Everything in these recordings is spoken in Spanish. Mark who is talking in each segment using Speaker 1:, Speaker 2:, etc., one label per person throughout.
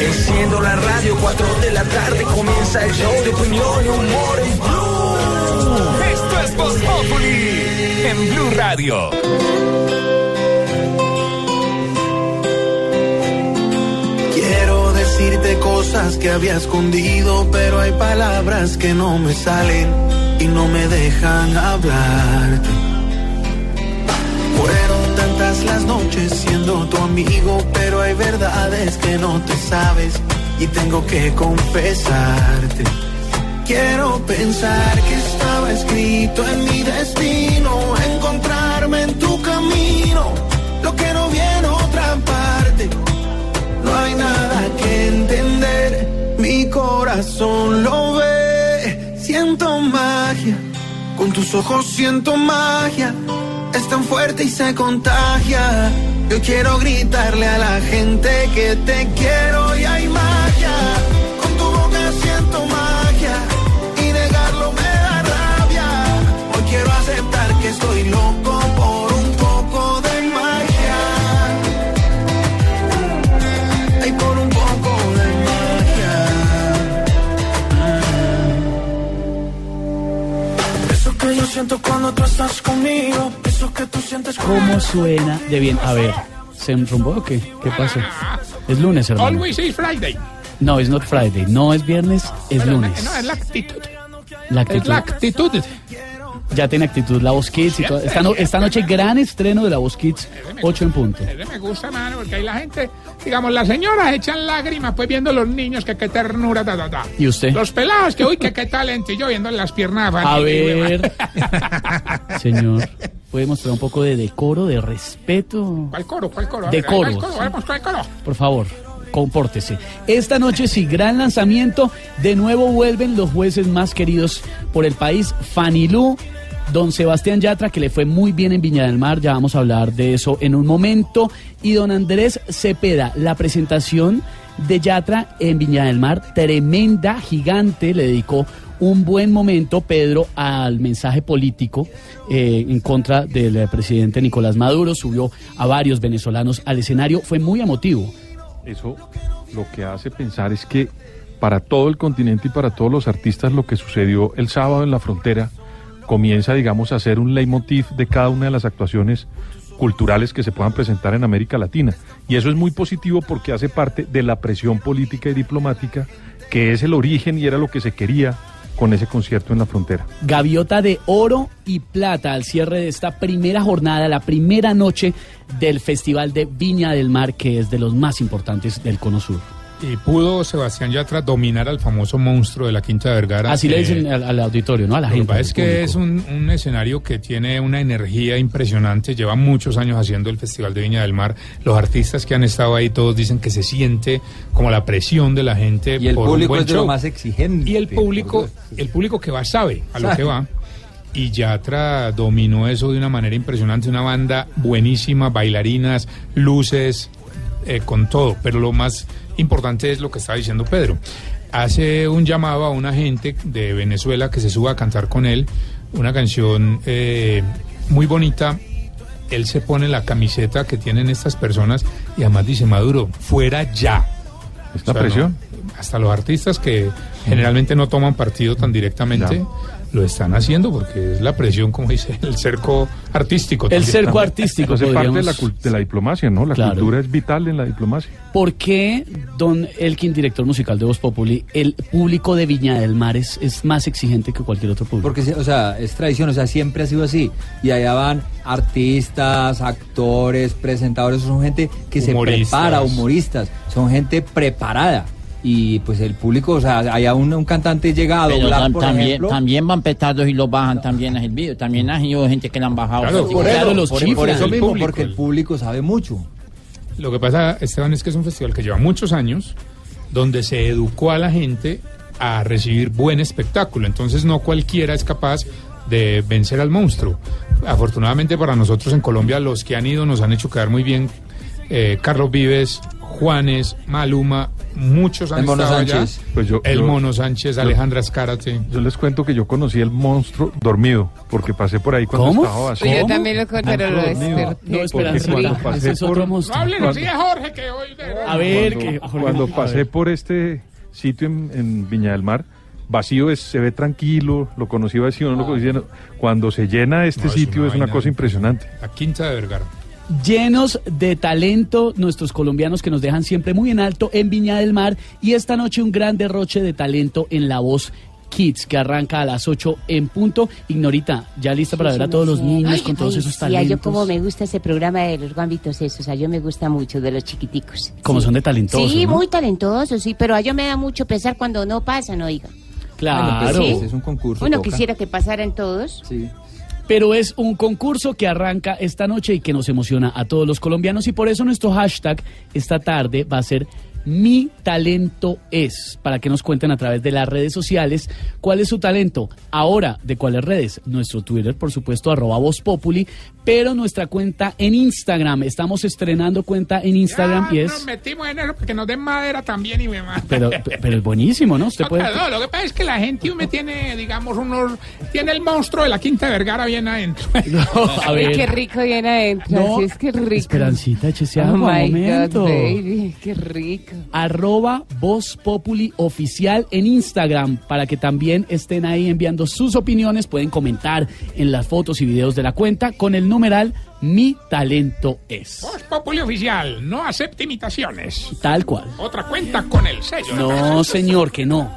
Speaker 1: Enciendo la radio, 4 de la tarde comienza el show de opinión y humor en Blue.
Speaker 2: Esto es Voz Populi en Blue Radio.
Speaker 3: Quiero decirte cosas que había escondido, pero hay palabras que no me salen y no me dejan hablarte. Tantas las noches siendo tu amigo, pero hay verdades que no te sabes y tengo que confesarte. Quiero pensar que estaba escrito en mi destino, encontrarme en tu camino, lo que no viene otra parte. No hay nada que entender, mi corazón lo ve, siento magia, con tus ojos siento magia, es tan fuerte y se contagia. Yo quiero gritarle a la gente que te quiero y hay magia, con tu boca siento magia y negarlo me da rabia. Hoy quiero aceptar que estoy loco por un poco de magia. Ay, por un poco de magia. Eso que yo siento cuando tú estás conmigo,
Speaker 4: ¿Cómo suena de bien? A ver, ¿se enrumbó o qué? ¿Qué pasó? Es lunes, hermano.
Speaker 2: Always is Friday.
Speaker 4: No, es not Friday. No es viernes, es
Speaker 2: Pero
Speaker 4: lunes.
Speaker 2: No, es la actitud.
Speaker 4: La
Speaker 2: Es
Speaker 4: actitud.
Speaker 2: la actitud.
Speaker 4: Ya tiene actitud la Voz Kids y todo. Esta, no- esta noche gran estreno de la Voz Kids, 8 en punto.
Speaker 2: Me gusta, mano, porque ahí la gente, digamos, las señoras echan lágrimas, pues viendo los niños que qué ternura, ta, ta, ta.
Speaker 4: ¿Y usted?
Speaker 2: Los pelados, que uy, que qué talento, y yo viendo las piernas.
Speaker 4: A ver, señor, ¿puede mostrar un poco de decoro, de respeto?
Speaker 2: ¿Cuál coro? ¿Cuál coro?
Speaker 4: De coro,
Speaker 2: coro, vamos con el coro.
Speaker 4: Por favor, compórtese. Esta noche sí, gran lanzamiento. De nuevo vuelven los jueces más queridos por el país. Fanilú, don Sebastián Yatra, que le fue muy bien en Viña del Mar. Ya vamos a hablar de eso en un momento. Y don Andrés Cepeda, la presentación de Yatra en Viña del Mar, tremenda, gigante, le dedicó un buen momento, Pedro, al mensaje político eh, en contra del eh, presidente Nicolás Maduro. Subió a varios venezolanos al escenario. Fue muy emotivo.
Speaker 5: Eso lo que hace pensar es que para todo el continente y para todos los artistas lo que sucedió el sábado en la frontera comienza, digamos, a ser un leitmotiv de cada una de las actuaciones culturales que se puedan presentar en América Latina. Y eso es muy positivo porque hace parte de la presión política y diplomática que es el origen y era lo que se quería con ese concierto en la frontera.
Speaker 4: Gaviota de oro y plata al cierre de esta primera jornada, la primera noche del Festival de Viña del Mar, que es de los más importantes del Cono Sur.
Speaker 2: Y pudo Sebastián Yatra dominar al famoso monstruo de la Quinta Vergara.
Speaker 4: Así le
Speaker 2: eh,
Speaker 4: dicen al, al auditorio, ¿no? A la
Speaker 2: Lo que
Speaker 4: gente.
Speaker 2: es que
Speaker 4: público.
Speaker 2: es un, un escenario que tiene una energía impresionante, lleva muchos años haciendo el Festival de Viña del Mar. Los artistas que han estado ahí todos dicen que se siente como la presión de la gente
Speaker 6: Y el
Speaker 2: por un
Speaker 6: público
Speaker 2: buen
Speaker 6: es de lo más exigente.
Speaker 2: Y el público, el público que va sabe a lo que va. Y Yatra dominó eso de una manera impresionante, una banda buenísima, bailarinas, luces, eh, con todo. Pero lo más importante es lo que estaba diciendo Pedro. Hace un llamado a una gente de Venezuela que se suba a cantar con él una canción eh, muy bonita. Él se pone la camiseta que tienen estas personas y además dice Maduro, fuera ya.
Speaker 5: Esta
Speaker 2: O sea,
Speaker 5: presión.
Speaker 2: no, hasta los artistas que generalmente no toman partido tan directamente. Lo están haciendo porque es la presión, como dice, el cerco artístico.
Speaker 4: El
Speaker 2: también.
Speaker 4: cerco artístico,
Speaker 5: hace parte de la, de la diplomacia, ¿no? La
Speaker 4: Claro.
Speaker 5: cultura es vital en la diplomacia.
Speaker 4: ¿Por qué, don Elkin, director musical de Voz Populi, el público de Viña del Mar es, es más exigente que cualquier otro público?
Speaker 6: Porque, o sea, es tradición, o sea, siempre ha sido así. Y allá van artistas, actores, presentadores, son gente que se prepara, humoristas, son gente preparada. Y pues el público, o sea, allá un, un cantante llega a
Speaker 7: Pero
Speaker 6: doblar,
Speaker 7: tam-
Speaker 6: por
Speaker 7: también,
Speaker 6: ejemplo.
Speaker 7: también van petardos y los bajan también a servido. También ha sido gente que le han bajado.
Speaker 2: Claro,
Speaker 7: Así
Speaker 6: por eso,
Speaker 4: Claro, los
Speaker 6: por,
Speaker 4: chiflan.
Speaker 6: por eso
Speaker 2: El
Speaker 6: mismo,
Speaker 2: público,
Speaker 6: porque el
Speaker 2: el-
Speaker 6: público sabe mucho.
Speaker 2: Lo que pasa, Esteban, es que es un festival que lleva muchos años, donde se educó a la gente a recibir buen espectáculo. Entonces no cualquiera es capaz de vencer al monstruo. Afortunadamente para nosotros en Colombia, los que han ido nos han hecho quedar muy bien. Eh, Carlos Vives, Juanes, Maluma, muchos han
Speaker 6: El Mono
Speaker 2: estado allá.
Speaker 6: Sánchez.
Speaker 5: Pues yo-
Speaker 2: el
Speaker 5: yo-
Speaker 2: Mono Sánchez, Alejandra Escárate.
Speaker 5: Yo les cuento que yo conocí el monstruo dormido, porque pasé por ahí cuando
Speaker 4: ¿Cómo?
Speaker 5: estaba vacío.
Speaker 4: Yo
Speaker 8: Yo también lo conté, pero lo.
Speaker 4: No,
Speaker 5: cuando pasé
Speaker 4: es
Speaker 5: por-
Speaker 4: monstruo.
Speaker 2: Sí, Jorge, que hoy...
Speaker 4: A ver,
Speaker 5: cuando,
Speaker 4: que
Speaker 5: cuando
Speaker 4: a
Speaker 5: pasé por este sitio en, en Viña del Mar, vacío es, se ve tranquilo, lo conocí vacío, no lo conocí lleno. Cuando se llena este
Speaker 2: No, es
Speaker 5: sitio
Speaker 2: una
Speaker 5: es una cosa impresionante.
Speaker 2: La Quinta de Vergara.
Speaker 4: Llenos de talento, nuestros colombianos que nos dejan siempre muy en alto en Viña del Mar y esta noche un gran derroche de talento en La Voz Kids que arranca a las 8 en punto. Ignorita, ya lista para ver a todos los niños con todos esos
Speaker 9: Sí,
Speaker 4: talentos.
Speaker 9: yo como me gusta ese programa de los gambitos esos, o sea, yo me gusta mucho de los chiquiticos.
Speaker 4: Como
Speaker 9: Sí.
Speaker 4: son de talentosos,
Speaker 9: Sí,
Speaker 4: ¿no?
Speaker 9: muy talentosos, sí, pero a yo me da mucho pesar cuando no pasan, oiga.
Speaker 4: Claro.
Speaker 6: Bueno, pues, es un concurso.
Speaker 9: Uno
Speaker 6: toca.
Speaker 9: quisiera que pasaran todos.
Speaker 6: Sí.
Speaker 4: Pero es un concurso que arranca esta noche y que nos emociona a todos los colombianos. Y por eso nuestro hashtag esta tarde va a ser mi talento es, para que nos cuenten a través de las redes sociales cuál es su talento. Ahora, ¿de cuáles redes? Nuestro Twitter, por supuesto, arroba Voz Populi, pero nuestra cuenta en Instagram. Estamos estrenando cuenta en Instagram y
Speaker 2: Ya
Speaker 4: es...
Speaker 2: nos metimos en eso porque nos den madera también y me.
Speaker 4: Pero, pero es buenísimo, ¿no? Usted
Speaker 2: No,
Speaker 4: puede...
Speaker 2: no, lo que pasa es que la gente me tiene, digamos, unos... Tiene el monstruo de la Quinta Vergara bien adentro.
Speaker 4: No, a
Speaker 8: Ay,
Speaker 4: ver.
Speaker 8: qué rico viene adentro.
Speaker 4: No,
Speaker 8: así es que rico.
Speaker 4: Esperancita, échese
Speaker 8: Oh
Speaker 4: un momento.
Speaker 8: God, baby, qué rico.
Speaker 4: Arroba Voz Populi oficial en Instagram para que también estén ahí enviando sus opiniones, pueden comentar en las fotos y videos de la cuenta con el numeral Mi Talento Es.
Speaker 2: Voz Populi Oficial, no acepte imitaciones.
Speaker 4: Tal cual.
Speaker 2: Otra cuenta con el sello.
Speaker 4: No, señor, que no.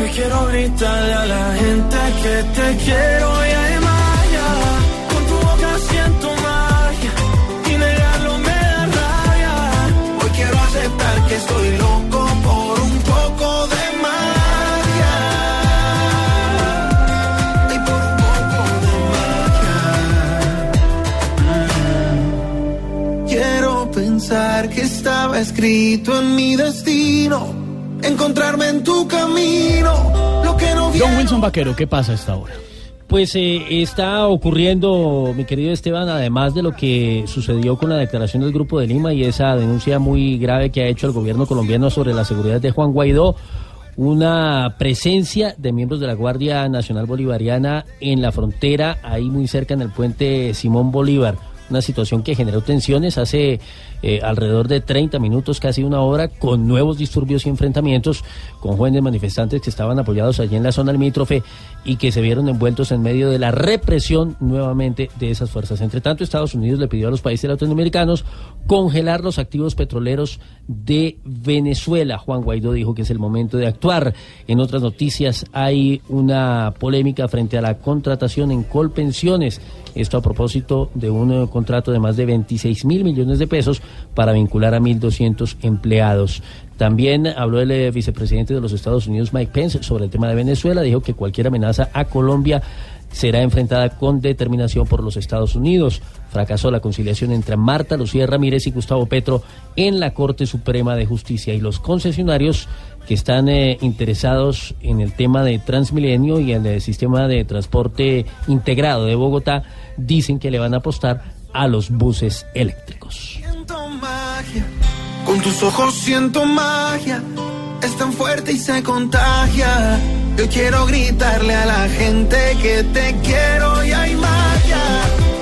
Speaker 3: Yo quiero gritarle a la gente que te quiero y estoy loco por un poco de magia. Y por un poco de magia. Mm. Quiero pensar que estaba escrito en mi destino. Encontrarme en tu camino. Lo que no
Speaker 4: John Wilson Vaquero, ¿qué pasa a esta hora?
Speaker 10: Pues eh, está ocurriendo, mi querido Esteban, además de lo que sucedió con la declaración del Grupo de Lima y esa denuncia muy grave que ha hecho el gobierno colombiano sobre la seguridad de Juan Guaidó, una presencia de miembros de la Guardia Nacional Bolivariana en la frontera, ahí muy cerca en el puente Simón Bolívar. Una situación que generó tensiones hace eh, alrededor de 30 minutos, casi una hora, con nuevos disturbios y enfrentamientos con jóvenes manifestantes que estaban apoyados allí en la zona limítrofe y que se vieron envueltos en medio de la represión nuevamente de esas fuerzas. Entre tanto, Estados Unidos le pidió a los países latinoamericanos congelar los activos petroleros de Venezuela. Juan Guaidó dijo que es el momento de actuar. En otras noticias hay una polémica frente a la contratación en Colpensiones. Esto a propósito de un eh, contrato de más de 26 mil millones de pesos para vincular a 1.200 empleados. También habló el eh, vicepresidente de los Estados Unidos, Mike Pence, sobre el tema de Venezuela. Dijo que cualquier amenaza a Colombia será enfrentada con determinación por los Estados Unidos. Fracasó la conciliación entre Marta Lucía Ramírez y Gustavo Petro en la Corte Suprema de Justicia y los concesionarios que están eh, interesados en el tema de Transmilenio y en el sistema de transporte integrado de Bogotá dicen que le van a apostar a los buses eléctricos.
Speaker 3: Siento magia, con tus ojos siento magia, es tan fuerte y se contagia. Yo quiero gritarle a la gente que te quiero y hay magia.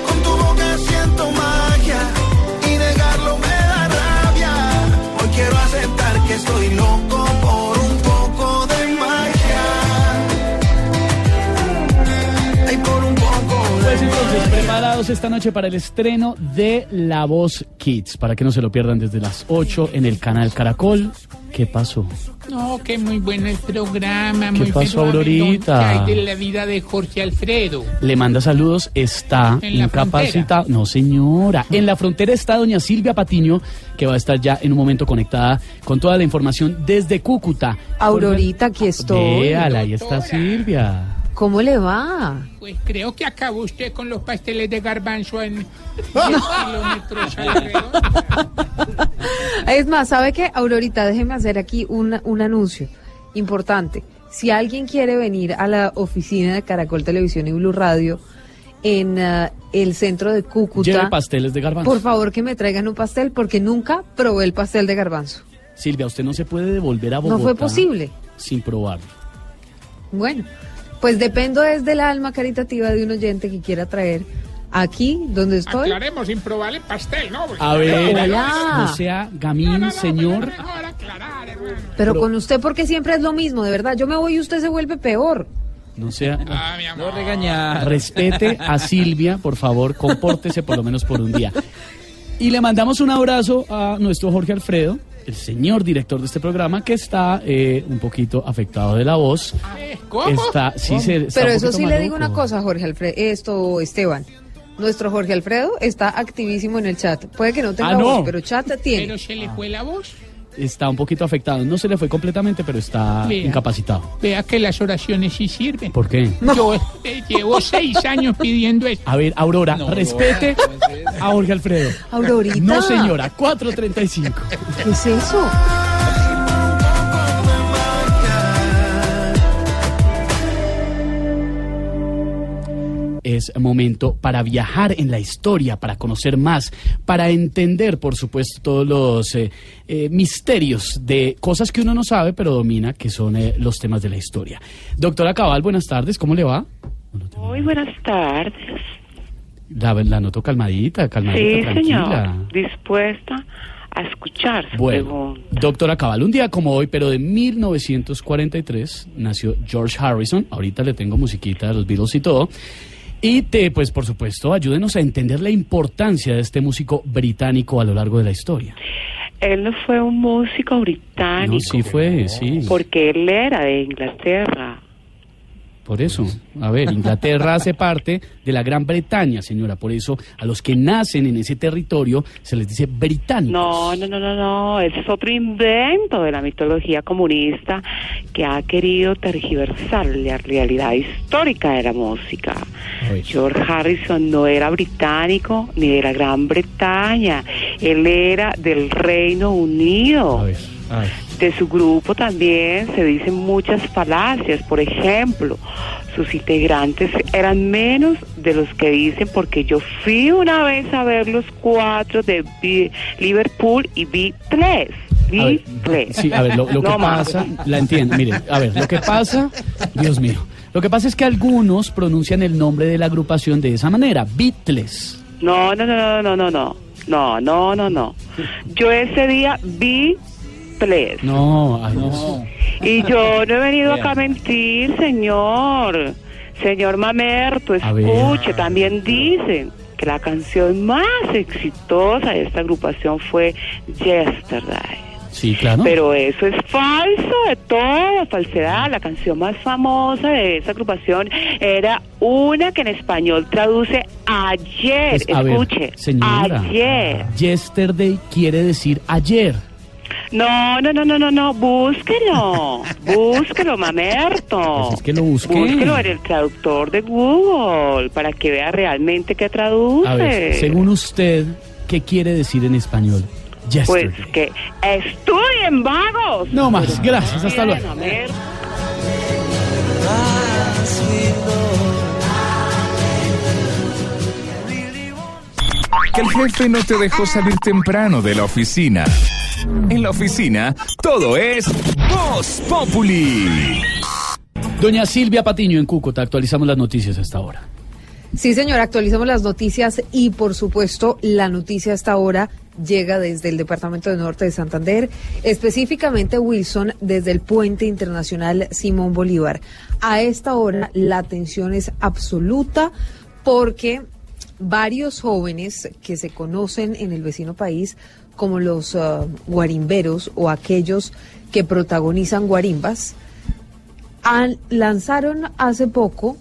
Speaker 3: Con tu boca siento magia y negarlo me da rabia. Hoy quiero aceptar que estoy loco
Speaker 4: preparados esta noche para el estreno de La Voz Kids, para que no se lo pierdan desde las 8 en el canal Caracol. ¿Qué pasó?
Speaker 2: No, que muy bueno el programa.
Speaker 4: ¿Qué
Speaker 2: muy
Speaker 4: pasó, Aurorita?
Speaker 2: ¿Qué hay de la vida de Jorge Alfredo?
Speaker 4: Le manda saludos, está
Speaker 2: En la
Speaker 4: incapacitada. No, señora. En la frontera está doña Silvia Patiño, que va a estar ya en un momento conectada con toda la información desde Cúcuta.
Speaker 11: Aurorita, aquí estoy.
Speaker 4: Véala, ahí está. Silvia.
Speaker 11: ¿Cómo le va?
Speaker 2: Pues creo que acabó usted con los pasteles de garbanzo en 10 kilómetros alrededor.
Speaker 11: Es más, ¿sabe qué? Aurorita, déjeme hacer aquí un, un anuncio importante. Si alguien quiere venir a la oficina de Caracol Televisión y Blue Radio en ah, el centro de
Speaker 4: Lleve
Speaker 11: Cúcuta,
Speaker 4: pasteles de garbanzo.
Speaker 11: por favor que me traigan un pastel porque nunca probé el pastel de garbanzo.
Speaker 4: Silvia, usted no se puede devolver a Bogotá.
Speaker 11: No fue posible.
Speaker 4: Sin probarlo.
Speaker 11: Bueno, pues dependo desde el alma caritativa de un oyente que quiera traer aquí, donde estoy.
Speaker 2: Aclaremos sin probar el pastel, ¿no? Porque-
Speaker 4: A ver,
Speaker 11: Hola.
Speaker 4: no sea gamín, señor.
Speaker 2: Aclarar.
Speaker 11: Pero,
Speaker 4: Pero-
Speaker 11: con usted porque siempre es lo mismo, de verdad. Yo me voy y usted se vuelve peor.
Speaker 4: No sea.
Speaker 2: Ah, mi amor.
Speaker 6: No regañar.
Speaker 4: Respete a Silvia, por favor, compórtese por lo menos por un día. Y le mandamos un abrazo a nuestro Jorge Alfredo, el señor director de este programa, que está eh, un poquito afectado de la voz.
Speaker 2: ¿Cómo?
Speaker 4: Está, sí, se, está
Speaker 11: Pero eso sí le digo una cosa, Jorge Alfredo, esto, Esteban. Nuestro Jorge Alfredo está activísimo en el chat. Puede que no tenga
Speaker 4: Ah, no.
Speaker 11: voz, pero chat tiene.
Speaker 2: Pero se le fue la voz.
Speaker 4: Está un poquito afectado. No se le fue completamente, pero está
Speaker 2: Vea.
Speaker 4: incapacitado.
Speaker 2: Vea que las oraciones sí sirven.
Speaker 4: ¿Por qué?
Speaker 2: Yo eh, llevo seis años pidiendo esto.
Speaker 4: A ver, Aurora, respete a Jorge Alfredo.
Speaker 11: Aurorita.
Speaker 4: No, señora, 435.
Speaker 11: ¿Qué es eso?
Speaker 4: Es momento para viajar en la historia, para conocer más, para entender, por supuesto, todos los eh, eh, misterios de cosas que uno no sabe, pero domina, que son eh, los temas de la historia. Doctora Cabal, buenas tardes, ¿cómo le va?
Speaker 12: Muy buenas tardes.
Speaker 4: La, la noto calmadita,
Speaker 12: Sí,
Speaker 4: calmadita, tranquila.
Speaker 12: señor. Dispuesta a escuchar su
Speaker 4: Bueno,
Speaker 12: pregunta.
Speaker 4: doctora Cabal, un día como hoy, pero de 1943, nació George Harrison. Ahorita le tengo musiquita de los Beatles y todo. Y te, pues por supuesto, ayúdenos a entender la importancia de este músico británico a lo largo de la historia.
Speaker 12: Él no fue un músico británico.
Speaker 4: No, sí fue, sí.
Speaker 12: Porque él era de Inglaterra.
Speaker 4: Por eso, a ver, Inglaterra hace parte de la Gran Bretaña, señora. Por eso, a los que nacen en ese territorio se les dice británicos.
Speaker 12: No, no, no, no, no. Ese es otro invento de la mitología comunista que ha querido tergiversar la realidad histórica de la música. George Harrison no era británico ni de la Gran Bretaña. Él era del Reino Unido.
Speaker 4: A ver, a ver.
Speaker 12: De su grupo también se dicen muchas falacias. Por ejemplo, sus integrantes eran menos de los que dicen porque yo fui una vez a ver los cuatro de Liverpool y vi tres. Vi
Speaker 4: A ver,
Speaker 12: tres.
Speaker 4: Sí, a ver, lo, lo que
Speaker 12: No
Speaker 4: pasa, la entiendo, mire, a ver, lo que pasa, Dios mío, lo que pasa es que algunos pronuncian el nombre de la agrupación de esa manera, Beatles.
Speaker 12: No, no, no, no, no, no. No, no, no, no. Yo ese día vi
Speaker 4: No, ay, no.
Speaker 12: Y yo no he venido acá a mentir, señor. Señor Mamerto,
Speaker 4: ver.
Speaker 12: escuche, también dicen que la canción más exitosa de esta agrupación fue Yesterday.
Speaker 4: Sí, claro.
Speaker 12: Pero eso es falso de toda falsedad. La canción más famosa de esa agrupación era una que en español traduce ayer.
Speaker 4: Pues, ver,
Speaker 12: Escuche,
Speaker 4: señora.
Speaker 12: ayer.
Speaker 4: Yesterday quiere decir ayer.
Speaker 12: No, no, no, no, no, no, búsquelo, búsquelo, mamerto.
Speaker 4: Pues es que lo busqué.
Speaker 12: Búsquelo en el traductor de Google para que vea realmente qué traduce.
Speaker 4: A ver, según usted, ¿qué quiere decir en español?
Speaker 12: Pues
Speaker 4: Yesterday.
Speaker 12: que estudien, vagos.
Speaker 4: No más, gracias, hasta luego.
Speaker 13: Que el jefe no te dejó salir temprano de la oficina. En la oficina, todo es Voz Populi.
Speaker 4: Doña Silvia Patiño en Cúcuta, actualizamos las noticias hasta ahora.
Speaker 11: Sí, señor, actualizamos las noticias y, por supuesto, la noticia hasta ahora llega desde el Departamento de Norte de Santander, específicamente Wilson, desde el Puente Internacional Simón Bolívar. A esta hora la atención es absoluta porque varios jóvenes que se conocen en el vecino país como los ah, guarimberos o aquellos que protagonizan guarimbas, lanzaron hace poco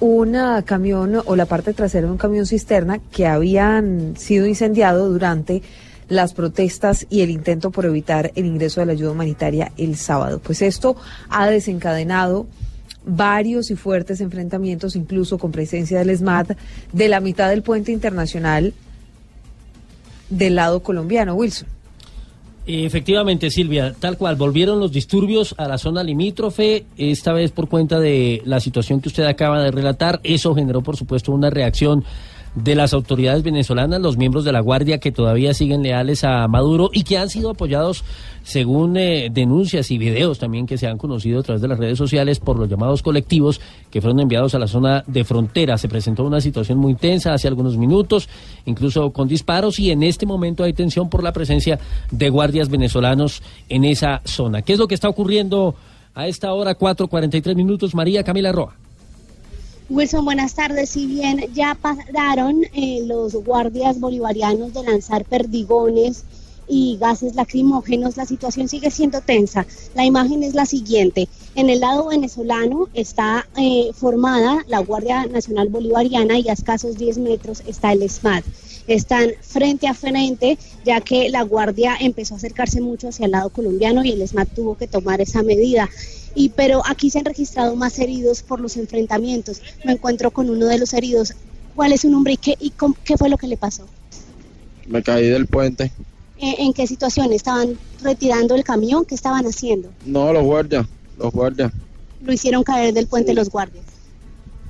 Speaker 11: un camión o la parte trasera de un camión cisterna que habían sido incendiado durante las protestas y el intento por evitar el ingreso de la ayuda humanitaria el sábado. Pues esto ha desencadenado varios y fuertes enfrentamientos, incluso con presencia del SMAT, de la mitad del puente internacional del lado colombiano, Wilson.
Speaker 10: Efectivamente, Silvia, tal cual, volvieron los disturbios a la zona limítrofe, esta vez por cuenta de la situación que usted acaba de relatar. Eso generó, por supuesto, una reacción de las autoridades venezolanas, los miembros de la Guardia que todavía siguen leales a Maduro y que han sido apoyados, según eh, denuncias y videos también que se han conocido a través de las redes sociales, por los llamados colectivos que fueron enviados a la zona de frontera. Se presentó una situación muy tensa hace algunos minutos, incluso con disparos, y en este momento hay tensión por la presencia de guardias venezolanos en esa zona. ¿Qué es lo que está ocurriendo a esta hora, 4.43 minutos? María Camila Roa.
Speaker 14: Wilson, buenas tardes. Si bien ya pararon eh, los guardias bolivarianos de lanzar perdigones y gases lacrimógenos, la situación sigue siendo tensa. La imagen es la siguiente. En el lado venezolano está eh, formada la Guardia Nacional Bolivariana y a escasos 10 metros está el SMAT. Están frente a frente, ya que la Guardia empezó a acercarse mucho hacia el lado colombiano y el SMAT tuvo que tomar esa medida y pero aquí se han registrado más heridos por los enfrentamientos. Me encuentro con uno de los heridos. ¿Cuál es su nombre y qué, y cómo- qué fue lo que le pasó?
Speaker 15: Me caí del puente.
Speaker 14: Eh, ¿En qué situación? ¿Estaban retirando el camión? ¿Qué estaban haciendo?
Speaker 15: No, los guardias, los guardias.
Speaker 14: Lo hicieron caer del puente los guardias.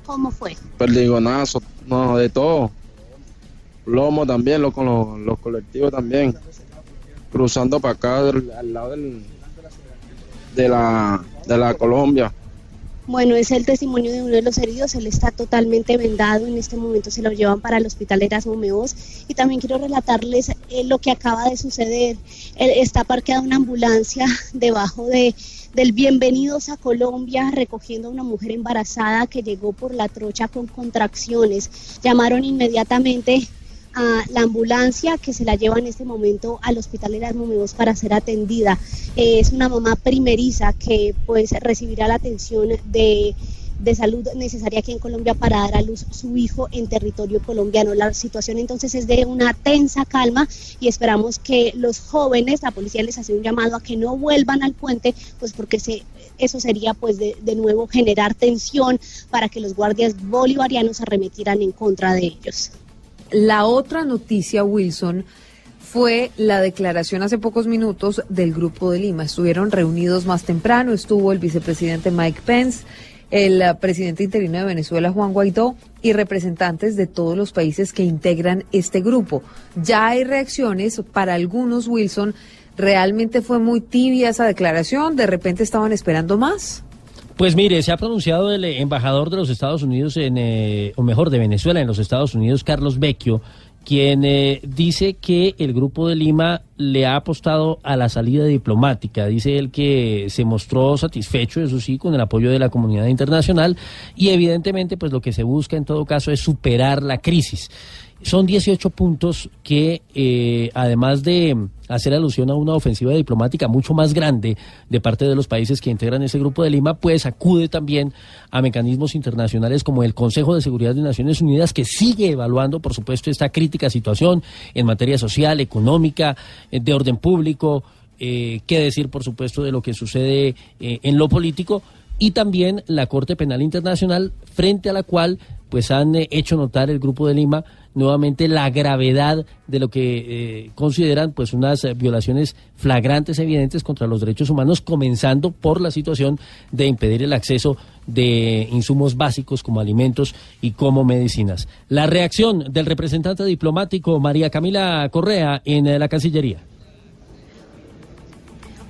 Speaker 14: ¿Cómo fue?
Speaker 15: Perdigonazo, no, de todo. Lomo también, lo, con los, los colectivos también. Cruzando para acá, al lado del, de, la, de la Colombia.
Speaker 14: Bueno, es el testimonio de uno de los heridos. Él está totalmente vendado. En este momento se lo llevan para el hospital Erasmo Meos. Y también quiero relatarles eh, lo que acaba de suceder. Eh, está parqueada una ambulancia debajo de del Bienvenidos a Colombia recogiendo a una mujer embarazada que llegó por la trocha con contracciones. Llamaron inmediatamente a la ambulancia que se la lleva en este momento al hospital Erasmo Meos para ser atendida. Eh, es una mamá primeriza que pues recibirá la atención de, de salud necesaria aquí en Colombia para dar a luz su hijo en territorio colombiano. La situación entonces es de una tensa calma y esperamos que los jóvenes, la policía les hace un llamado a que no vuelvan al puente, pues porque eso sería pues de, de nuevo generar tensión para que los guardias bolivarianos arremetieran en contra de ellos.
Speaker 11: La otra noticia, Wilson, fue la declaración hace pocos minutos del Grupo de Lima. Estuvieron reunidos más temprano, estuvo el vicepresidente Mike Pence, el eh, presidente interino de Venezuela, Juan Guaidó, y representantes de todos los países que integran este grupo. Ya hay reacciones para algunos, Wilson. ¿Realmente fue muy tibia esa declaración? ¿De repente estaban esperando más?
Speaker 10: Pues mire, se ha pronunciado el eh, embajador de los Estados Unidos, en, eh, o mejor, de Venezuela en los Estados Unidos, Carlos Vecchio, quien eh, dice que el Grupo de Lima le ha apostado a la salida diplomática. Dice él que se mostró satisfecho, eso sí, con el apoyo de la comunidad internacional y evidentemente pues lo que se busca en todo caso es superar la crisis. Son 18 puntos que, eh, además de hacer alusión a una ofensiva diplomática mucho más grande de parte de los países que integran ese grupo de Lima, pues acude también a mecanismos internacionales como el Consejo de Seguridad de Naciones Unidas, que sigue evaluando, por supuesto, esta crítica situación en materia social, económica, eh, de orden público, eh, qué decir, por supuesto, de lo que sucede eh, en lo político y también la Corte Penal Internacional, frente a la cual pues han hecho notar el Grupo de Lima nuevamente la gravedad de lo que eh, consideran pues unas eh, violaciones flagrantes evidentes contra los derechos humanos, comenzando por la situación de impedir el acceso de insumos básicos como alimentos y como medicinas. La reacción del representante diplomático María Camila Correa en eh, la Cancillería.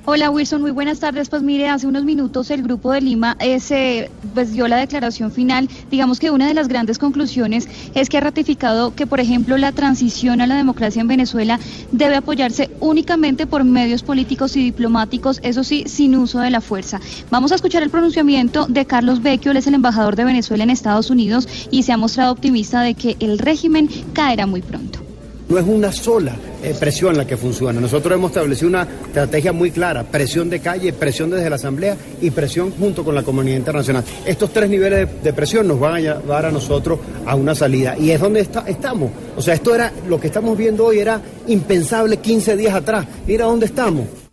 Speaker 16: Hola Wilson, muy buenas tardes. Pues mire, hace unos minutos el Grupo de Lima eh, se pues, dio la declaración final. Digamos que una de las grandes conclusiones es que ha ratificado que, por ejemplo, la transición a la democracia en Venezuela debe apoyarse únicamente por medios políticos y diplomáticos, eso sí, sin uso de la fuerza. Vamos a escuchar el pronunciamiento de Carlos Vecchio, él es el embajador de Venezuela en Estados Unidos y se ha mostrado optimista de que el régimen caerá muy pronto.
Speaker 17: No es una sola eh, presión la que funciona. Nosotros hemos establecido una estrategia muy clara, presión de calle, presión desde la Asamblea y presión junto con la comunidad internacional. Estos tres niveles de, presión nos van a llevar a nosotros a una salida y es donde está- estamos. O sea, esto era, lo que estamos viendo hoy era impensable 15 días atrás. Mira dónde estamos.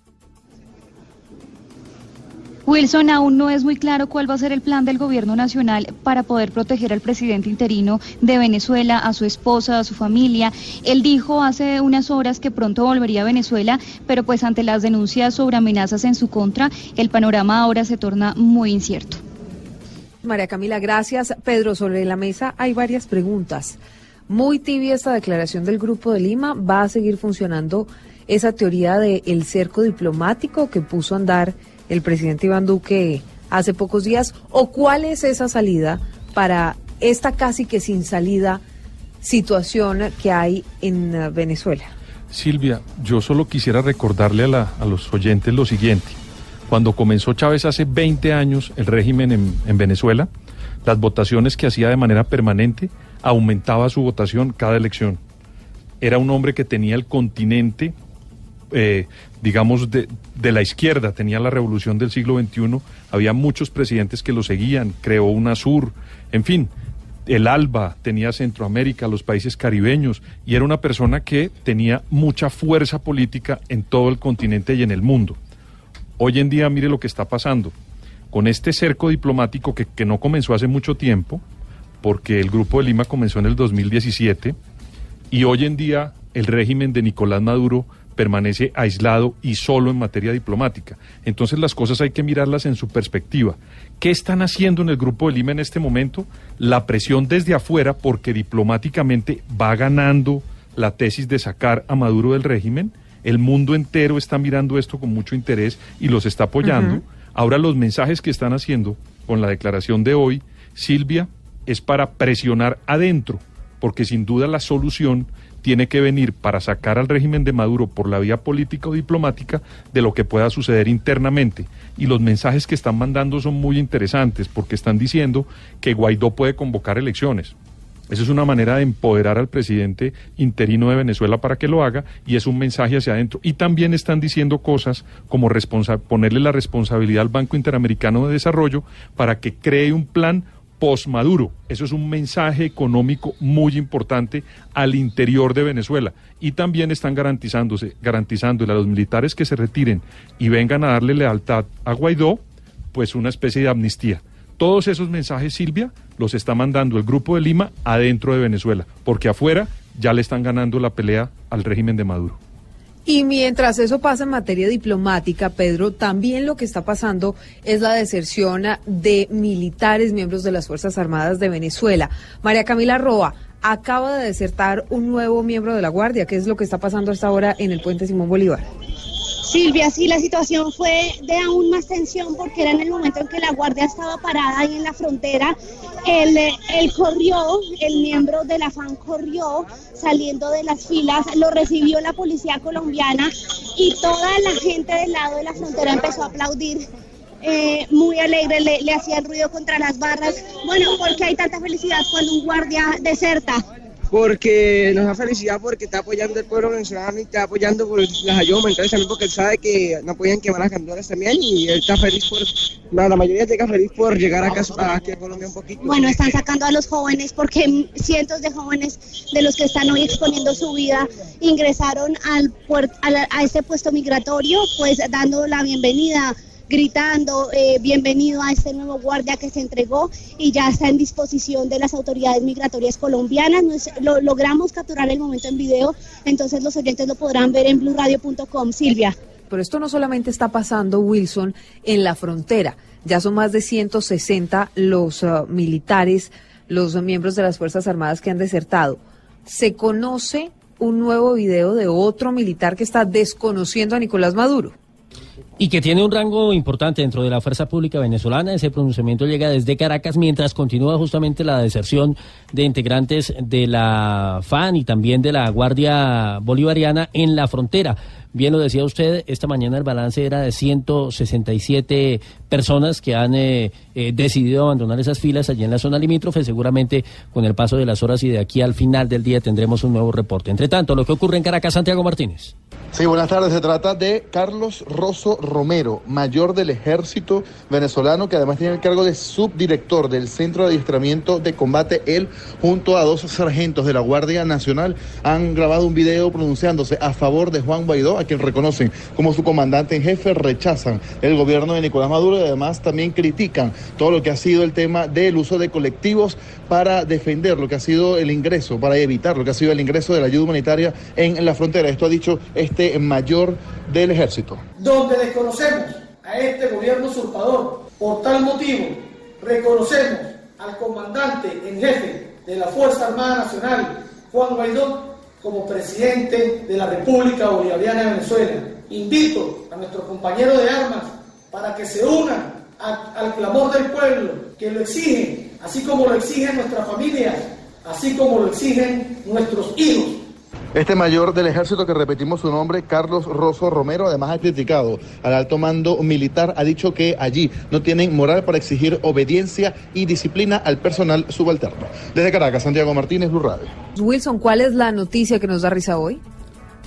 Speaker 16: Wilson, aún no es muy claro cuál va a ser el plan del gobierno nacional para poder proteger al presidente interino de Venezuela, a su esposa, a su familia. Él dijo hace unas horas que pronto volvería a Venezuela, pero pues ante las denuncias sobre amenazas en su contra, el panorama ahora se torna muy incierto.
Speaker 11: María Camila, gracias. Pedro, sobre la mesa hay varias preguntas. muy tibia esta declaración del Grupo de Lima. ¿Va a seguir funcionando esa teoría del cerco diplomático que puso a andar el presidente Iván Duque hace pocos días? ¿O cuál es esa salida para esta casi que sin salida situación que hay en eh, Venezuela?
Speaker 5: Silvia, yo solo quisiera recordarle a, la- a los oyentes lo siguiente. Cuando comenzó Chávez hace 20 años el régimen en, en Venezuela, las votaciones que hacía de manera permanente aumentaba su votación cada elección. Era un hombre que tenía el continente, eh, digamos, de, de la izquierda, tenía la revolución del siglo XXI, había muchos presidentes que lo seguían, creó UNASUR, en fin, el ALBA, tenía Centroamérica, los países caribeños, y era una persona que tenía mucha fuerza política en todo el continente y en el mundo. Hoy en día, mire lo que está pasando. Con este cerco diplomático que, que no comenzó hace mucho tiempo, porque el Grupo de Lima comenzó en el 2017, y hoy en día el régimen de Nicolás Maduro permanece aislado y solo en materia diplomática. Entonces las cosas hay que mirarlas en su perspectiva. ¿Qué están haciendo en el Grupo de Lima en este momento? La presión desde afuera porque diplomáticamente va ganando la tesis de sacar a Maduro del régimen. El mundo entero está mirando esto con mucho interés y los está apoyando. Ahora los mensajes que están haciendo con la declaración de hoy, Silvia, es para presionar adentro, porque sin duda la solución tiene que venir para sacar al régimen de Maduro por la vía política o diplomática de lo que pueda suceder internamente. Y los mensajes que están mandando son muy interesantes porque están diciendo que Guaidó puede convocar elecciones. Eso es una manera de empoderar al presidente interino de Venezuela para que lo haga y es un mensaje hacia adentro. Y también están diciendo cosas como ponerle la responsabilidad al Banco Interamericano de Desarrollo para que cree un plan post-Maduro. Eso es un mensaje económico muy importante al interior de Venezuela. Y también están garantizándose, garantizándole a los militares que se retiren y vengan a darle lealtad a Guaidó, pues una especie de amnistía. Todos esos mensajes, Silvia, los está mandando el Grupo de Lima adentro de Venezuela, porque afuera ya le están ganando la pelea al régimen de Maduro.
Speaker 11: Y mientras eso pasa en materia diplomática, Pedro, también lo que está pasando es la deserción de militares, miembros de las Fuerzas Armadas de Venezuela. María Camila Roa acaba de desertar un nuevo miembro de la Guardia. ¿Qué es lo que está pasando hasta ahora en el puente Simón Bolívar?
Speaker 14: Silvia, sí, la situación fue de aún más tensión porque era en el momento en que la guardia estaba parada ahí en la frontera. Él, corrió, el miembro de la FAN corrió saliendo de las filas, lo recibió la policía colombiana y toda la gente del lado de la frontera empezó a aplaudir. eh, muy alegre, le, le hacía el ruido contra las barras. Bueno, porque hay tanta felicidad cuando un guardia deserta.
Speaker 18: Porque nos da felicidad porque está apoyando el pueblo venezolano y está apoyando por las ayudas humanitarias también porque él sabe que no podían quemar las candoras también y él está feliz por, la, la mayoría está feliz por llegar acá aquí a Colombia un poquito.
Speaker 14: Bueno, están sacando a los jóvenes porque cientos de jóvenes de los que están hoy exponiendo su vida ingresaron al puer- a, a este puesto migratorio, pues dando la bienvenida gritando eh, bienvenido a este nuevo guardia que se entregó y ya está en disposición de las autoridades migratorias colombianas. Lo, logramos capturar el momento en video, entonces los oyentes lo podrán ver en blueradio.com. Silvia.
Speaker 11: Pero esto no solamente está pasando, Wilson, en la frontera. Ya son más de 160 los uh, militares, los miembros de las Fuerzas Armadas que han desertado. Se conoce un nuevo video de otro militar que está desconociendo a Nicolás Maduro.
Speaker 10: Y que tiene un rango importante dentro de la fuerza pública venezolana. Ese pronunciamiento llega desde Caracas mientras continúa justamente la deserción de integrantes de la FAN y también de la Guardia Bolivariana en la frontera. Bien lo decía usted, esta mañana el balance era de 167 personas que han eh, eh, decidido abandonar esas filas allí en la zona limítrofe. Seguramente con el paso de las horas y de aquí al final del día tendremos un nuevo reporte. Entre tanto, lo que ocurre en Caracas, Santiago Martínez.
Speaker 19: Sí, buenas tardes. Se trata de Carlos Rosso Romero, mayor del ejército venezolano, que además tiene el cargo de subdirector del Centro de Adiestramiento de Combate. Él, junto a dos sargentos de la Guardia Nacional, han grabado un video pronunciándose a favor de Juan Guaidó, a quien reconocen como su comandante en jefe, rechazan el gobierno de Nicolás Maduro y además también critican todo lo que ha sido el tema del uso de colectivos para defender lo que ha sido el ingreso, para evitar lo que ha sido el ingreso de la ayuda humanitaria en la frontera. Esto ha dicho este mayor del ejército.
Speaker 20: Desconocemos a este gobierno usurpador. Por tal motivo, reconocemos al comandante en jefe de la Fuerza Armada Nacional, Juan Guaidó como presidente de la República Bolivariana de Venezuela. Invito a nuestros compañeros de armas para que se unan al clamor del pueblo, que lo exigen, así como lo exigen nuestras familias, así como lo exigen nuestros hijos.
Speaker 19: Este mayor del ejército que repetimos su nombre, Carlos Rosso Romero, además ha criticado al alto mando militar, ha dicho que allí no tienen moral para exigir obediencia y disciplina al personal subalterno. Desde Caracas, Santiago Martínez, Blue Radio.
Speaker 11: Wilson, ¿cuál es la noticia que nos da risa hoy?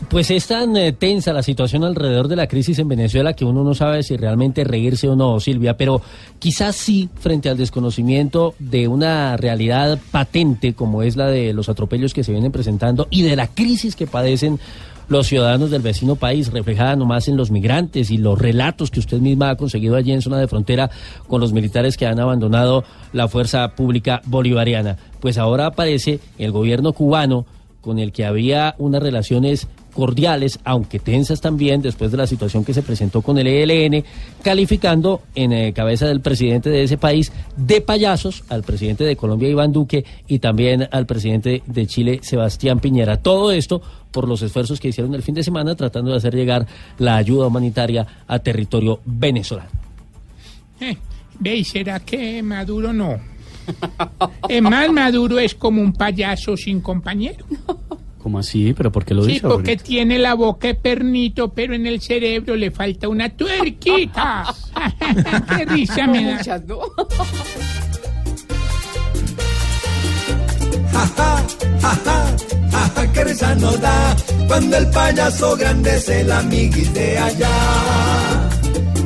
Speaker 10: Pues es tan eh, tensa la situación alrededor de la crisis en Venezuela que uno no sabe si realmente reírse o no, Silvia, pero quizás sí frente al desconocimiento de una realidad patente como es la de los atropellos que se vienen presentando y de la crisis que padecen los ciudadanos del vecino país, reflejada nomás en los migrantes y los relatos que usted misma ha conseguido allí en zona de frontera con los militares que han abandonado la fuerza pública bolivariana. Pues ahora aparece el gobierno cubano con el que había unas relaciones cordiales, aunque tensas también, después de la situación que se presentó con el ELN, calificando en eh, cabeza del presidente de ese país de payasos al presidente de Colombia, Iván Duque, y también al presidente de Chile, Sebastián Piñera. Todo esto por los esfuerzos que hicieron el fin de semana tratando de hacer llegar la ayuda humanitaria a territorio venezolano.
Speaker 2: Eh, ve, ¿y será que Maduro no? Es más, Maduro es como un payaso sin compañero.
Speaker 4: ¿Cómo así? ¿Pero por qué lo
Speaker 2: Sí,
Speaker 4: dice?
Speaker 2: porque
Speaker 4: Aurelio?
Speaker 2: tiene la boca de pernito, pero en el cerebro le falta una tuerquita. Qué risa me da.
Speaker 11: Muchas, ¿no?
Speaker 1: Qué risa nos da cuando el payaso grande es el amiguis de allá.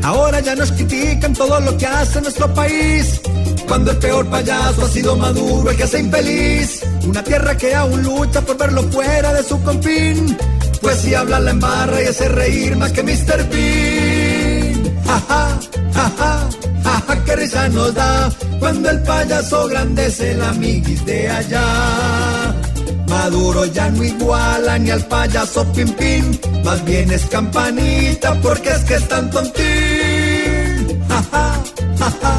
Speaker 1: Ahora ya nos critican todo lo que hace nuestro país. Cuando el peor payaso ha sido Maduro, el que hace infeliz. Una tierra que aún lucha por verlo fuera de su confín. Pues si habla la embarra y hace reír más que Mr. Bean. Ajá, ajá, ajá, qué risa nos da cuando el payaso grande es el amiguis de allá. Maduro ya no iguala ni al payaso Pim Pim, más bien es campanita porque es que es tan tontín. Ajá, ajá,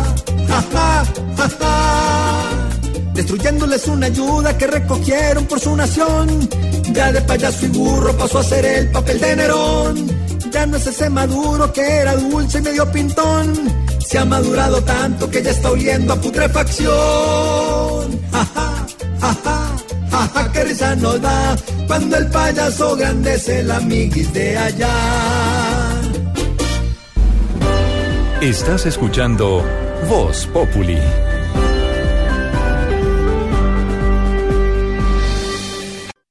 Speaker 1: Destruyéndoles una ayuda que recogieron por su nación. Ya de payaso y burro pasó a ser el papel de Nerón. Ya no es ese maduro que era dulce y medio pintón. Se ha madurado tanto que ya está oliendo a putrefacción. Ajá, ajá, ajá, qué risa nos da cuando el payaso grande es el de allá.
Speaker 13: Estás escuchando Voz Populi.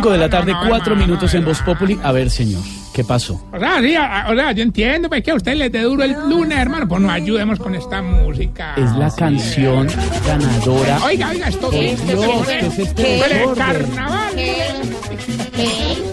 Speaker 4: 5 de la tarde, 4 minutos en Voz Populi. A ver, señor, ¿qué pasó?
Speaker 2: O sea, sí, yo entiendo pues, que a usted le dé duro el lunes, hermano. Pues nos ayudemos con esta música.
Speaker 4: Es la canción eh. ganadora.
Speaker 2: Oiga, oiga, esto.
Speaker 4: ¿qué este
Speaker 2: es
Speaker 4: este?
Speaker 2: ¿Qué?
Speaker 4: ¿Qué? ¿Qué?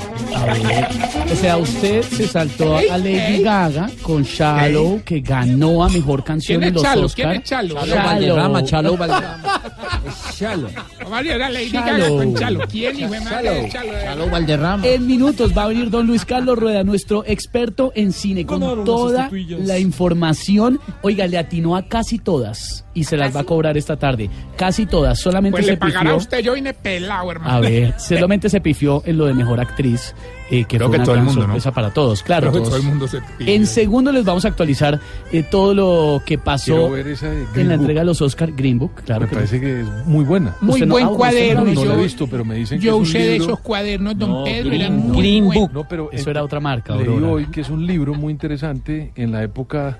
Speaker 4: O sea, usted se saltó a Lady. Gaga con Shallow, que ganó a mejor canción
Speaker 2: ¿Quién
Speaker 4: en los
Speaker 2: Chalo?
Speaker 4: Oscar.
Speaker 2: ¿Quién es Chalo?
Speaker 6: Chalo Valderrama, Chalo Valderrama. Es Chalo.
Speaker 21: María la Lady
Speaker 4: Chalo.
Speaker 21: Gaga con Chalo. ¿Quién hijo de madre? Chalo.
Speaker 22: Chalo Valderrama.
Speaker 4: En minutos va a venir don Luis Carlos Rueda, nuestro experto en cine, con toda la información. Oiga, le atinó a casi todas y se las va a cobrar esta tarde. Casi todas, solamente
Speaker 21: Pues
Speaker 4: se
Speaker 21: le pagará
Speaker 4: pifió.
Speaker 21: usted, yo vine pelado, hermano.
Speaker 4: A ver, solamente se pifió en lo de mejor actriz, eh, que
Speaker 21: Creo
Speaker 4: fue
Speaker 21: que
Speaker 4: una
Speaker 21: todo el
Speaker 4: gran
Speaker 21: mundo, ¿no?
Speaker 4: sorpresa para todos. Claro,
Speaker 21: Creo que
Speaker 4: todos.
Speaker 21: todo el mundo se.
Speaker 4: En segundo les vamos a actualizar eh, todo lo que pasó en la entrega de los Oscar Green Book. Claro
Speaker 5: Me
Speaker 4: que
Speaker 5: parece que es muy buena.
Speaker 21: Muy
Speaker 4: no-
Speaker 21: buen
Speaker 4: ah, no
Speaker 21: cuaderno.
Speaker 5: No
Speaker 21: yo
Speaker 5: he visto, pero me dicen que
Speaker 21: yo
Speaker 5: un
Speaker 21: usé de
Speaker 5: libro-
Speaker 21: esos cuadernos, don
Speaker 5: No,
Speaker 21: Pedro,
Speaker 5: Green-
Speaker 21: eran muy
Speaker 5: Green. Book. No, pero
Speaker 4: Eso era otra marca,
Speaker 5: Leí
Speaker 4: Aurora.
Speaker 5: hoy que es un libro muy interesante en la época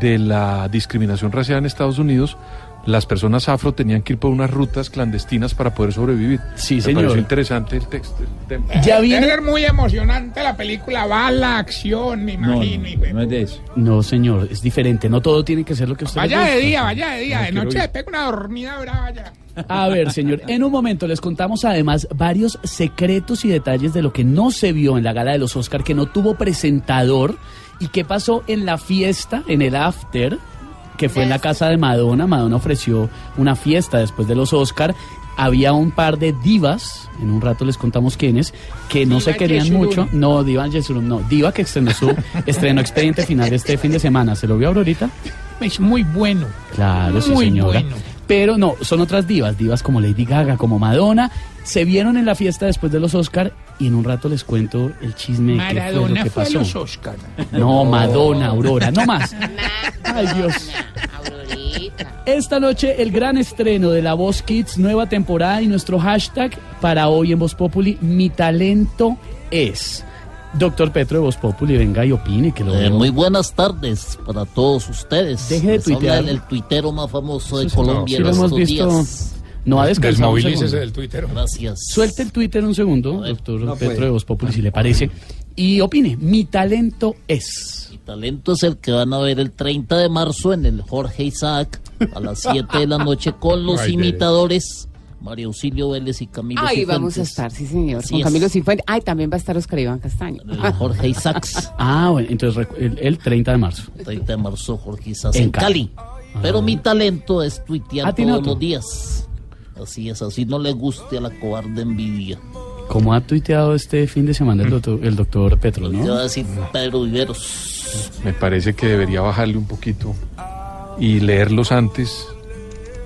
Speaker 5: de la discriminación racial en Estados Unidos. Las personas afro tenían que ir por unas rutas clandestinas para poder sobrevivir.
Speaker 4: Sí,
Speaker 5: Me
Speaker 4: señor.
Speaker 5: pareció interesante el texto. el tema.
Speaker 4: Ya
Speaker 21: Debe ser muy emocionante la película, va la acción, me imagino.
Speaker 6: No es de eso.
Speaker 4: No, señor, es diferente. No todo tiene que ser lo que usted
Speaker 21: Vaya de día, vaya de día,
Speaker 5: No,
Speaker 21: de noche le pega una dormida brava ya.
Speaker 4: A ver, señor, en un momento les contamos además varios secretos y detalles de lo que no se vio en la gala de los Oscar, que no tuvo presentador y qué pasó en la fiesta, en el after, que fue en la casa de Madonna. Madonna ofreció una fiesta después de los Oscar. Había un par de divas, en un rato les contamos quiénes, que no
Speaker 21: Diva
Speaker 4: se querían
Speaker 21: Yesurum.
Speaker 4: mucho. No, Diva Yesurum, no. Diva que estrenó su estreno expediente final este fin de semana. ¿Se lo vio Aurorita?
Speaker 21: Es muy bueno.
Speaker 4: Claro, sí,
Speaker 21: Muy
Speaker 4: señora.
Speaker 21: bueno.
Speaker 4: Pero no, son otras divas, divas como Lady Gaga, como Madonna. Se vieron en la fiesta después de los Oscar y en un rato les cuento el chisme de qué fue lo que
Speaker 21: fue a
Speaker 4: pasó.
Speaker 21: los Oscar.
Speaker 4: No, Madonna, Aurora, no más. Ay, Dios. Esta noche el gran estreno de La Voz Kids, nueva temporada y nuestro hashtag para hoy en Voz Populi, mi talento es. Doctor Petro de Voz Populi, venga y opine que lo
Speaker 23: Eh, muy buenas tardes para todos ustedes.
Speaker 4: Deje de
Speaker 23: Les
Speaker 4: tuitear.
Speaker 23: el, el tuitero más famoso de
Speaker 4: Sí.
Speaker 23: Colombia
Speaker 4: Sí
Speaker 23: en estos
Speaker 4: visto.
Speaker 23: días.
Speaker 4: No ha descansado
Speaker 21: Desmovilícese del Twitter.
Speaker 23: Gracias.
Speaker 4: Suelte el Twitter un segundo, doctor
Speaker 23: no
Speaker 4: Petro
Speaker 23: puede.
Speaker 4: de Voz Populi, si le parece. Y opine, mi talento es.
Speaker 23: Mi talento es el que van a ver el 30 de marzo en el Jorge Isaac a las 7 de la noche con los
Speaker 21: Ay,
Speaker 23: imitadores María Auxilio Vélez y Camilo
Speaker 24: Ahí
Speaker 23: Cifuentes.
Speaker 24: vamos a estar, sí, señor.
Speaker 23: Así
Speaker 24: con
Speaker 23: es.
Speaker 24: Camilo Cifuentes. Ay, también va a estar Oscar Iván Castaño.
Speaker 23: El Jorge Isaacs.
Speaker 4: Ah, bueno, entonces el, el 30 de marzo.
Speaker 23: 30 de marzo, Jorge Isaacs
Speaker 4: En
Speaker 23: en,
Speaker 4: Cali.
Speaker 23: Cali. Pero mi talento es tuitear
Speaker 4: Ah, ¿tiene
Speaker 23: todos los días. Así es, así no le guste a la cobarde envidia.
Speaker 4: Como ha tuiteado este fin de semana el doctor, el doctor Petro,
Speaker 23: Te va a
Speaker 4: ¿no?
Speaker 23: decir Pedro Viveros.
Speaker 5: Me parece que debería bajarle un poquito y leerlos antes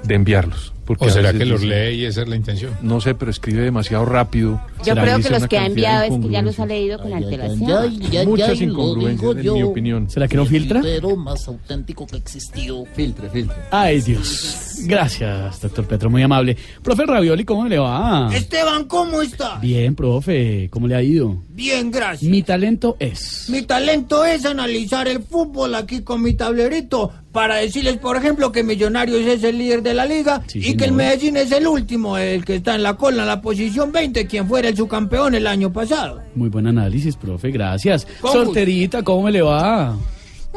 Speaker 5: de enviarlos. Porque
Speaker 21: ¿O será que los lee y esa es la intención?
Speaker 5: No sé, pero escribe demasiado rápido.
Speaker 9: Yo creo que los que ha enviado es que ya los ha leído con antelación.
Speaker 5: Muchas incongruencias, en mi opinión.
Speaker 4: ¿Será que no filtra?
Speaker 23: Pero más auténtico que existió.
Speaker 6: Filtre, filtre.
Speaker 4: Ay, Dios. Gracias, doctor Petro, muy amable. Profe Ravioli, ¿cómo le va?
Speaker 25: Esteban, ¿cómo está?
Speaker 4: Bien, profe, ¿cómo le ha ido?
Speaker 25: Bien, gracias.
Speaker 4: Mi talento es.
Speaker 25: Mi talento es analizar el fútbol aquí con mi tablerito para decirles, por ejemplo, que Millonarios es el líder de la liga
Speaker 4: Sí,
Speaker 25: y que el. Medellín es el último, el que está en la cola, en la posición 20, quien fuera el subcampeón el año pasado.
Speaker 4: Muy buen análisis, profe, gracias.
Speaker 25: Gusto.
Speaker 4: Sorterita, ¿cómo me le va?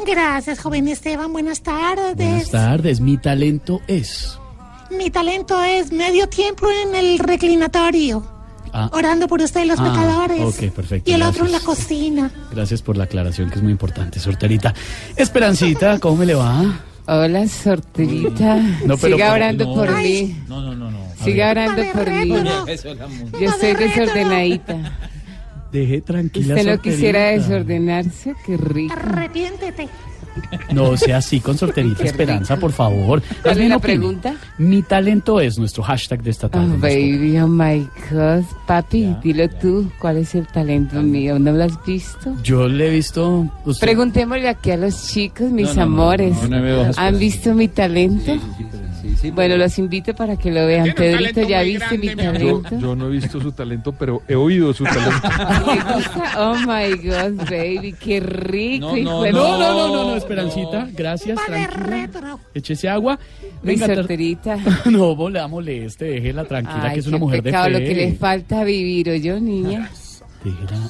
Speaker 26: Gracias, joven Esteban. Buenas tardes.
Speaker 4: Buenas tardes, mi talento es.
Speaker 26: Mi talento es medio tiempo en el reclinatorio,
Speaker 4: Ah,
Speaker 26: orando por ustedes los
Speaker 4: Ah,
Speaker 26: pecadores.
Speaker 4: ok, perfecto,
Speaker 26: Y el otro en la cocina.
Speaker 4: gracias por la aclaración, que es muy importante, Sorterita. Esperancita, ¿cómo me le va?
Speaker 24: Hola, sorterita.
Speaker 4: No, pero
Speaker 24: Siga orando
Speaker 4: No.
Speaker 24: por
Speaker 26: Ay.
Speaker 24: mí.
Speaker 6: No, no, no, no.
Speaker 24: Siga orando por mí.
Speaker 6: Eso es la música.
Speaker 24: Yo estoy desordenadita.
Speaker 4: Deje tranquila,
Speaker 24: ¿Usted no
Speaker 4: Sorterita.
Speaker 24: quisiera desordenarse? Qué rico.
Speaker 26: Arrepiéntete.
Speaker 4: No sea así con Sorterita Esperanza, por favor.
Speaker 24: ¿Cuál es la pregunta?
Speaker 4: Mi talento es nuestro hashtag de esta tarde.
Speaker 24: Oh, baby, oh my God. Papi, dilo tú. ¿Cuál es el talento mío? ¿No lo has visto?
Speaker 4: Yo le he visto. usted-
Speaker 24: Preguntémosle aquí a los chicos, mis
Speaker 6: No, no, no,
Speaker 24: amores.
Speaker 6: no,
Speaker 24: ¿Han visto mi talento?
Speaker 6: Sí, sí,
Speaker 24: Bueno, los invito para que lo vean. Pedrito, ¿ya viste mi
Speaker 21: grande, mi
Speaker 5: Yo,
Speaker 24: talento?
Speaker 5: yo no he visto su talento, pero he oído su talento.
Speaker 24: ¿Le gusta? Oh my God, baby, qué rico.
Speaker 6: No, no,
Speaker 24: de-
Speaker 4: No, no, no, no, no, Esperancita. Gracias, tranquila.
Speaker 26: retro.
Speaker 4: Échese agua.
Speaker 24: Mi
Speaker 4: Venga, ter-
Speaker 24: solterita.
Speaker 4: no, la moleste, déjela tranquila,
Speaker 24: Ay,
Speaker 4: que es una mujer de
Speaker 24: pecado lo
Speaker 4: fe.
Speaker 24: que le falta vivir, yo, niña?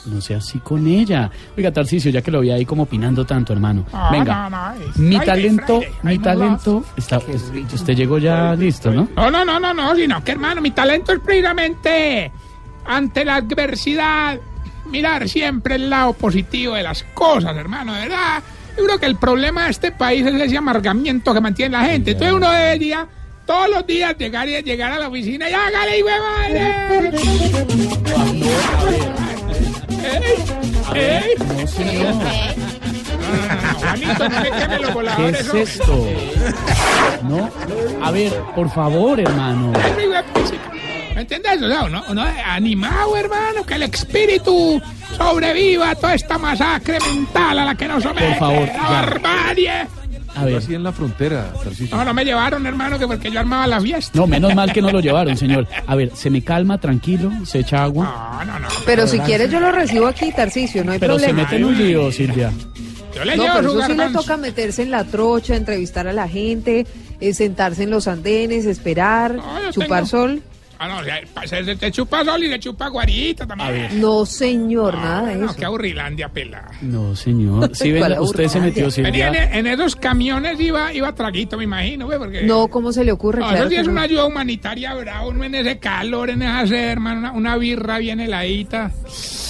Speaker 4: No sea así con ella. Oiga, Tarcicio, ya que lo vi ahí como opinando tanto, hermano.
Speaker 21: Ah,
Speaker 4: Venga,
Speaker 21: no, no, es
Speaker 4: mi
Speaker 21: Friday,
Speaker 4: talento,
Speaker 21: Friday,
Speaker 4: mi
Speaker 21: I'm
Speaker 4: talento. Está, es- usted llegó ya listo, ¿no?
Speaker 21: No, no, no, no, no, sino que hermano, mi talento es precisamente ante la adversidad, mirar siempre el lado positivo de las cosas, hermano, de verdad. Yo creo que el problema de este país es ese amargamiento que mantiene la gente. Entonces uno debería todos los días llegar y llegar a la oficina y hágale, de madre. ¡Ey! ¡Ey! Juanito, no me queme los
Speaker 4: ¿Qué
Speaker 21: voladores.
Speaker 4: es
Speaker 21: hombre.
Speaker 4: esto? No. A ver, por favor, hermano.
Speaker 21: ¿Me entiendes? O sea, uno, uno animado, hermano, que el espíritu sobreviva a toda esta masacre mental a la que nos somete.
Speaker 5: Por favor, ya.
Speaker 21: ¡Barbarie!
Speaker 4: A ver.
Speaker 5: Así en la frontera, Tarcisio.
Speaker 21: No, no me llevaron, hermano, que porque yo armaba la fiesta.
Speaker 4: No, menos mal que no lo llevaron, señor. A ver, se me calma, tranquilo, se echa agua.
Speaker 21: No, no, no.
Speaker 11: Pero si quieres yo lo recibo aquí, Tarcicio, no hay
Speaker 4: Pero se
Speaker 11: problema.
Speaker 4: mete en un lío, Silvia.
Speaker 21: Yo le
Speaker 11: No,
Speaker 21: llevo
Speaker 11: pero eso sí le toca meterse en la trocha, entrevistar a la gente, eh, sentarse en los andenes, esperar,
Speaker 21: yo
Speaker 11: chupar
Speaker 21: tengo-
Speaker 11: sol.
Speaker 21: Ah, no, se, se te chupa sol y se chupa guarita también.
Speaker 11: No, señor, nada de
Speaker 21: No,
Speaker 11: eso.
Speaker 21: qué aburrilandia, pelada.
Speaker 4: No, señor. Si ven,
Speaker 11: Para
Speaker 4: usted se metió, Silvia.
Speaker 21: en, en esos camiones iba, iba traguito, me imagino, güey, porque...
Speaker 11: No, ¿cómo se le ocurre?
Speaker 21: No,
Speaker 11: Claro
Speaker 21: eso sí es
Speaker 11: no.
Speaker 21: una ayuda humanitaria, bravo, uno en ese calor, en esa sed, hermano, una, una birra bien heladita.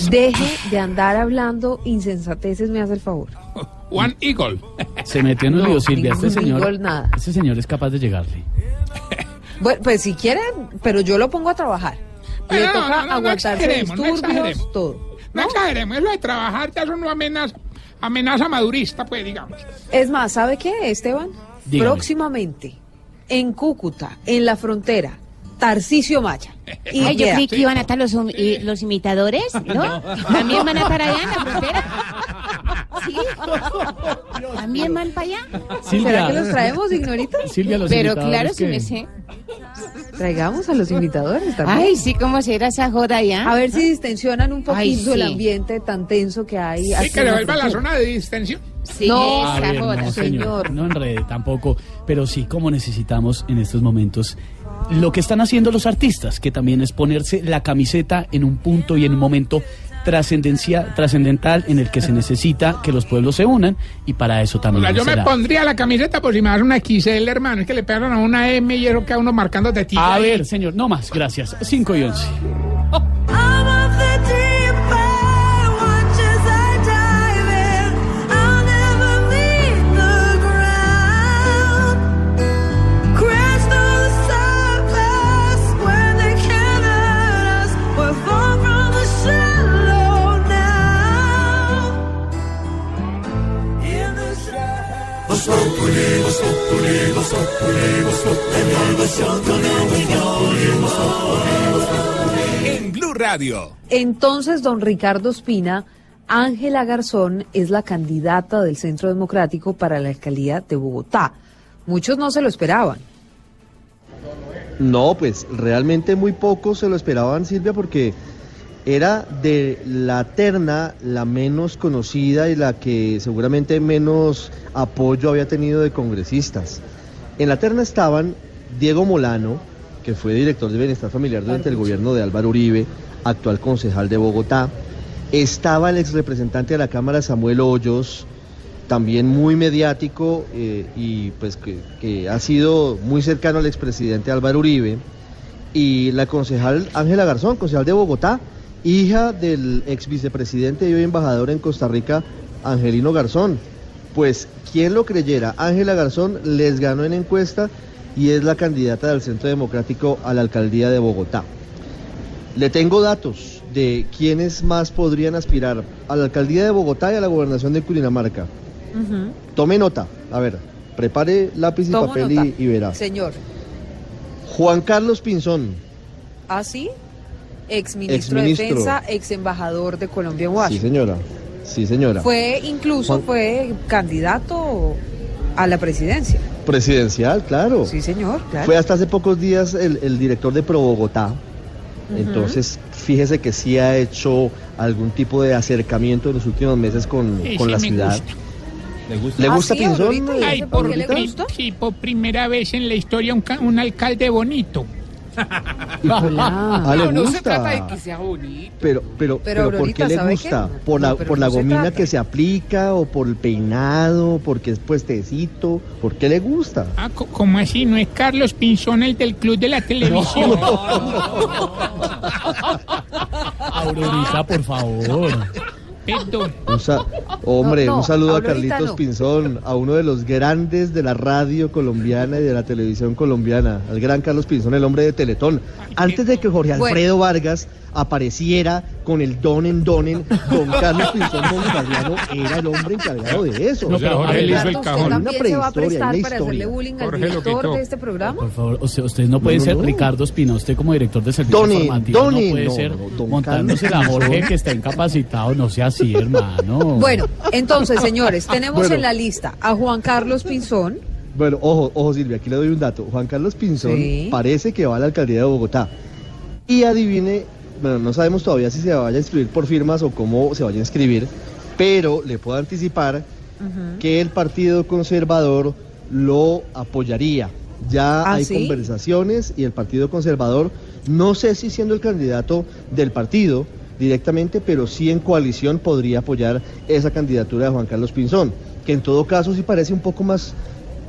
Speaker 11: Deje de andar hablando insensateces, me hace el favor.
Speaker 21: One Eagle.
Speaker 4: Se metió en un
Speaker 11: No,
Speaker 4: lío, Silvia. Este señor,
Speaker 11: gol, nada.
Speaker 4: este señor es capaz de llegarle.
Speaker 11: Bueno, pues si quiere, pero yo lo pongo a trabajar. Le
Speaker 21: Pero no,
Speaker 11: toca
Speaker 21: no,
Speaker 11: aguantarse disturbios, todo.
Speaker 21: No exageremos, eso de trabajar ya son una amenaza, amenaza madurista, pues, digamos.
Speaker 11: Es más, ¿sabe qué, Esteban?
Speaker 21: Dígame.
Speaker 11: Próximamente, en Cúcuta, en la frontera, Tarcisio Maya. Y
Speaker 9: Ay, yo creí que iban a estar los, los imitadores, ¿no? También van a estar allá en la frontera. ¿Sí? ¿También van para allá?
Speaker 4: Silvia.
Speaker 11: ¿Será que los traemos, ignorita?
Speaker 4: Silvia, los
Speaker 9: Pero claro,
Speaker 4: que-
Speaker 9: me sé.
Speaker 11: Traigamos a los imitadores también.
Speaker 9: Ay, sí, ¿cómo será esa joda allá?
Speaker 11: A ver si distensionan un poquito
Speaker 9: Ay,
Speaker 11: el ambiente tan tenso que hay.
Speaker 21: Sí, que le
Speaker 11: la
Speaker 21: vuelva a la zona de distensión.
Speaker 9: Sí,
Speaker 11: No,
Speaker 9: esa
Speaker 4: ver,
Speaker 9: joda.
Speaker 4: no, señor,
Speaker 11: señor.
Speaker 4: no enrede tampoco, pero sí como necesitamos en estos momentos lo que están haciendo los artistas, que también es ponerse la camiseta en un punto y en un momento trascendencia trascendental en el que se necesita que los pueblos se unan y para eso
Speaker 21: O
Speaker 4: también
Speaker 21: sea, yo me
Speaker 4: será.
Speaker 21: pondría la camiseta por si me das una XL, hermano. Es que le pegaron a una M y eso queda uno marcando tetilla.
Speaker 4: A
Speaker 21: ahí.
Speaker 4: ver, señor, no más, gracias. 5 y 11.
Speaker 27: Radio.
Speaker 11: Entonces, don Ricardo Espina, Ángela Garzón es la candidata del Centro Democrático para la alcaldía de Bogotá. Muchos no se lo esperaban.
Speaker 28: No, pues realmente muy pocos se lo esperaban, Silvia, porque era de la terna la menos conocida y la que seguramente menos apoyo había tenido de congresistas. En la terna estaban Diego Molano, que fue director de Bienestar Familiar durante el gobierno de Álvaro Uribe, actual concejal de Bogotá. Estaba el ex representante de la Cámara, Samuel Hoyos, también muy mediático eh, y pues que, ha sido muy cercano al expresidente Álvaro Uribe. Y la concejal Ángela Garzón, concejal de Bogotá, hija del ex vicepresidente y hoy embajador en Costa Rica, Angelino Garzón. Pues quien lo creyera, Ángela Garzón les ganó en encuesta y es la candidata del Centro Democrático a la alcaldía de Bogotá. Le tengo datos de quienes más podrían aspirar a la alcaldía de Bogotá y a la gobernación de Cundinamarca. Tome nota, a ver, prepare lápiz y
Speaker 11: Tomo
Speaker 28: papel y, y verá.
Speaker 11: Señor,
Speaker 28: Juan Carlos Pinzón,
Speaker 11: ¿así? Ex ministro de. Defensa, ex embajador de Colombia en
Speaker 28: sí
Speaker 11: Washington.
Speaker 28: señora, sí señora.
Speaker 11: Fue incluso
Speaker 28: Juan-
Speaker 11: fue candidato a la presidencia.
Speaker 28: Presidencial, claro.
Speaker 11: Sí, señor, claro.
Speaker 28: Fue hasta hace pocos días el, el director de Pro Bogotá. Entonces, fíjese que sí ha hecho algún tipo de acercamiento en los últimos meses con,
Speaker 21: Sí,
Speaker 28: con
Speaker 21: sí,
Speaker 28: la
Speaker 21: me
Speaker 28: ciudad.
Speaker 21: gusta.
Speaker 28: ¿Le gusta? ¿Le
Speaker 11: Ah,
Speaker 28: gusta
Speaker 11: sí,
Speaker 28: Pinzón?
Speaker 11: Aurorita, ¿y
Speaker 21: Ay,
Speaker 11: ese por
Speaker 21: por,
Speaker 11: qué le
Speaker 21: pri-
Speaker 11: gusta?
Speaker 21: sí, por primera vez en la historia un, un alcalde bonito.
Speaker 28: Ah, le
Speaker 21: no, no se
Speaker 28: gusta.
Speaker 21: trata de que sea bonito.
Speaker 28: Pero, pero,
Speaker 11: Pero,
Speaker 28: pero, ¿por qué le
Speaker 11: ¿sabe
Speaker 28: gusta?
Speaker 11: qué?
Speaker 28: ¿Por la,
Speaker 11: No,
Speaker 28: por la
Speaker 11: no
Speaker 28: gomina
Speaker 11: trata.
Speaker 28: que se aplica o por el peinado? ¿Porque es puestecito? ¿Por qué le gusta?
Speaker 21: Ah, co- ¿cómo así? ¿No es Carlos Pinzón el del club de la televisión?
Speaker 4: Aurorita, por favor.
Speaker 2: Respeto.
Speaker 28: Un sa- hombre,
Speaker 11: No, no,
Speaker 28: un saludo a Carlitos
Speaker 11: no.
Speaker 28: Pinzón, a uno de los grandes de la radio colombiana y de la televisión colombiana, al gran Carlos Pinzón, el hombre de Teletón. Antes de que Jorge
Speaker 11: Bueno.
Speaker 28: Alfredo Vargas apareciera con el don en donen, don Carlos Pinzón Montalbano era el hombre encargado de eso.
Speaker 2: No, pero Jorge le hizo el cajón.
Speaker 11: ¿Usted
Speaker 28: Una
Speaker 11: también se va a
Speaker 28: prehistoria,
Speaker 11: prestar
Speaker 28: una
Speaker 11: para hacerle
Speaker 28: historia.
Speaker 11: bullying al
Speaker 2: Jorge lo
Speaker 11: director
Speaker 2: quitó.
Speaker 11: de este programa?
Speaker 4: Por favor, usted, usted no puede
Speaker 28: No,
Speaker 4: ser
Speaker 28: no.
Speaker 4: Ricardo Espina, usted como director de servicio
Speaker 28: Donen,
Speaker 4: informativo
Speaker 28: donen,
Speaker 4: no puede
Speaker 28: no,
Speaker 4: ser montándose
Speaker 28: Carlos
Speaker 4: la Jorge que está incapacitado, no sea así, hermano.
Speaker 11: Bueno, entonces, señores, tenemos
Speaker 28: Bueno.
Speaker 11: en la lista a Juan Carlos Pinzón.
Speaker 28: Bueno, ojo, ojo Silvia, aquí le doy un dato. Juan Carlos Pinzón
Speaker 11: Sí.
Speaker 28: parece que va a la alcaldía de Bogotá. Y adivine, bueno, no sabemos todavía si se vaya a inscribir por firmas o cómo se vaya a inscribir, pero le puedo anticipar que el Partido Conservador lo apoyaría. Ya
Speaker 11: ¿Ah,
Speaker 28: hay
Speaker 11: sí?
Speaker 28: conversaciones y el Partido Conservador, no sé si siendo el candidato del partido directamente, pero sí en coalición podría apoyar esa candidatura de Juan Carlos Pinzón, que en todo caso sí parece un poco más,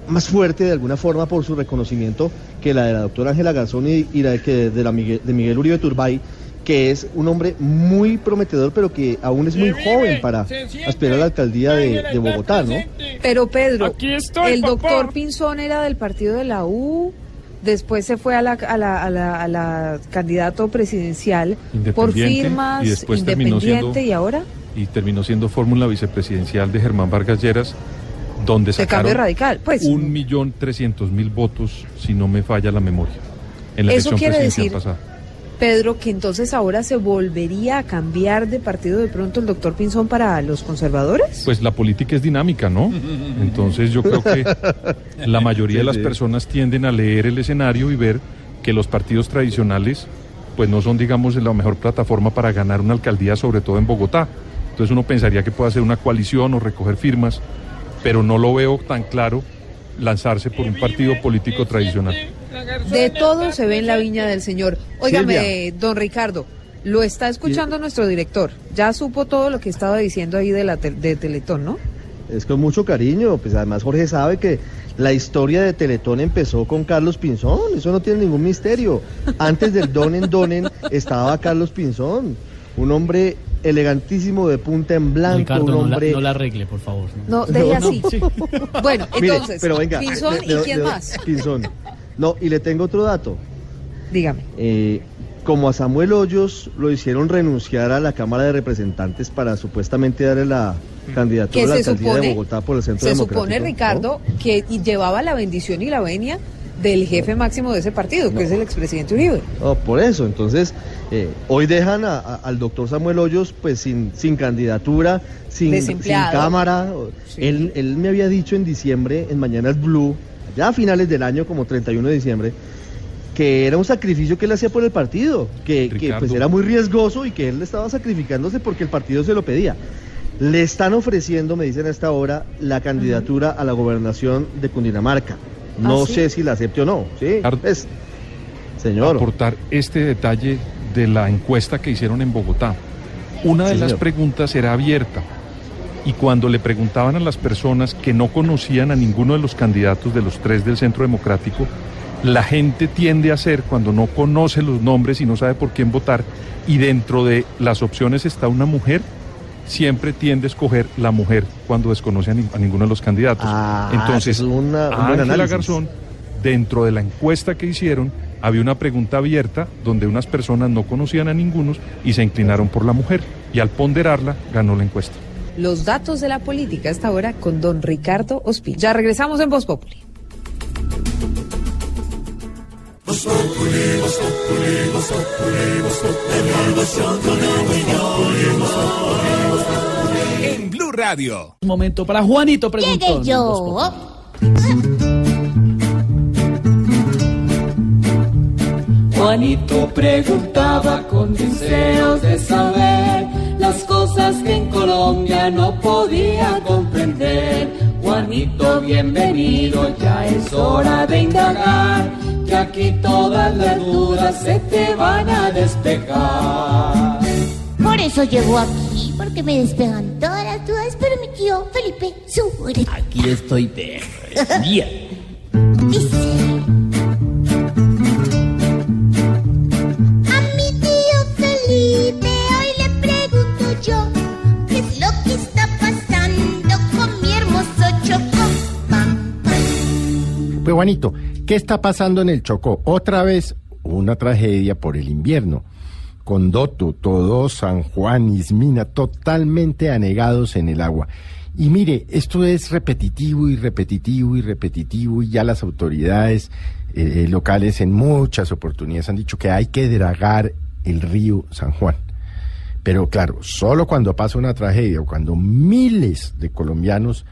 Speaker 28: más fuerte de alguna forma por su reconocimiento que la de la doctora Ángela Garzón y, y la de, que, de, la Miguel, de Miguel Uribe Turbay, que es un hombre muy prometedor, pero que aún es muy joven para aspirar a la alcaldía de, de Bogotá, ¿no?
Speaker 11: Pero Pedro,
Speaker 2: Aquí estoy,
Speaker 11: el
Speaker 2: papá.
Speaker 11: doctor Pinzón era del partido de la U, después se fue a la, a la, a la, a la candidato presidencial por firmas,
Speaker 5: y después terminó
Speaker 11: independiente,
Speaker 5: siendo-
Speaker 11: y ahora
Speaker 5: y terminó siendo fórmula vicepresidencial de Germán Vargas Lleras, donde
Speaker 11: cambio
Speaker 5: sacaron
Speaker 11: radical. Pues
Speaker 5: un millón trescientos mil votos, si no me falla la memoria, en la
Speaker 11: Eso
Speaker 5: elección
Speaker 11: quiere
Speaker 5: presidencial
Speaker 11: decir-
Speaker 5: pasada.
Speaker 11: Pedro, que entonces ahora se volvería a cambiar de partido de pronto el doctor Pinzón para los conservadores.
Speaker 5: Pues la política es dinámica, ¿no? Entonces yo creo que la mayoría de las personas tienden a leer el escenario y ver que los partidos tradicionales pues no son, digamos, la mejor plataforma para ganar una alcaldía, sobre todo en Bogotá. Entonces uno pensaría que puede hacer una coalición o recoger firmas, pero no lo veo tan claro lanzarse por un partido político tradicional.
Speaker 11: De todo se ve en la viña del Señor. Óigame,
Speaker 28: Silvia.
Speaker 11: don Ricardo, lo está escuchando nuestro director. Ya supo todo lo que estaba diciendo ahí de la de Teletón, ¿no?
Speaker 28: Es con mucho cariño, pues además Jorge sabe que la historia de Teletón empezó con Carlos Pinzón, eso no tiene ningún misterio. Antes del Donen Donen estaba Carlos Pinzón, un hombre elegantísimo de punta en blanco,
Speaker 4: Ricardo,
Speaker 28: un
Speaker 4: no la,
Speaker 28: hombre...
Speaker 4: no la arregle, por favor.
Speaker 11: No, deje
Speaker 28: No, no.
Speaker 11: así. Bueno,
Speaker 28: Mire,
Speaker 11: entonces,
Speaker 28: pero venga,
Speaker 11: Pinzón
Speaker 28: le- le-
Speaker 11: y quién
Speaker 28: le-
Speaker 11: más.
Speaker 28: Pinzón. No, y le tengo otro dato.
Speaker 11: Dígame.
Speaker 28: Eh, como a Samuel Hoyos lo hicieron renunciar a la Cámara de Representantes para supuestamente darle la candidatura
Speaker 11: Que
Speaker 28: a la alcaldía
Speaker 11: supone,
Speaker 28: de Bogotá por el Centro
Speaker 11: se
Speaker 28: Democrático.
Speaker 11: supone
Speaker 28: ¿no?
Speaker 11: Ricardo, que y llevaba la bendición y la venia del jefe máximo de ese partido, que es el expresidente Uribe.
Speaker 28: No, por eso, entonces, eh, hoy dejan a- a- al doctor Samuel Hoyos pues sin, sin candidatura, sin, cámara. Él, él me había dicho en diciembre, en Mañanas Blue, ya a finales del año, como 31 de diciembre, que era un sacrificio que él hacía por el partido, que, pues era muy riesgoso y que él estaba sacrificándose porque el partido se lo pedía. Le están ofreciendo, me dicen a esta hora, la candidatura a la gobernación de Cundinamarca. No
Speaker 5: ¿Ah, sí?
Speaker 28: sé si la acepte o no. Sí, pues, señor.
Speaker 5: aportar este detalle de la encuesta que hicieron en Bogotá. Una de
Speaker 28: Sí,
Speaker 5: las
Speaker 28: señor.
Speaker 5: preguntas era abierta y cuando le preguntaban a las personas que no conocían a ninguno de los candidatos de los tres del Centro Democrático, la gente tiende a hacer cuando no conoce los nombres y no sabe por quién votar y dentro de las opciones está una mujer, siempre tiende a escoger la mujer cuando desconoce a, ni- a ninguno de los candidatos.
Speaker 28: Ah,
Speaker 5: Entonces,
Speaker 28: una-
Speaker 5: Ángela. Garzón, dentro de la encuesta que hicieron, había una pregunta abierta donde unas personas no conocían a ninguno y se inclinaron por la mujer. Y al ponderarla, ganó la encuesta.
Speaker 11: Los datos de la política hasta ahora con don Ricardo Ospina. Ya regresamos en Voz Populi.
Speaker 13: En Blue Radio.
Speaker 4: Un momento para Juanito preguntó.
Speaker 9: Llegué yo.
Speaker 29: Juanito preguntaba con deseos de saber cosas que en Colombia no podía comprender. Juanito, bienvenido, ya es hora de indagar, que aquí todas las dudas se te van a despejar.
Speaker 9: Por eso llegó aquí, porque me despegan todas las dudas, pero mi tío Felipe sufre.
Speaker 10: Aquí estoy de bien.
Speaker 30: Juanito, ¿qué está pasando en el Chocó? Otra vez una tragedia por el invierno. Condoto, Todó, San Juan, Ismina, totalmente anegados en el agua. Y mire, esto es repetitivo y repetitivo y repetitivo y ya las autoridades eh, locales en muchas oportunidades han dicho que hay que dragar el río San Juan. Pero claro, solo cuando pasa una tragedia o cuando miles de colombianos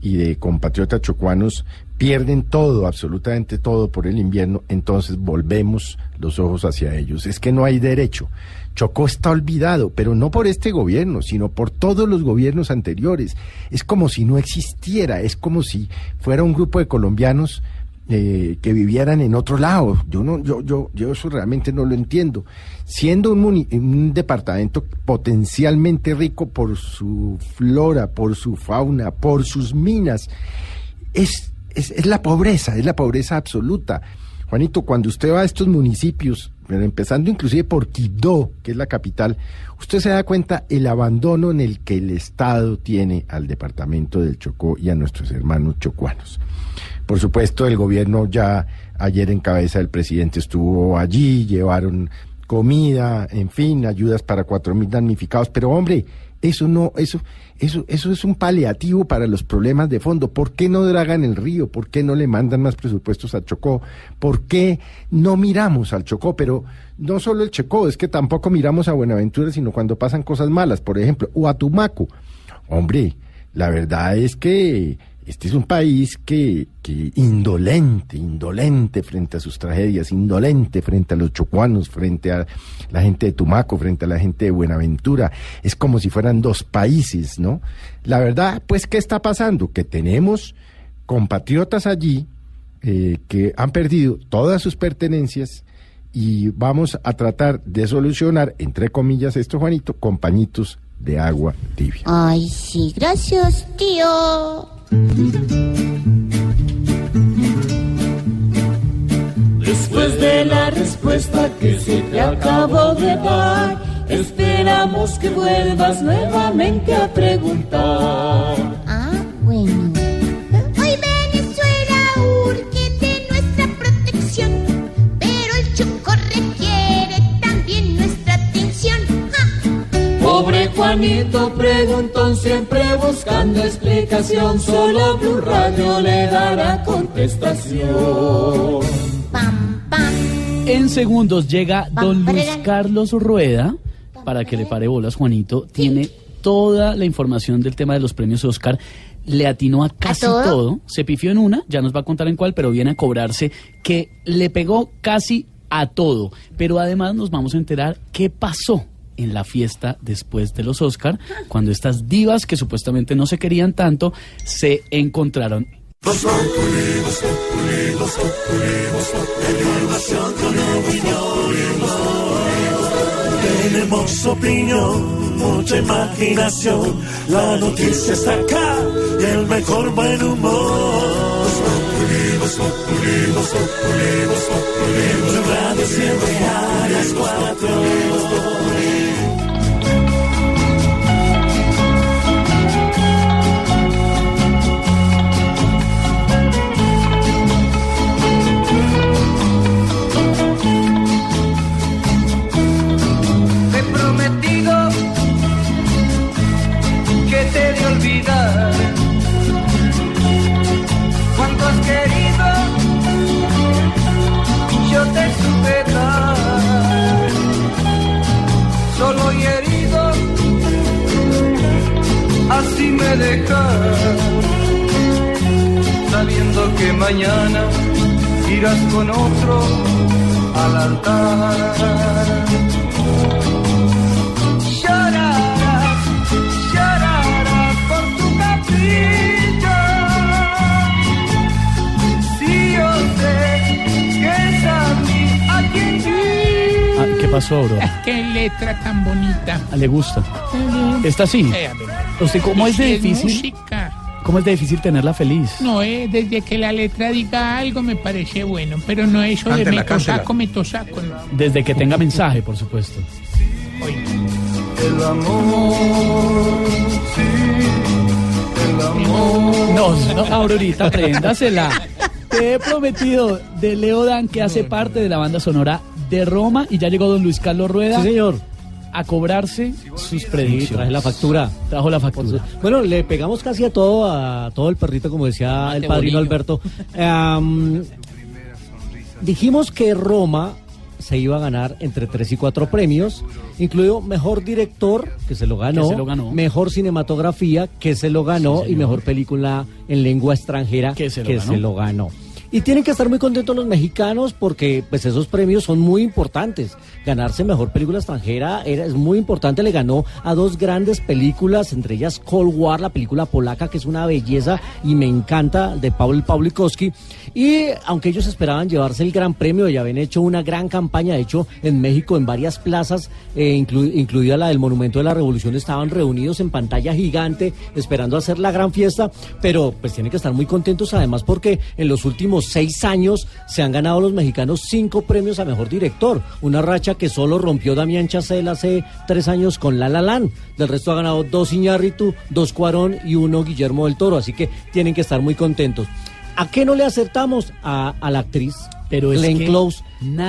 Speaker 30: y de compatriotas chocuanos pierden todo, absolutamente todo por el invierno, entonces volvemos los ojos hacia ellos. Es que no hay derecho. Chocó está olvidado, pero no por este gobierno, sino por todos los gobiernos anteriores. Es como si no existiera, es como si fuera un grupo de colombianos eh, que vivieran en otro lado. Yo no, yo, yo, yo eso realmente no lo entiendo. Siendo un, departamento potencialmente rico por su flora, por su fauna, por sus minas, es, es, es la pobreza, es la pobreza absoluta. Juanito, cuando usted va a estos municipios, pero empezando inclusive por Quibdó, que es la capital, usted se da cuenta el abandono en el que el Estado tiene al departamento del Chocó y a nuestros hermanos chocuanos. Por supuesto, el gobierno ya ayer en cabeza del presidente estuvo allí, llevaron comida, en fin, ayudas para cuatro mil damnificados, pero hombre, eso no, eso, eso, eso es un paliativo para los problemas de fondo. ¿Por qué no dragan el río? ¿Por qué no le mandan más presupuestos al Chocó? ¿Por qué no miramos al Chocó? Pero no solo el Chocó, es que tampoco miramos a Buenaventura, sino cuando pasan cosas malas, por ejemplo, o a Tumaco. Hombre, la verdad es que este es un país que, indolente, indolente frente a sus tragedias, indolente frente a los chocuanos, frente a la gente de Tumaco, frente a la gente de Buenaventura. Es como si fueran dos países, ¿no? La verdad, pues, ¿qué está pasando? Que tenemos compatriotas allí eh, que han perdido todas sus pertenencias y vamos a tratar de solucionar, entre comillas, esto, Juanito, con pañitos de agua tibia.
Speaker 9: Ay, sí, gracias, tío.
Speaker 31: Después de la respuesta que se te acabó de dar, esperamos que vuelvas nuevamente a preguntar. Juanito preguntón, siempre buscando explicación, solo Blue Radio le dará contestación.
Speaker 4: En segundos llega don Luis. Carlos Rueda, para que le pare bolas, Juanito. Tiene toda la información del tema de los premios Oscar. Le atinó a casi
Speaker 9: todo?
Speaker 4: todo? Se pifió en una, ya nos va a contar en cuál, pero viene a cobrarse que le pegó casi a todo. Pero además nos vamos a enterar qué pasó en la fiesta después de los Oscar, cuando estas divas que supuestamente no se querían tanto, se encontraron.
Speaker 32: Tenemos opinión, mucha imaginación. La noticia está acá mejor buen humor.
Speaker 31: Solo y herido así me dejas sabiendo que mañana irás con otro al altar
Speaker 4: pasó, Aurora?
Speaker 21: Qué letra tan bonita.
Speaker 4: Ah, ¿Le gusta? ¿Está así?
Speaker 21: Eh.
Speaker 4: ¿Usted cómo es de
Speaker 21: Sí,
Speaker 4: difícil?
Speaker 21: música.
Speaker 4: ¿Cómo es de difícil tenerla feliz?
Speaker 21: No, eh, desde que la letra diga algo me parece bueno, pero no eso de me tosaco, me tosaco. no.
Speaker 4: Desde que tenga mensaje, por supuesto.
Speaker 31: el amor, sí, el amor.
Speaker 4: No, no, Aurorita, préndasela. Te he prometido de Leo Dan que hace parte de la banda sonora de Roma y ya llegó don Luis Carlos Rueda.
Speaker 33: Sí, señor.
Speaker 4: A cobrarse sus predicciones.
Speaker 33: traje la factura.
Speaker 4: Trajo la factura.
Speaker 33: Bueno, le pegamos casi a todo, a todo el perrito, como decía el
Speaker 4: Mate
Speaker 33: padrino. Alberto. Am, dijimos que Roma se iba a ganar entre tres y cuatro premios, incluido mejor director, que se lo ganó,
Speaker 4: Que se lo ganó.
Speaker 33: mejor cinematografía, que se lo ganó,
Speaker 4: Sí,
Speaker 33: y mejor película en lengua extranjera, que
Speaker 4: se lo ganó.
Speaker 33: se lo ganó. Y tienen que estar muy contentos los mexicanos porque pues esos premios son muy importantes. Ganarse mejor película extranjera era, es muy importante. Le ganó a dos grandes películas, entre ellas Cold War, la película polaca, que es una belleza y me encanta, de Paul Pawlikowski. Y aunque ellos esperaban llevarse el gran premio y habían hecho una gran campaña, de hecho en México en varias plazas, eh, inclu- incluida la del Monumento de la Revolución, estaban reunidos en pantalla gigante esperando hacer la gran fiesta, pero pues tienen que estar muy contentos además porque en los últimos seis años se han ganado los mexicanos cinco premios a mejor director, una racha que solo rompió Damián Chazelle hace tres años con La La Land. Del resto ha ganado dos Iñárritu, dos Cuarón y uno Guillermo del Toro, así que tienen que estar muy contentos. ¿A qué no le acertamos? A, a la actriz
Speaker 4: Pero es
Speaker 33: Glenn
Speaker 4: que
Speaker 33: Close.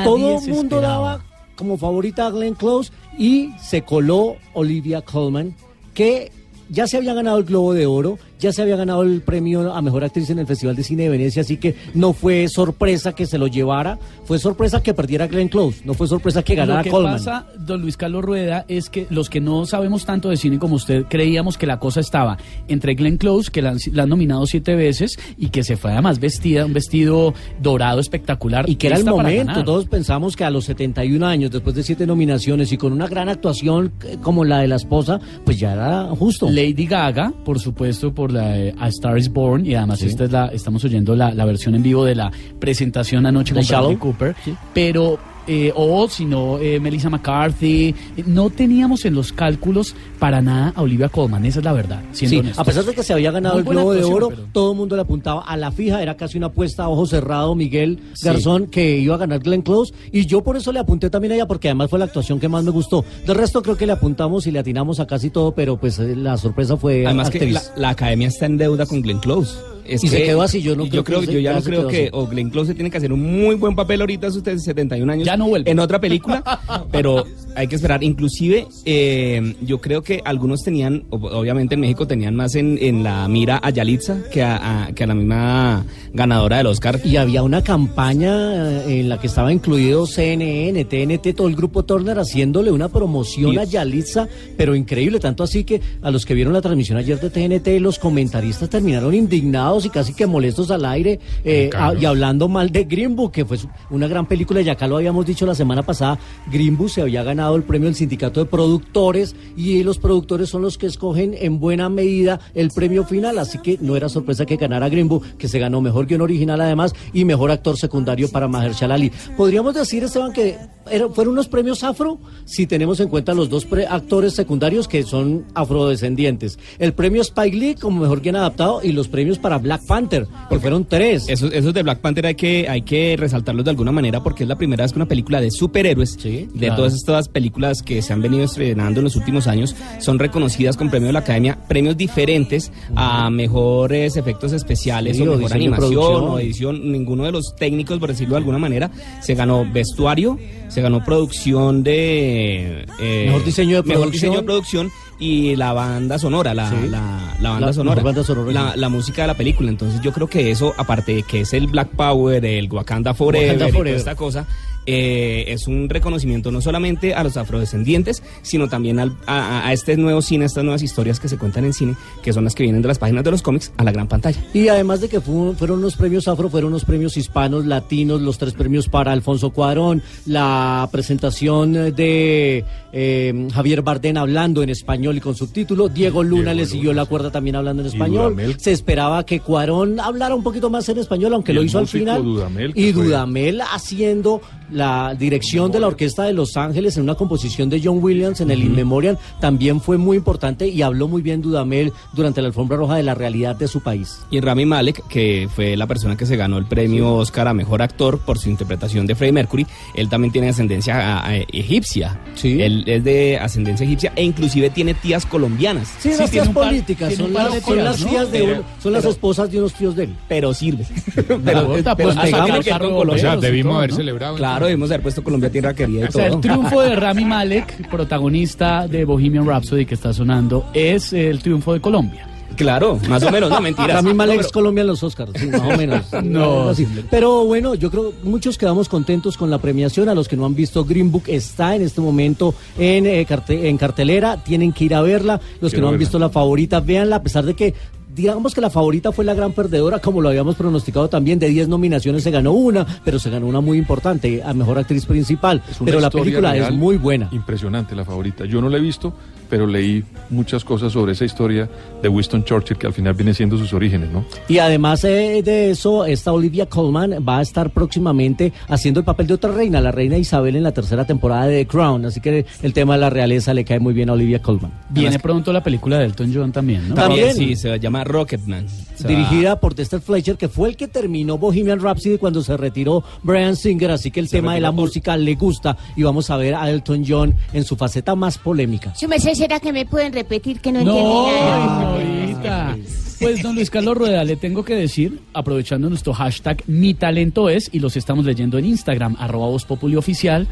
Speaker 33: Todo el mundo daba como favorita a Glenn Close y se coló Olivia Colman, que ya se había ganado el Globo de Oro, ya se había ganado el premio a Mejor Actriz en el Festival de Cine de Venecia, así que no fue sorpresa que se lo llevara, fue sorpresa que perdiera Glenn Close, no fue sorpresa que ganara
Speaker 4: Lo que pasa, don Luis Carlos Rueda, es que los que no sabemos tanto de cine como usted, creíamos que la cosa estaba entre Glenn Close, que la, han- la han nominado siete veces, y que se fue además vestida, un vestido dorado espectacular.
Speaker 33: Y que era el momento, todos pensamos que a los 71 años, después de siete nominaciones y con una gran actuación eh, como la de la esposa, pues ya era justo.
Speaker 4: Lady Gaga, por supuesto, por la de A Star is Born, y además
Speaker 33: Sí.
Speaker 4: esta es la, estamos oyendo la, la versión en vivo de la presentación anoche
Speaker 33: De
Speaker 4: con
Speaker 33: Shallow.
Speaker 4: Cooper, pero eh, o si no, eh, Melissa McCarthy, eh, no teníamos en los cálculos para nada a Olivia Colman, esa es la verdad, siendo
Speaker 33: Sí,
Speaker 4: honestos.
Speaker 33: a pesar de que se había ganado
Speaker 4: Muy
Speaker 33: el Globo de Oro,
Speaker 4: pero-
Speaker 33: todo el mundo le apuntaba a la fija, era casi una apuesta a ojo cerrado Miguel
Speaker 4: Sí.
Speaker 33: Garzón que iba a ganar Glenn Close y yo por eso le apunté también a ella porque además fue la actuación que más me gustó. Del resto creo que le apuntamos y le atinamos a casi todo, pero pues eh, la sorpresa fue
Speaker 34: Además que la, la academia está en deuda con Glenn Close. Es
Speaker 33: Y se
Speaker 34: que-
Speaker 33: quedó así, yo no
Speaker 34: y
Speaker 33: creo que
Speaker 34: yo ya no creo que o Glenn Close tiene que hacer un muy buen papel ahorita a sus 71 años. Ya no vuelve. En otra película, pero hay que esperar. Inclusive, eh, yo creo que algunos tenían, ob- obviamente en México tenían más en, en la mira a Yalitza que a, a- que a la misma ganadora del Oscar.
Speaker 33: Y había una campaña eh, en la que estaba incluido CNN, TNT, todo el grupo Turner haciéndole una promoción
Speaker 34: Y-
Speaker 33: a Yalitza, pero increíble, tanto así que a los que vieron la transmisión ayer de TNT, los comentaristas terminaron indignados y casi que molestos al aire eh,
Speaker 2: Claro.
Speaker 33: a- y hablando mal de Green Book, que fue una gran película, y acá lo habíamos dicho la semana pasada, Green Book se había ganado el premio del sindicato de productores y los productores son los que escogen en buena medida el premio final, así que no era sorpresa que ganara Green Book, que se ganó mejor guion original además y mejor actor secundario para Mahershala Ali. Podríamos decir, Esteban, que era- fueron unos premios afro si tenemos en cuenta los dos pre- actores secundarios que son afrodescendientes. El premio Spike Lee como mejor guion adaptado y los premios para Black Panther, que fueron tres.
Speaker 34: Esos, esos de Black Panther hay que, hay que resaltarlos de alguna manera porque es la primera vez que una película de superhéroes, de
Speaker 33: claro.
Speaker 34: todas estas películas que se han venido estrenando en los últimos años, son reconocidas con premio de la Academia, premios diferentes a mejores efectos especiales
Speaker 33: Sí,
Speaker 34: o mejor animación
Speaker 33: producción.
Speaker 34: o edición. Ninguno de los técnicos, por decirlo de alguna manera, se ganó vestuario, se ganó producción de... eh,
Speaker 33: Mejor diseño de
Speaker 34: mejor diseño de
Speaker 33: producción.
Speaker 34: Y la banda sonora, la,
Speaker 33: Sí.
Speaker 34: la, la banda
Speaker 33: La-
Speaker 34: sonora,
Speaker 33: mejor banda sonora,
Speaker 34: la, música de la película. Entonces yo creo que eso, aparte de que es el Black Power, el Wakanda Forever,
Speaker 33: Wakanda
Speaker 34: y toda esta cosa, eh, es un reconocimiento no solamente a los afrodescendientes, sino también al- a, este nuevo cine, a estas nuevas historias que se cuentan en cine, que son las que vienen de las páginas de los cómics a la gran pantalla.
Speaker 33: Y además de que fu- fueron los premios afro, fueron los premios hispanos, latinos, los tres premios para Alfonso Cuarón, la presentación de eh, Javier Bardem hablando en español y con subtítulo, Diego Luna le siguió la cuerda también hablando en español, se esperaba que Cuarón hablara un poquito más en español, aunque
Speaker 5: Y
Speaker 33: lo hizo al final,
Speaker 5: Dudamel,
Speaker 33: y
Speaker 5: fue-
Speaker 33: Dudamel haciendo La dirección de la Orquesta de Los Ángeles en una composición de John Williams en el In Memoriam también fue muy importante y habló muy bien Dudamel durante la alfombra roja de la realidad de su país.
Speaker 34: Y Rami Malek, que fue la persona que se ganó el premio Oscar a Mejor Actor por su interpretación de Freddie Mercury, él también tiene ascendencia a- a- egipcia.
Speaker 33: Sí.
Speaker 34: Él es de ascendencia egipcia e inclusive tiene tías colombianas.
Speaker 33: Sí, las
Speaker 34: tiene
Speaker 33: tías políticas, son, las,
Speaker 34: de
Speaker 33: son
Speaker 34: tías,
Speaker 33: las
Speaker 34: ¿no?
Speaker 33: tías de
Speaker 34: Pero-
Speaker 33: uno- son las
Speaker 34: pero-
Speaker 33: esposas de unos tíos de él.
Speaker 34: Pero sirve.
Speaker 33: pero-
Speaker 34: pero,
Speaker 33: pues
Speaker 34: hasta
Speaker 33: pegamos.
Speaker 34: que con Colombia.
Speaker 2: O sea, debimos haber celebrado.
Speaker 34: Claro, debimos haber puesto Colombia tierra querida y
Speaker 4: O sea, el triunfo de Rami Malek, protagonista de Bohemian Rhapsody que está sonando, es el triunfo de Colombia.
Speaker 34: Claro, más o menos, no mentiras.
Speaker 33: Rami Malek
Speaker 34: No,
Speaker 33: es
Speaker 34: pero-
Speaker 33: Colombia en los Oscars, sí, más o menos.
Speaker 4: No.
Speaker 33: Así. Pero bueno, yo creo muchos quedamos contentos con la premiación. A los que no han visto Green Book está en este momento en, eh, carte- en cartelera, tienen que ir a verla. Los que no han visto la favorita, véanla, a pesar de que digamos que la favorita fue la gran perdedora, como lo habíamos pronosticado también. De 10 nominaciones se ganó una, pero se ganó una muy importante, a mejor actriz principal. Pero la película es muy buena.
Speaker 5: Impresionante la favorita. Yo no la he visto, pero leí muchas cosas sobre esa historia de Winston Churchill que al final viene siendo sus orígenes, ¿no?
Speaker 33: Y además eh, de eso, esta Olivia Colman va a estar próximamente haciendo el papel de otra reina, la reina Isabel en la tercera temporada de The Crown. Así que el tema de la realeza le cae muy bien a Olivia Colman.
Speaker 4: Viene pronto la película de Elton John también, ¿no?
Speaker 33: También.
Speaker 34: Sí, se llama Rocketman.
Speaker 33: Dirigida por Dexter Fletcher, que fue el que terminó Bohemian Rhapsody cuando se retiró Brian Singer. Así que el tema de la música le gusta y vamos a ver a Elton John en su faceta más polémica.
Speaker 9: Su ¿será que me pueden repetir que no,
Speaker 4: No,
Speaker 9: entiendo nada?
Speaker 4: señorita. Pues, don Luis Carlos Rueda, le tengo que decir, aprovechando nuestro hashtag Mi Talento Es, y los estamos leyendo en Instagram, arroba Voz Populi Oficial,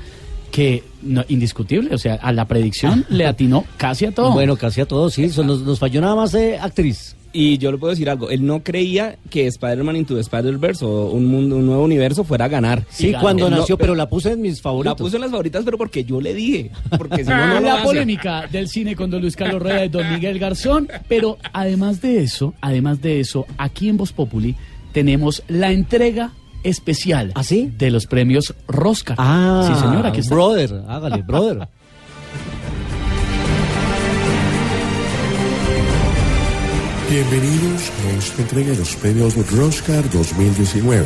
Speaker 4: que no, indiscutible, o sea, a la predicción le atinó casi a todo.
Speaker 33: Bueno, casi a todos, sí. Eso nos, nos falló nada más eh, actriz.
Speaker 34: Y yo le puedo decir algo, él no creía que Spider-Man Into the Spider-Verse o un mundo, un nuevo universo fuera a ganar.
Speaker 33: Sí, cuando
Speaker 34: Él no-
Speaker 33: nació, pero la puse en mis favoritos.
Speaker 34: La puse en las favoritas, pero porque yo le dije. Porque si no, no lo
Speaker 4: la polémica del cine con don Luis Carlos Rueda y don Miguel Garzón. Pero además de eso, además de eso, aquí en Voz Populi tenemos la entrega especial de los premios Roscar.
Speaker 33: Ah,
Speaker 4: sí, señora, está.
Speaker 33: brother, hágale, brother.
Speaker 35: Bienvenidos a esta entrega de los premios Roscar 2019.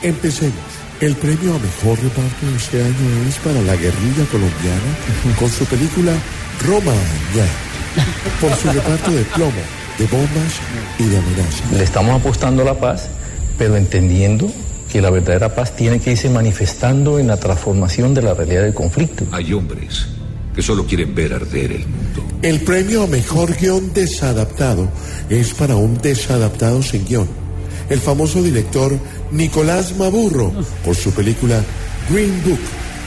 Speaker 35: Empecemos. El premio a mejor reparto de este año es para la guerrilla colombiana con su película Roma Ya, por su reparto de plomo, de bombas y de amenazas.
Speaker 36: Le estamos apostando a la paz, pero entendiendo que la verdadera paz tiene que irse manifestando en la transformación de la realidad del conflicto.
Speaker 37: Hay hombres que solo quieren ver arder el mundo.
Speaker 35: El premio a mejor guion desadaptado es para un desadaptado sin guion. El famoso director Nicolás Maburro por su película Green Book,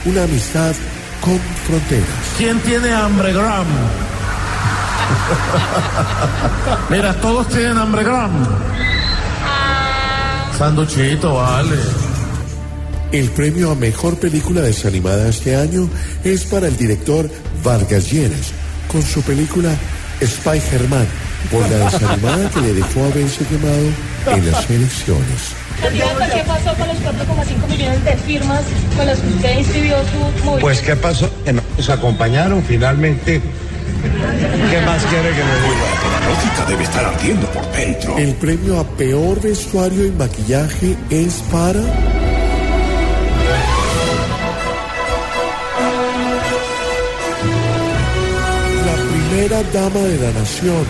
Speaker 35: una amistad con fronteras.
Speaker 25: ¿Quién tiene hambre, Gram? Mira, todos tienen hambre, Gram. Sanduchito, vale.
Speaker 35: El premio a mejor película desanimada este año es para el director Vargas Lleras con su película Spy Germán por la desanimada que le dejó haberse quemado en las elecciones.
Speaker 31: ¿qué pasó con los 4,5 millones de firmas con las que usted inscribió su movimiento?
Speaker 38: Pues, ¿qué pasó? Que nos acompañaron finalmente. ¿Qué más quiere que le diga?
Speaker 37: La lógica debe estar ardiendo por dentro.
Speaker 35: El premio a peor vestuario y maquillaje es para primera dama de la nación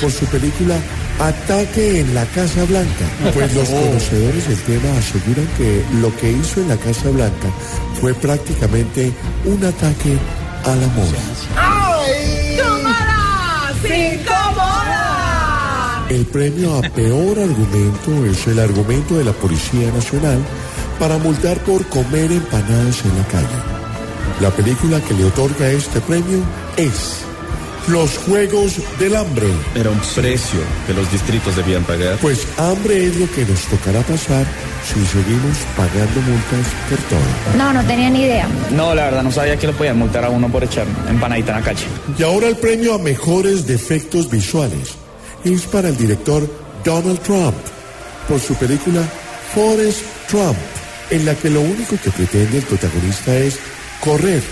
Speaker 35: por su película Ataque en la Casa Blanca. Pues los conocedores del tema aseguran que lo que hizo en la Casa Blanca fue prácticamente un ataque a la moda.
Speaker 25: ¡Ay!
Speaker 35: El premio a peor argumento es el argumento de la Policía Nacional para multar por comer empanadas en la calle. La película que le otorga este premio es Los Juegos del Hambre.
Speaker 39: Era un precio que los distritos debían pagar.
Speaker 35: Pues hambre es lo que nos tocará pasar si seguimos pagando multas por todo.
Speaker 40: No, no tenía ni idea.
Speaker 41: No, la verdad no sabía que lo podían multar a uno por echar empanadita en la calle.
Speaker 35: Y ahora el premio a mejores defectos visuales es para el director Donald Trump por su película Forrest Trump, en la que lo único que pretende el protagonista es correr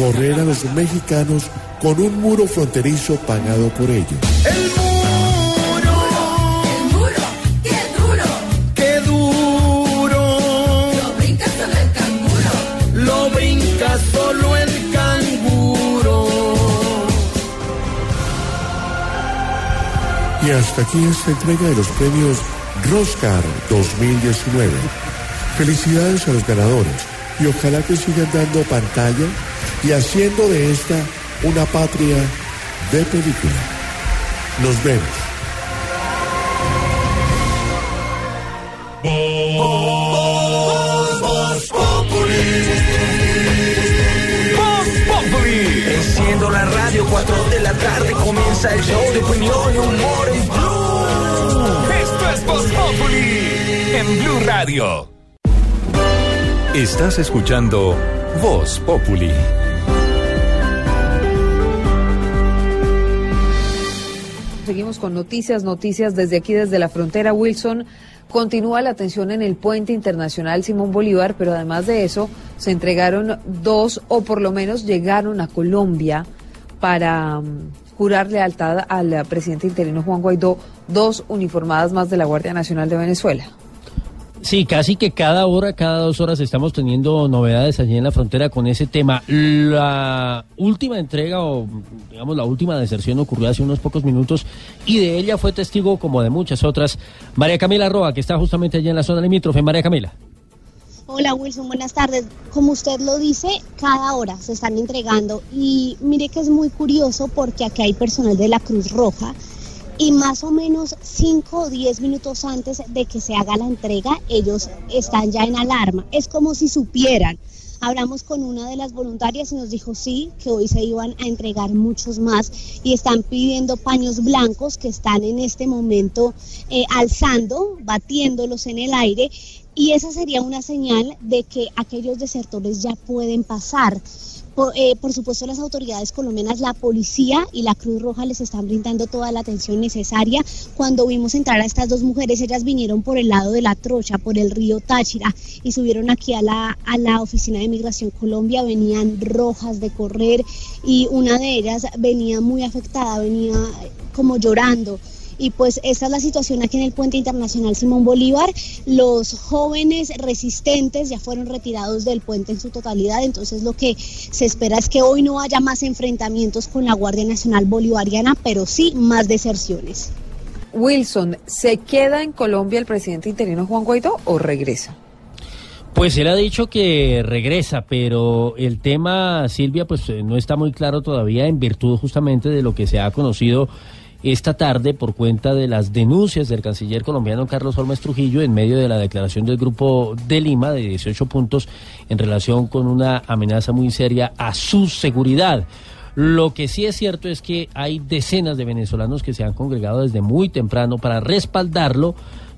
Speaker 35: correr a los mexicanos con un muro fronterizo pagado por ellos.
Speaker 25: El muro, el muro, qué
Speaker 3: duro, qué duro. Lo brinca solo el canguro, lo brinca solo el canguro.
Speaker 35: Y hasta aquí esta entrega de los premios Roscar 2019. Felicidades a los ganadores y ojalá que sigan dando pantalla y haciendo de esta una patria de película. Nos vemos.
Speaker 3: Enciendo la radio, 4 de la tarde comienza el show de opinión y humor en Blue.
Speaker 27: Esto es Voz Populi en Blue Radio.
Speaker 42: Estás escuchando Voz Populi.
Speaker 11: Seguimos con noticias, noticias desde aquí, desde la frontera. Wilson, continúa la atención en el puente internacional Simón Bolívar, pero además de eso, se entregaron dos, o por lo menos llegaron a Colombia para mm, jurar lealtad al presidente interino Juan Guaidó, dos uniformadas más de la Guardia Nacional de Venezuela.
Speaker 10: Sí, casi que cada hora, cada dos horas estamos teniendo novedades allí en la frontera con ese tema. La última entrega o digamos la última deserción ocurrió hace unos pocos minutos y de ella fue testigo como de muchas otras María Camila Roa, que está justamente allí en la zona limítrofe. María Camila.
Speaker 14: Hola Wilson, buenas tardes. Como usted lo dice, cada hora se están entregando y mire que es muy curioso porque aquí hay personal de la Cruz Roja y más o menos 5 o 10 minutos antes de que se haga la entrega, ellos están ya en alarma. Es como si supieran. Hablamos con una de las voluntarias y nos dijo sí, que hoy se iban a entregar muchos más y están pidiendo paños blancos que están en este momento eh, alzando, batiéndolos en el aire y esa sería una señal de que aquellos desertores ya pueden pasar. Eh, por, supuesto, las autoridades colombianas, la policía y la Cruz Roja les están brindando toda la atención necesaria. Cuando vimos entrar a estas dos mujeres, ellas vinieron por el lado de la trocha, por el río Táchira, y subieron aquí a la, a la oficina de Migración Colombia, venían rojas de correr y una de ellas venía muy afectada, venía como llorando y pues esta es la situación aquí en el puente internacional Simón Bolívar. Los jóvenes resistentes ya fueron retirados del puente en su totalidad, entonces lo que se espera es que hoy no haya más enfrentamientos con la Guardia Nacional Bolivariana, pero sí más deserciones.
Speaker 11: Wilson, ¿se queda en Colombia el presidente interino Juan Guaidó o regresa?
Speaker 10: Pues él ha dicho que regresa, pero el tema, Silvia, pues eh, no está muy claro todavía en virtud justamente de lo que se ha conocido esta tarde por cuenta de las denuncias del canciller colombiano Carlos Holmes Trujillo en medio de la declaración del Grupo de Lima de 18 puntos en relación con una amenaza muy seria a su seguridad. Lo que sí es cierto es que hay decenas de venezolanos que se han congregado desde muy temprano para respaldarlo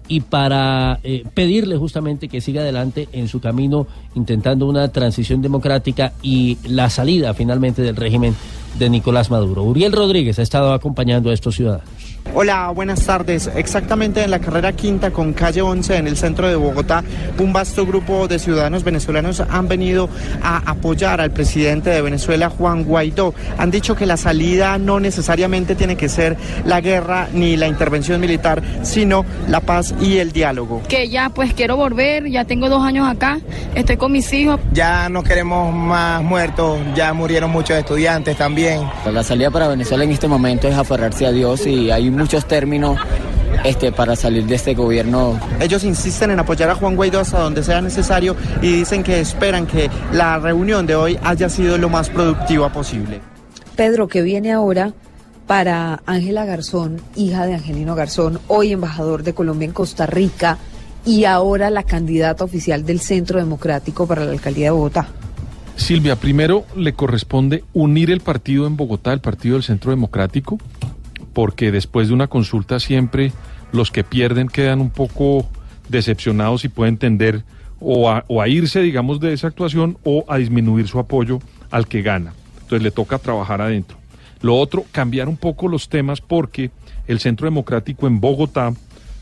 Speaker 10: y para eh, pedirle justamente que siga adelante en su camino intentando una transición democrática y la salida finalmente del régimen de Nicolás Maduro. Uriel Rodríguez ha estado acompañando a estos ciudadanos.
Speaker 43: Hola, buenas tardes. Exactamente en la carrera quinta con calle 11 en el centro de Bogotá, un vasto grupo de ciudadanos venezolanos han venido a apoyar al presidente de Venezuela, Juan Guaidó. Han dicho que la salida no necesariamente tiene que ser la guerra ni la intervención militar, sino la paz y el diálogo.
Speaker 44: Que ya pues quiero volver, ya tengo dos años acá, estoy con mis hijos.
Speaker 45: Ya no queremos más muertos, ya murieron muchos estudiantes también.
Speaker 46: La salida para Venezuela en este momento es aferrarse a Dios y hay muchos términos este, para salir de este gobierno.
Speaker 43: Ellos insisten en apoyar a Juan Guaidó hasta donde sea necesario y dicen que esperan que la reunión de hoy haya sido lo más productiva posible.
Speaker 11: Pedro, que viene ahora para Ángela Garzón, hija de Angelino Garzón, hoy embajador de Colombia en Costa Rica y ahora la candidata oficial del Centro Democrático para la alcaldía de Bogotá.
Speaker 5: Silvia, primero le corresponde unir el partido en Bogotá, el partido del Centro Democrático, porque después de una consulta siempre los que pierden quedan un poco decepcionados y pueden tender o a, irse, digamos, de esa actuación o a disminuir su apoyo al que gana. Entonces le toca trabajar adentro. Lo otro, cambiar un poco los temas porque el Centro Democrático en Bogotá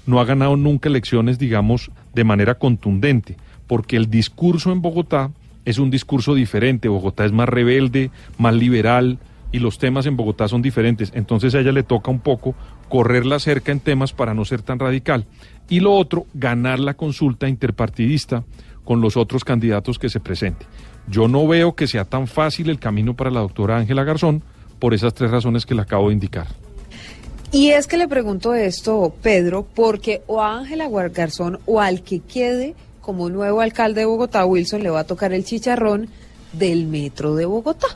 Speaker 5: no ha ganado nunca elecciones, digamos, de manera contundente, porque el discurso en Bogotá es un discurso diferente. Bogotá es más rebelde, más liberal, y los temas en Bogotá son diferentes. Entonces a ella le toca un poco correrla cerca en temas para no ser tan radical. Y lo otro, ganar la consulta interpartidista con los otros candidatos que se presenten. Yo no veo que sea tan fácil el camino para la doctora Ángela Garzón por esas tres razones que le acabo de indicar.
Speaker 11: Y es que le pregunto esto, Pedro, porque o a Ángela Garzón o al que quede como nuevo alcalde de Bogotá, Wilson, le va a tocar el chicharrón del metro de Bogotá.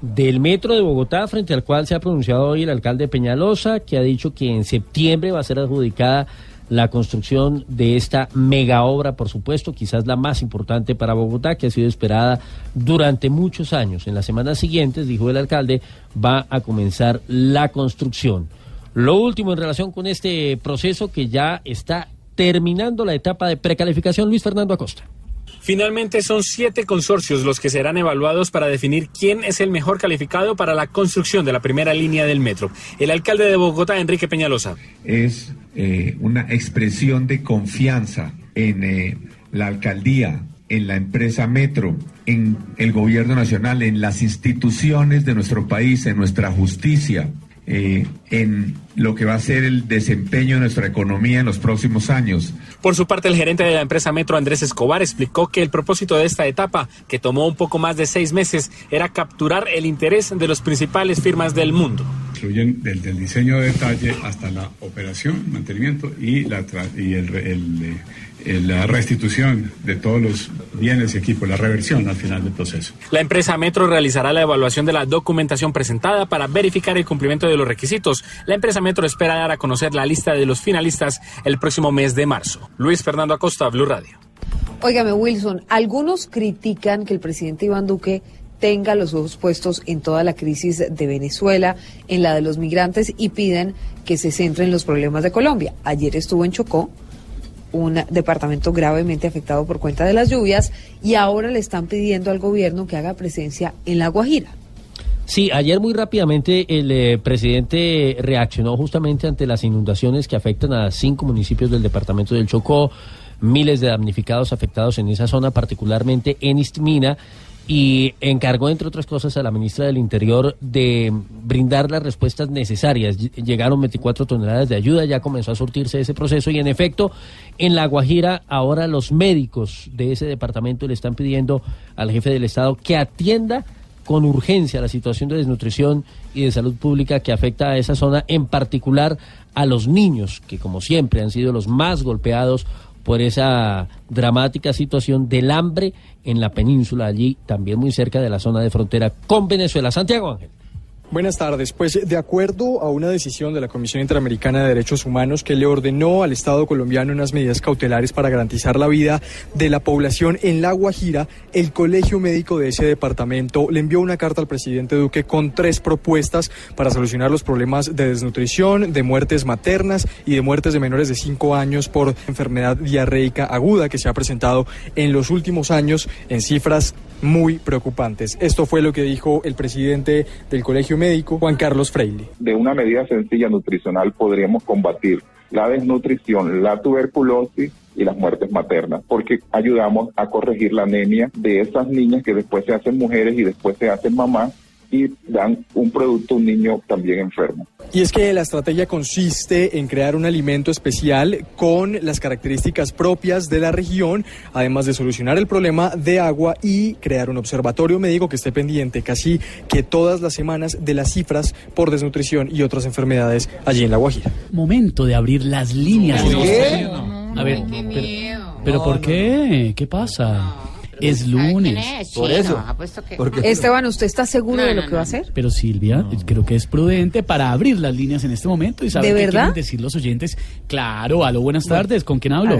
Speaker 10: Del metro de Bogotá, frente al cual se ha pronunciado hoy el alcalde Peñalosa, que ha dicho que en septiembre va a ser adjudicada la construcción de esta mega obra, por supuesto, quizás la más importante para Bogotá, que ha sido esperada durante muchos años. En las semanas siguientes, dijo el alcalde, va a comenzar la construcción. Lo último en relación con este proceso que ya está terminando la etapa de precalificación, Luis Fernando Acosta.
Speaker 47: Finalmente son siete consorcios los que serán evaluados para definir quién es el mejor calificado para la construcción de la primera línea del metro. El alcalde de Bogotá, Enrique Peñalosa.
Speaker 48: Es eh, una expresión de confianza en eh, la alcaldía, en la empresa Metro, en el gobierno nacional, en las instituciones de nuestro país, en nuestra justicia, eh, en lo que va a ser el desempeño de nuestra economía en los próximos años.
Speaker 47: Por su parte, el gerente de la empresa Metro, Andrés Escobar, explicó que el propósito de esta etapa, que tomó un poco más de seis meses, era capturar el interés de las principales firmas del mundo.
Speaker 49: Incluyen desde el diseño de detalle hasta la operación, mantenimiento y, la y el, el eh, la restitución de todos los bienes y equipos, la reversión al final del proceso.
Speaker 47: La empresa Metro realizará la evaluación de la documentación presentada para verificar el cumplimiento de los requisitos. La empresa Metro espera dar a conocer la lista de los finalistas el próximo mes de marzo. Luis Fernando Acosta, Blue Radio.
Speaker 11: Óigame, Wilson, algunos critican que el presidente Iván Duque tenga los ojos puestos en toda la crisis de Venezuela, en la de los migrantes y piden que se centre en los problemas de Colombia. Ayer estuvo en Chocó un departamento gravemente afectado por cuenta de las lluvias y ahora le están pidiendo al gobierno que haga presencia en La Guajira.
Speaker 10: Sí, ayer muy rápidamente el eh, presidente reaccionó justamente ante las inundaciones que afectan a cinco municipios del departamento del Chocó, miles de damnificados afectados en esa zona, particularmente en Istmina y encargó, entre otras cosas, a la ministra del Interior de brindar las respuestas necesarias. Llegaron 24 toneladas de ayuda, ya comenzó a surtirse ese proceso y, en efecto, en La Guajira, ahora los médicos de ese departamento le están pidiendo al jefe del Estado que atienda con urgencia la situación de desnutrición y de salud pública que afecta a esa zona, en particular a los niños, que como siempre han sido los más golpeados por esa dramática situación del hambre en la península, allí también muy cerca de la zona de frontera con Venezuela. Santiago Ángel.
Speaker 50: Buenas tardes. Pues de acuerdo a una decisión de la Comisión Interamericana de Derechos Humanos que le ordenó al Estado colombiano unas medidas cautelares para garantizar la vida de la población en La Guajira, el Colegio Médico de ese departamento le envió una carta al presidente Duque con tres propuestas para solucionar los problemas de desnutrición, de muertes maternas y de muertes de menores de cinco años por enfermedad diarreica aguda que se ha presentado en los últimos años en cifras muy preocupantes. Esto fue lo que dijo el presidente del Colegio Médico, Juan Carlos Freire.
Speaker 51: De una medida sencilla nutricional podríamos combatir la desnutrición, la tuberculosis y las muertes maternas, porque ayudamos a corregir la anemia de esas niñas que después se hacen mujeres y después se hacen mamás y dan un producto a un niño también enfermo.
Speaker 50: Y es que la estrategia consiste en crear un alimento especial con las características propias de la región, además de solucionar el problema de agua y crear un observatorio médico que esté pendiente casi que todas las semanas de las cifras por desnutrición y otras enfermedades allí en La Guajira.
Speaker 4: Momento de abrir las líneas.
Speaker 50: ¿Qué?
Speaker 4: A ver, pero, pero ¿por qué? ¿Qué pasa? Es lunes.
Speaker 11: Por eso. Esteban, ¿usted está seguro de lo que va a hacer?
Speaker 4: Pero Silvia, creo que es prudente para abrir las líneas en este momento y saber
Speaker 11: ¿De
Speaker 4: qué
Speaker 11: verdad?
Speaker 4: quieren decir los oyentes. Claro, aló, buenas tardes. ¿Con quién hablo?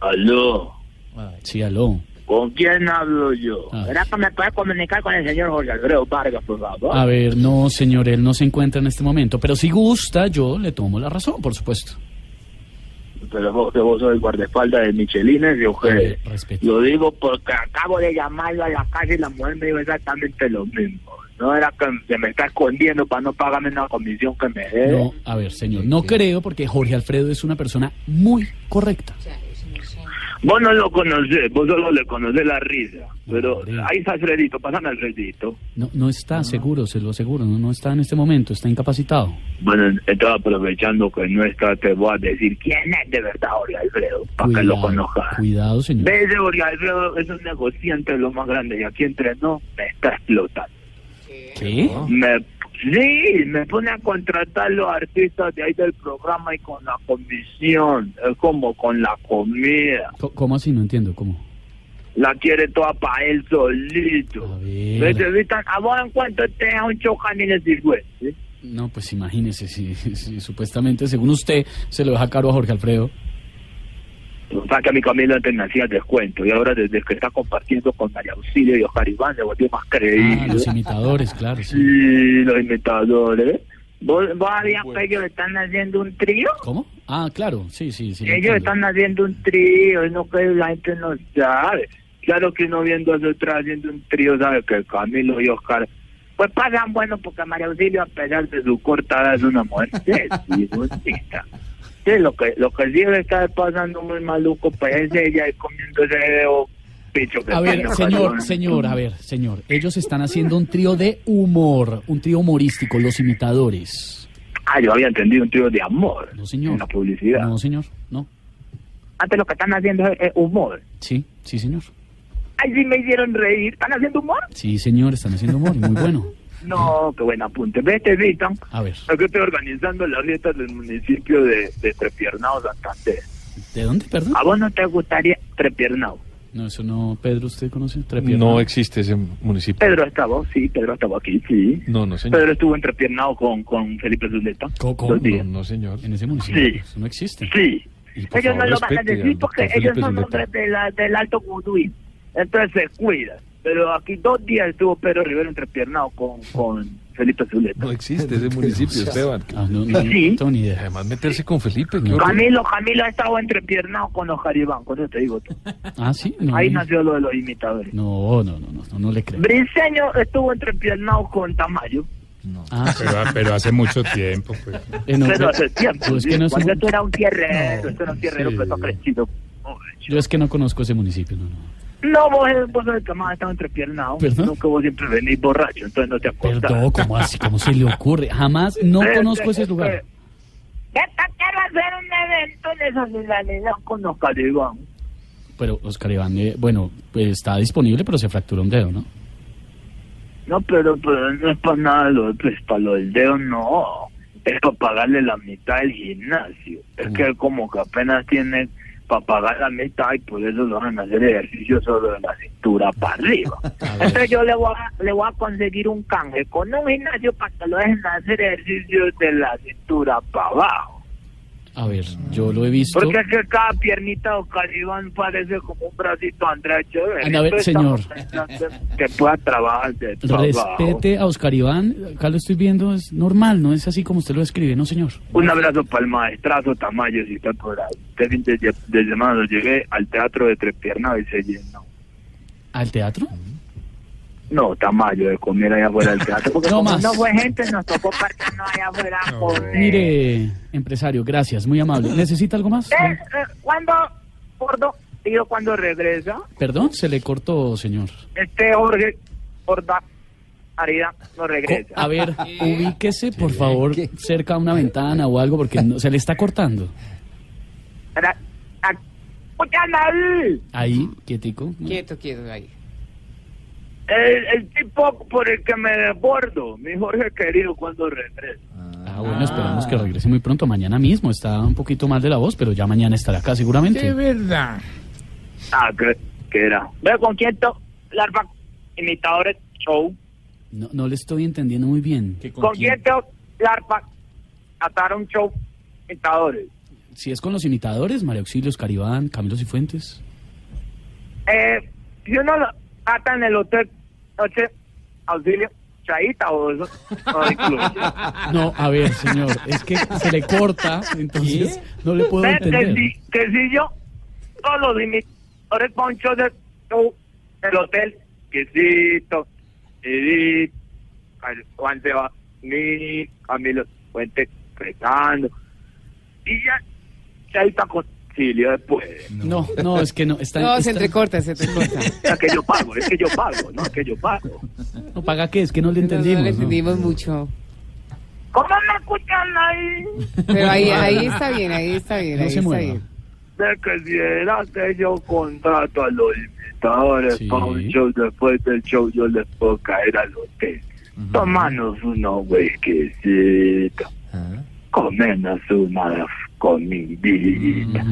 Speaker 52: Aló,
Speaker 4: Sí, aló.
Speaker 52: ¿con quién hablo yo?
Speaker 4: Ah.
Speaker 52: ¿Será que me puede comunicar con el señor Jorge Alfredo Vargas, por favor?
Speaker 4: A ver, no, señor, él no se encuentra en este momento, pero si gusta, yo le tomo la razón, por supuesto.
Speaker 52: Pero vos, que vos sos guardaespaldas de Michelines, yo que lo digo porque acabo de llamarlo a la casa y la mujer me dijo exactamente lo mismo. No era que se me está escondiendo para no pagarme una comisión que me dé.
Speaker 4: No, a ver, señor, no creo porque Jorge Alfredo es una persona muy correcta.
Speaker 52: Vos no lo conocés, vos solo le conocés la risa. Pero ahí está Alfredito, pásame Alfredito.
Speaker 4: No, no está seguro, se lo aseguro, no, no está en este momento, está incapacitado.
Speaker 52: Bueno, estaba aprovechando que no está, te voy a decir quién es de verdad Jorge Alfredo, para que lo conozcas.
Speaker 4: Cuidado, señor.
Speaker 52: ¿Ves, Jorge Alfredo? Es un negociante de lo más grande y aquí entrenó, me está explotando.
Speaker 4: ¿Qué?
Speaker 52: Me, sí, me pone a contratar los artistas de ahí del programa y con la comisión, es como con la comida.
Speaker 4: Co- ¿Cómo así? No entiendo, ¿cómo?
Speaker 52: La quiere toda para él solito. ¿Ves, Evita? ¿A vos en cuánto te un chocamines y?
Speaker 4: No, pues imagínese, si, si supuestamente, según usted, se lo deja caro a Jorge Alfredo.
Speaker 52: O sea que a mi Camilo antes me hacía descuento y ahora desde que está compartiendo con María Auxilio y Oscar Iván se volvió más creíble.
Speaker 4: Ah, los imitadores, claro, sí.
Speaker 52: Sí, los imitadores. ¿Vos, vos habías que ellos están haciendo un trío?
Speaker 4: ¿Cómo? Ah, claro, sí, sí, sí. lo
Speaker 52: Ellos están haciendo un trío, es lo que la gente no sabe. Claro que uno viendo a atrás haciendo un trío sabe que Camilo y Oscar pues pasan bueno porque María Auxilio a pesar de su corta edad es una mujer sexy, bonita. Sí, lo que lo que sí le está pasando muy maluco pues es ella comiendo ese dedo picho que
Speaker 4: A ver, señor, señor, a ver, señor. Ellos están haciendo un trío de humor, un trío humorístico, los imitadores.
Speaker 52: Ah, yo había entendido un trío de amor
Speaker 4: No, señor.
Speaker 52: en la publicidad.
Speaker 4: No, señor, no.
Speaker 52: Antes lo que están haciendo es, es humor.
Speaker 4: Sí, sí, señor.
Speaker 52: Ay, sí me hicieron reír. ¿Están haciendo humor?
Speaker 4: Sí, señor, están haciendo humor, muy bueno.
Speaker 52: No, qué buen apunte. Vete, Vita.
Speaker 4: A ver,
Speaker 52: Aquí estoy organizando las fiestas del municipio de, de Trepiernao, Santander.
Speaker 4: ¿de dónde, perdón?
Speaker 52: ¿A vos no te gustaría Trepiernao?
Speaker 4: No, eso no, Pedro, ¿usted conoce? Trepiernao?
Speaker 5: No existe ese municipio.
Speaker 52: Pedro estaba, sí, Pedro estaba aquí, sí.
Speaker 5: No, no, señor.
Speaker 52: Pedro estuvo en Trepiernao con, con Felipe Zuleta.
Speaker 4: ¿Cómo?
Speaker 52: Dos días.
Speaker 5: No, señor.
Speaker 4: En ese municipio,
Speaker 52: Sí.
Speaker 4: eso no existe.
Speaker 52: Sí. Ellos no
Speaker 4: favor,
Speaker 52: lo van a decir porque ellos son
Speaker 4: Zuleta.
Speaker 52: hombres de la, del alto Guduí. Entonces se cuidan. Pero aquí dos días estuvo Pedro Rivero entrepiernado con, con Felipe Zuleta.
Speaker 5: No existe ese municipio, Esteban.
Speaker 4: Ah, no, no,
Speaker 52: Sí.
Speaker 4: no ni idea.
Speaker 5: Además, meterse con Felipe. ¿qué horror.
Speaker 52: Camilo, Camilo ha estado entrepiernado con los Jaribán, con eso te digo. tú.
Speaker 4: Ah, sí, no.
Speaker 52: Ahí nació lo de los imitadores.
Speaker 4: No, no, no, no, no, no le creo.
Speaker 52: Briseño estuvo entrepiernado con Tamayo.
Speaker 4: Ah, sí.
Speaker 21: Pero, pero hace mucho tiempo, pues.
Speaker 4: No,
Speaker 52: pero hace tiempo.
Speaker 4: yo es que no,
Speaker 52: cuando
Speaker 4: un-
Speaker 52: tú eras un tierrero,
Speaker 4: No,
Speaker 52: tú eras un tierrero,
Speaker 4: sí.
Speaker 52: pero tú has crecido.
Speaker 4: yo es que no conozco ese municipio, no, no.
Speaker 52: No, vos, eh, vos más ha estado entrepiernado.
Speaker 4: ¿Perdón?
Speaker 52: No, que vos siempre venís borracho, entonces no te acordás.
Speaker 4: Perdón, ¿cómo así? ¿Cómo se le ocurre? Jamás, no
Speaker 52: Eh,
Speaker 4: conozco
Speaker 52: eh,
Speaker 4: ese
Speaker 52: eh,
Speaker 4: lugar.
Speaker 52: Está, quiero hacer un evento en esa ciudadanía con los Calibán.
Speaker 4: Pero Oscar Iván, eh, bueno, pues está disponible, pero se fracturó un dedo, ¿no?
Speaker 52: No, pero, pero no es para nada, lo, pues para lo del dedo no. Es para pagarle la mitad del gimnasio. Es que él como que apenas tiene para pagar la mitad y por eso lo van a hacer ejercicio solo de la cintura para arriba. Entonces yo le voy, a, le voy a conseguir un canje con un gimnasio para que lo dejen hacer ejercicios de la cintura para abajo.
Speaker 4: A ver, yo lo he visto.
Speaker 52: Porque es que cada piernita o calibán parece como un bracito Andrea Echeverri.
Speaker 4: A ver, señor.
Speaker 52: Que pueda trabajar de.
Speaker 4: Respete a Oscar Iván, acá lo estoy viendo, es normal, no es así como usted lo escribe, ¿no, señor?
Speaker 52: Un abrazo para el maestrazo Tamayo, si está por ahí. Este fin de, de semana lo llegué al teatro de Tres Piernas y se llenó.
Speaker 4: ¿Al teatro?
Speaker 52: No, Tamayo, de comer allá afuera del teatro. Porque
Speaker 4: No
Speaker 52: como
Speaker 4: más.
Speaker 52: no fue gente, nos tocó partirnos allá afuera comer.
Speaker 4: Mire, empresario, gracias, muy amable. ¿Necesita algo más?
Speaker 52: Eh, eh, ¿Cuándo, gordo? Digo, ¿cuándo regresa?
Speaker 4: Perdón, se le cortó, señor.
Speaker 52: Este Jorge Horda Arida no regresa.
Speaker 4: A ver, ubíquese, por favor, cerca a una ventana o algo, porque no- se le está cortando.
Speaker 52: Ah. Ahí,
Speaker 4: quietico.
Speaker 24: Quieto, quieto, ahí.
Speaker 52: El, el tipo por el que me desbordo, mi Jorge querido, cuando regresa.
Speaker 4: Ah, bueno, esperamos que regrese muy pronto, mañana mismo. Está un poquito mal de la voz, pero ya mañana estará acá seguramente.
Speaker 52: verdad. Ah, ¿qué, qué era? Ve con quién to larva imitadores show.
Speaker 4: No, no le estoy entendiendo muy bien.
Speaker 52: ¿Con, quién te larva ataron show imitadores?
Speaker 4: Si es con los imitadores, María Auxilio, Oscar Iván, Camilo Cifuentes.
Speaker 52: Eh, si uno lo ata en el hotel, noche, auxilio, chaita o eso, no
Speaker 4: a ver, señor, es que se le corta, entonces no le puedo
Speaker 52: Ve que
Speaker 4: entender.
Speaker 52: si, que si yo, todos los imitadores ponchos de show, el hotel, quesito, Edith, Juan Seba, mi Camilo Fuente, Fresando, y ya, chaita con domicilio después.
Speaker 4: No, no, es que no. Está,
Speaker 24: No, se
Speaker 4: está-
Speaker 24: entrecorta, se entrecorta.
Speaker 52: Es que yo pago, es que yo pago, no es que yo pago.
Speaker 4: No paga qué, es que no le
Speaker 24: No, no
Speaker 4: entendimos.
Speaker 24: le
Speaker 4: ¿no?
Speaker 24: entendimos mucho.
Speaker 52: ¿Cómo me escuchan ahí?
Speaker 24: Pero ahí, ahí está bien, ahí está bien,
Speaker 4: No
Speaker 24: ahí
Speaker 4: se
Speaker 24: está
Speaker 4: mueva.
Speaker 24: bien.
Speaker 52: De que si era que yo contrato a los imitadores
Speaker 4: Sí.
Speaker 52: para un show, después del show yo les puedo caer al hotel. Tomarnos unos whiskycitos. Comernos una comidita.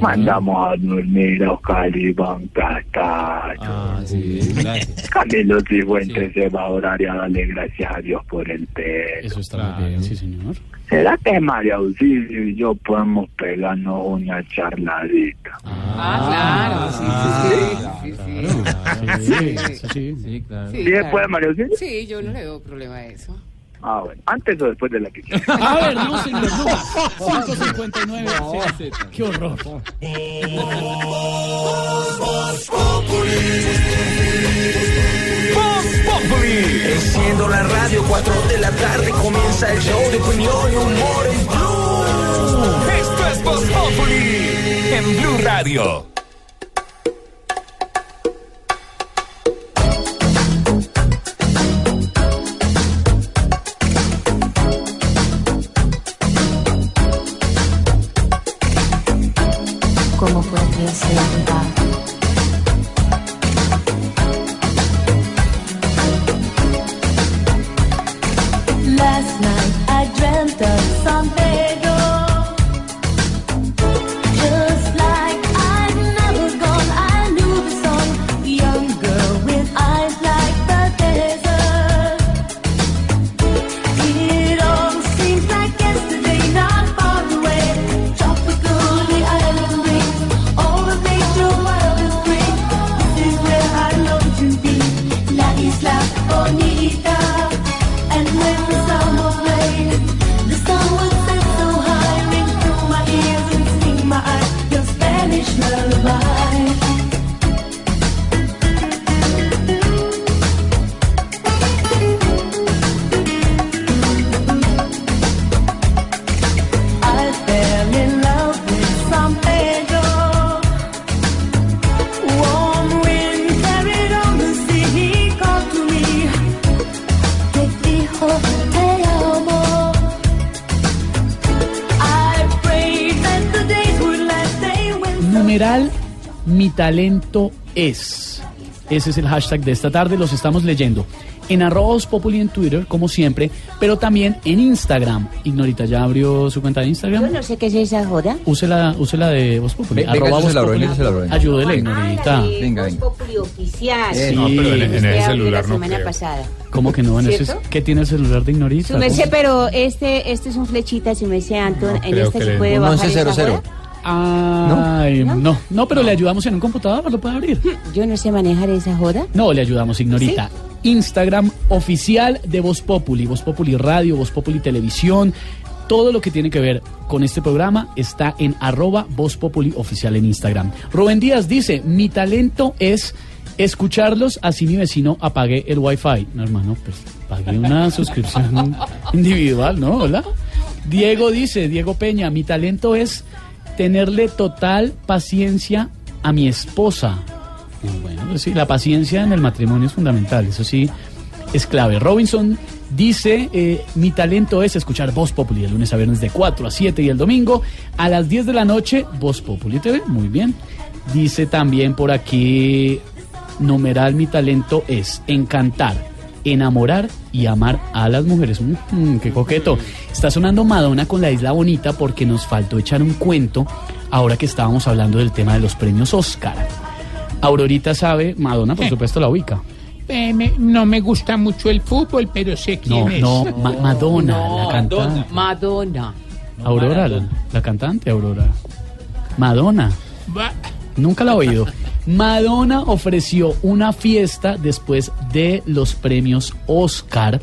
Speaker 52: Mandamos a dormir a Oscar Iván Castaño.
Speaker 4: Ah,
Speaker 52: Camilo Cifuentes se va a orar y a darle gracias a Dios por el peso.
Speaker 4: Eso está bien, sí, señor.
Speaker 52: ¿Será que María Auxilio y yo podemos pegarnos una charladita?
Speaker 24: Ah, claro, sí, sí, sí, sí, sí.
Speaker 4: Sí, sí.
Speaker 24: Sí,
Speaker 52: ¿Sí
Speaker 24: claro.
Speaker 52: después, María Auxilio?
Speaker 24: Sí, yo no le veo problema a eso.
Speaker 52: Ah, bueno. ¿Antes o después de la que
Speaker 4: A ver, no, señor, no. 559. sí. Qué horror.
Speaker 27: Voz Populi. Enciendo la radio, 4 de la tarde comienza el show de opinión y humor en Blue.
Speaker 9: Esto es Voz Populi en Blue Radio.
Speaker 53: ¿Cómo puede
Speaker 4: talento es. Ese es el hashtag de esta tarde. Los estamos leyendo en arroba Voz Populi en Twitter, como siempre, pero también en Instagram. Ignorita, ¿ya abrió su cuenta de Instagram?
Speaker 53: Yo no sé qué es esa joda.
Speaker 4: Use la, use la de Voz Populi.
Speaker 6: Ve- venga,
Speaker 4: arroba Voz Populi. Ayúdele, Ignorita.
Speaker 6: Venga, venga.
Speaker 53: Populi oficial.
Speaker 4: Eh, no, pero en- en
Speaker 53: abrió
Speaker 4: celular
Speaker 53: la
Speaker 4: no
Speaker 53: semana
Speaker 4: creo.
Speaker 53: pasada.
Speaker 4: ¿Cómo que no? En ese-. ¿Qué tiene el celular de Ignorita? ¿Cómo?
Speaker 53: pero este, este es un flechita, su merced, Anton. en
Speaker 4: creo
Speaker 53: este
Speaker 4: que
Speaker 53: se puede bajar esa
Speaker 4: 1100. Ay, no, no, pero le ayudamos en un computador, lo puede abrir.
Speaker 53: Yo no sé manejar esa joda.
Speaker 4: No, le ayudamos, Ignorita. Instagram oficial de Voz Populi, Voz Populi Radio, Voz Populi Televisión. Todo lo que tiene que ver con este programa está en arroba Voz Populi oficial en Instagram. Rubén Díaz dice, mi talento es escucharlos así mi vecino apague el wifi. No, hermano, pues pague una suscripción individual, ¿no? Hola. Diego dice, Diego Peña, mi talento es tenerle total paciencia a mi esposa. Bueno, pues sí, la paciencia en el matrimonio es fundamental, eso sí, es clave. Robinson dice, eh, mi talento es escuchar Voz Populi de lunes a viernes de 4 a 7 y el domingo a las 10 de la noche, Voz Populi TV, muy bien. Dice también por aquí, numeral, mi talento es encantar, enamorar y amar a las mujeres. Mm, qué coqueto. Está sonando Madonna con la Isla Bonita porque nos faltó echar un cuento ahora que estábamos hablando del tema de los premios Oscar. Aurorita sabe, Madonna por supuesto la ubica.
Speaker 21: Eh, me- no me gusta mucho el fútbol, pero sé quién
Speaker 4: No,
Speaker 21: es.
Speaker 4: no, Ma- Madonna, la cantante.
Speaker 24: Madonna.
Speaker 4: Aurora, la, la cantante Aurora. Madonna.
Speaker 21: Va-
Speaker 4: Nunca la he oído. Madonna ofreció una fiesta después de los premios Oscar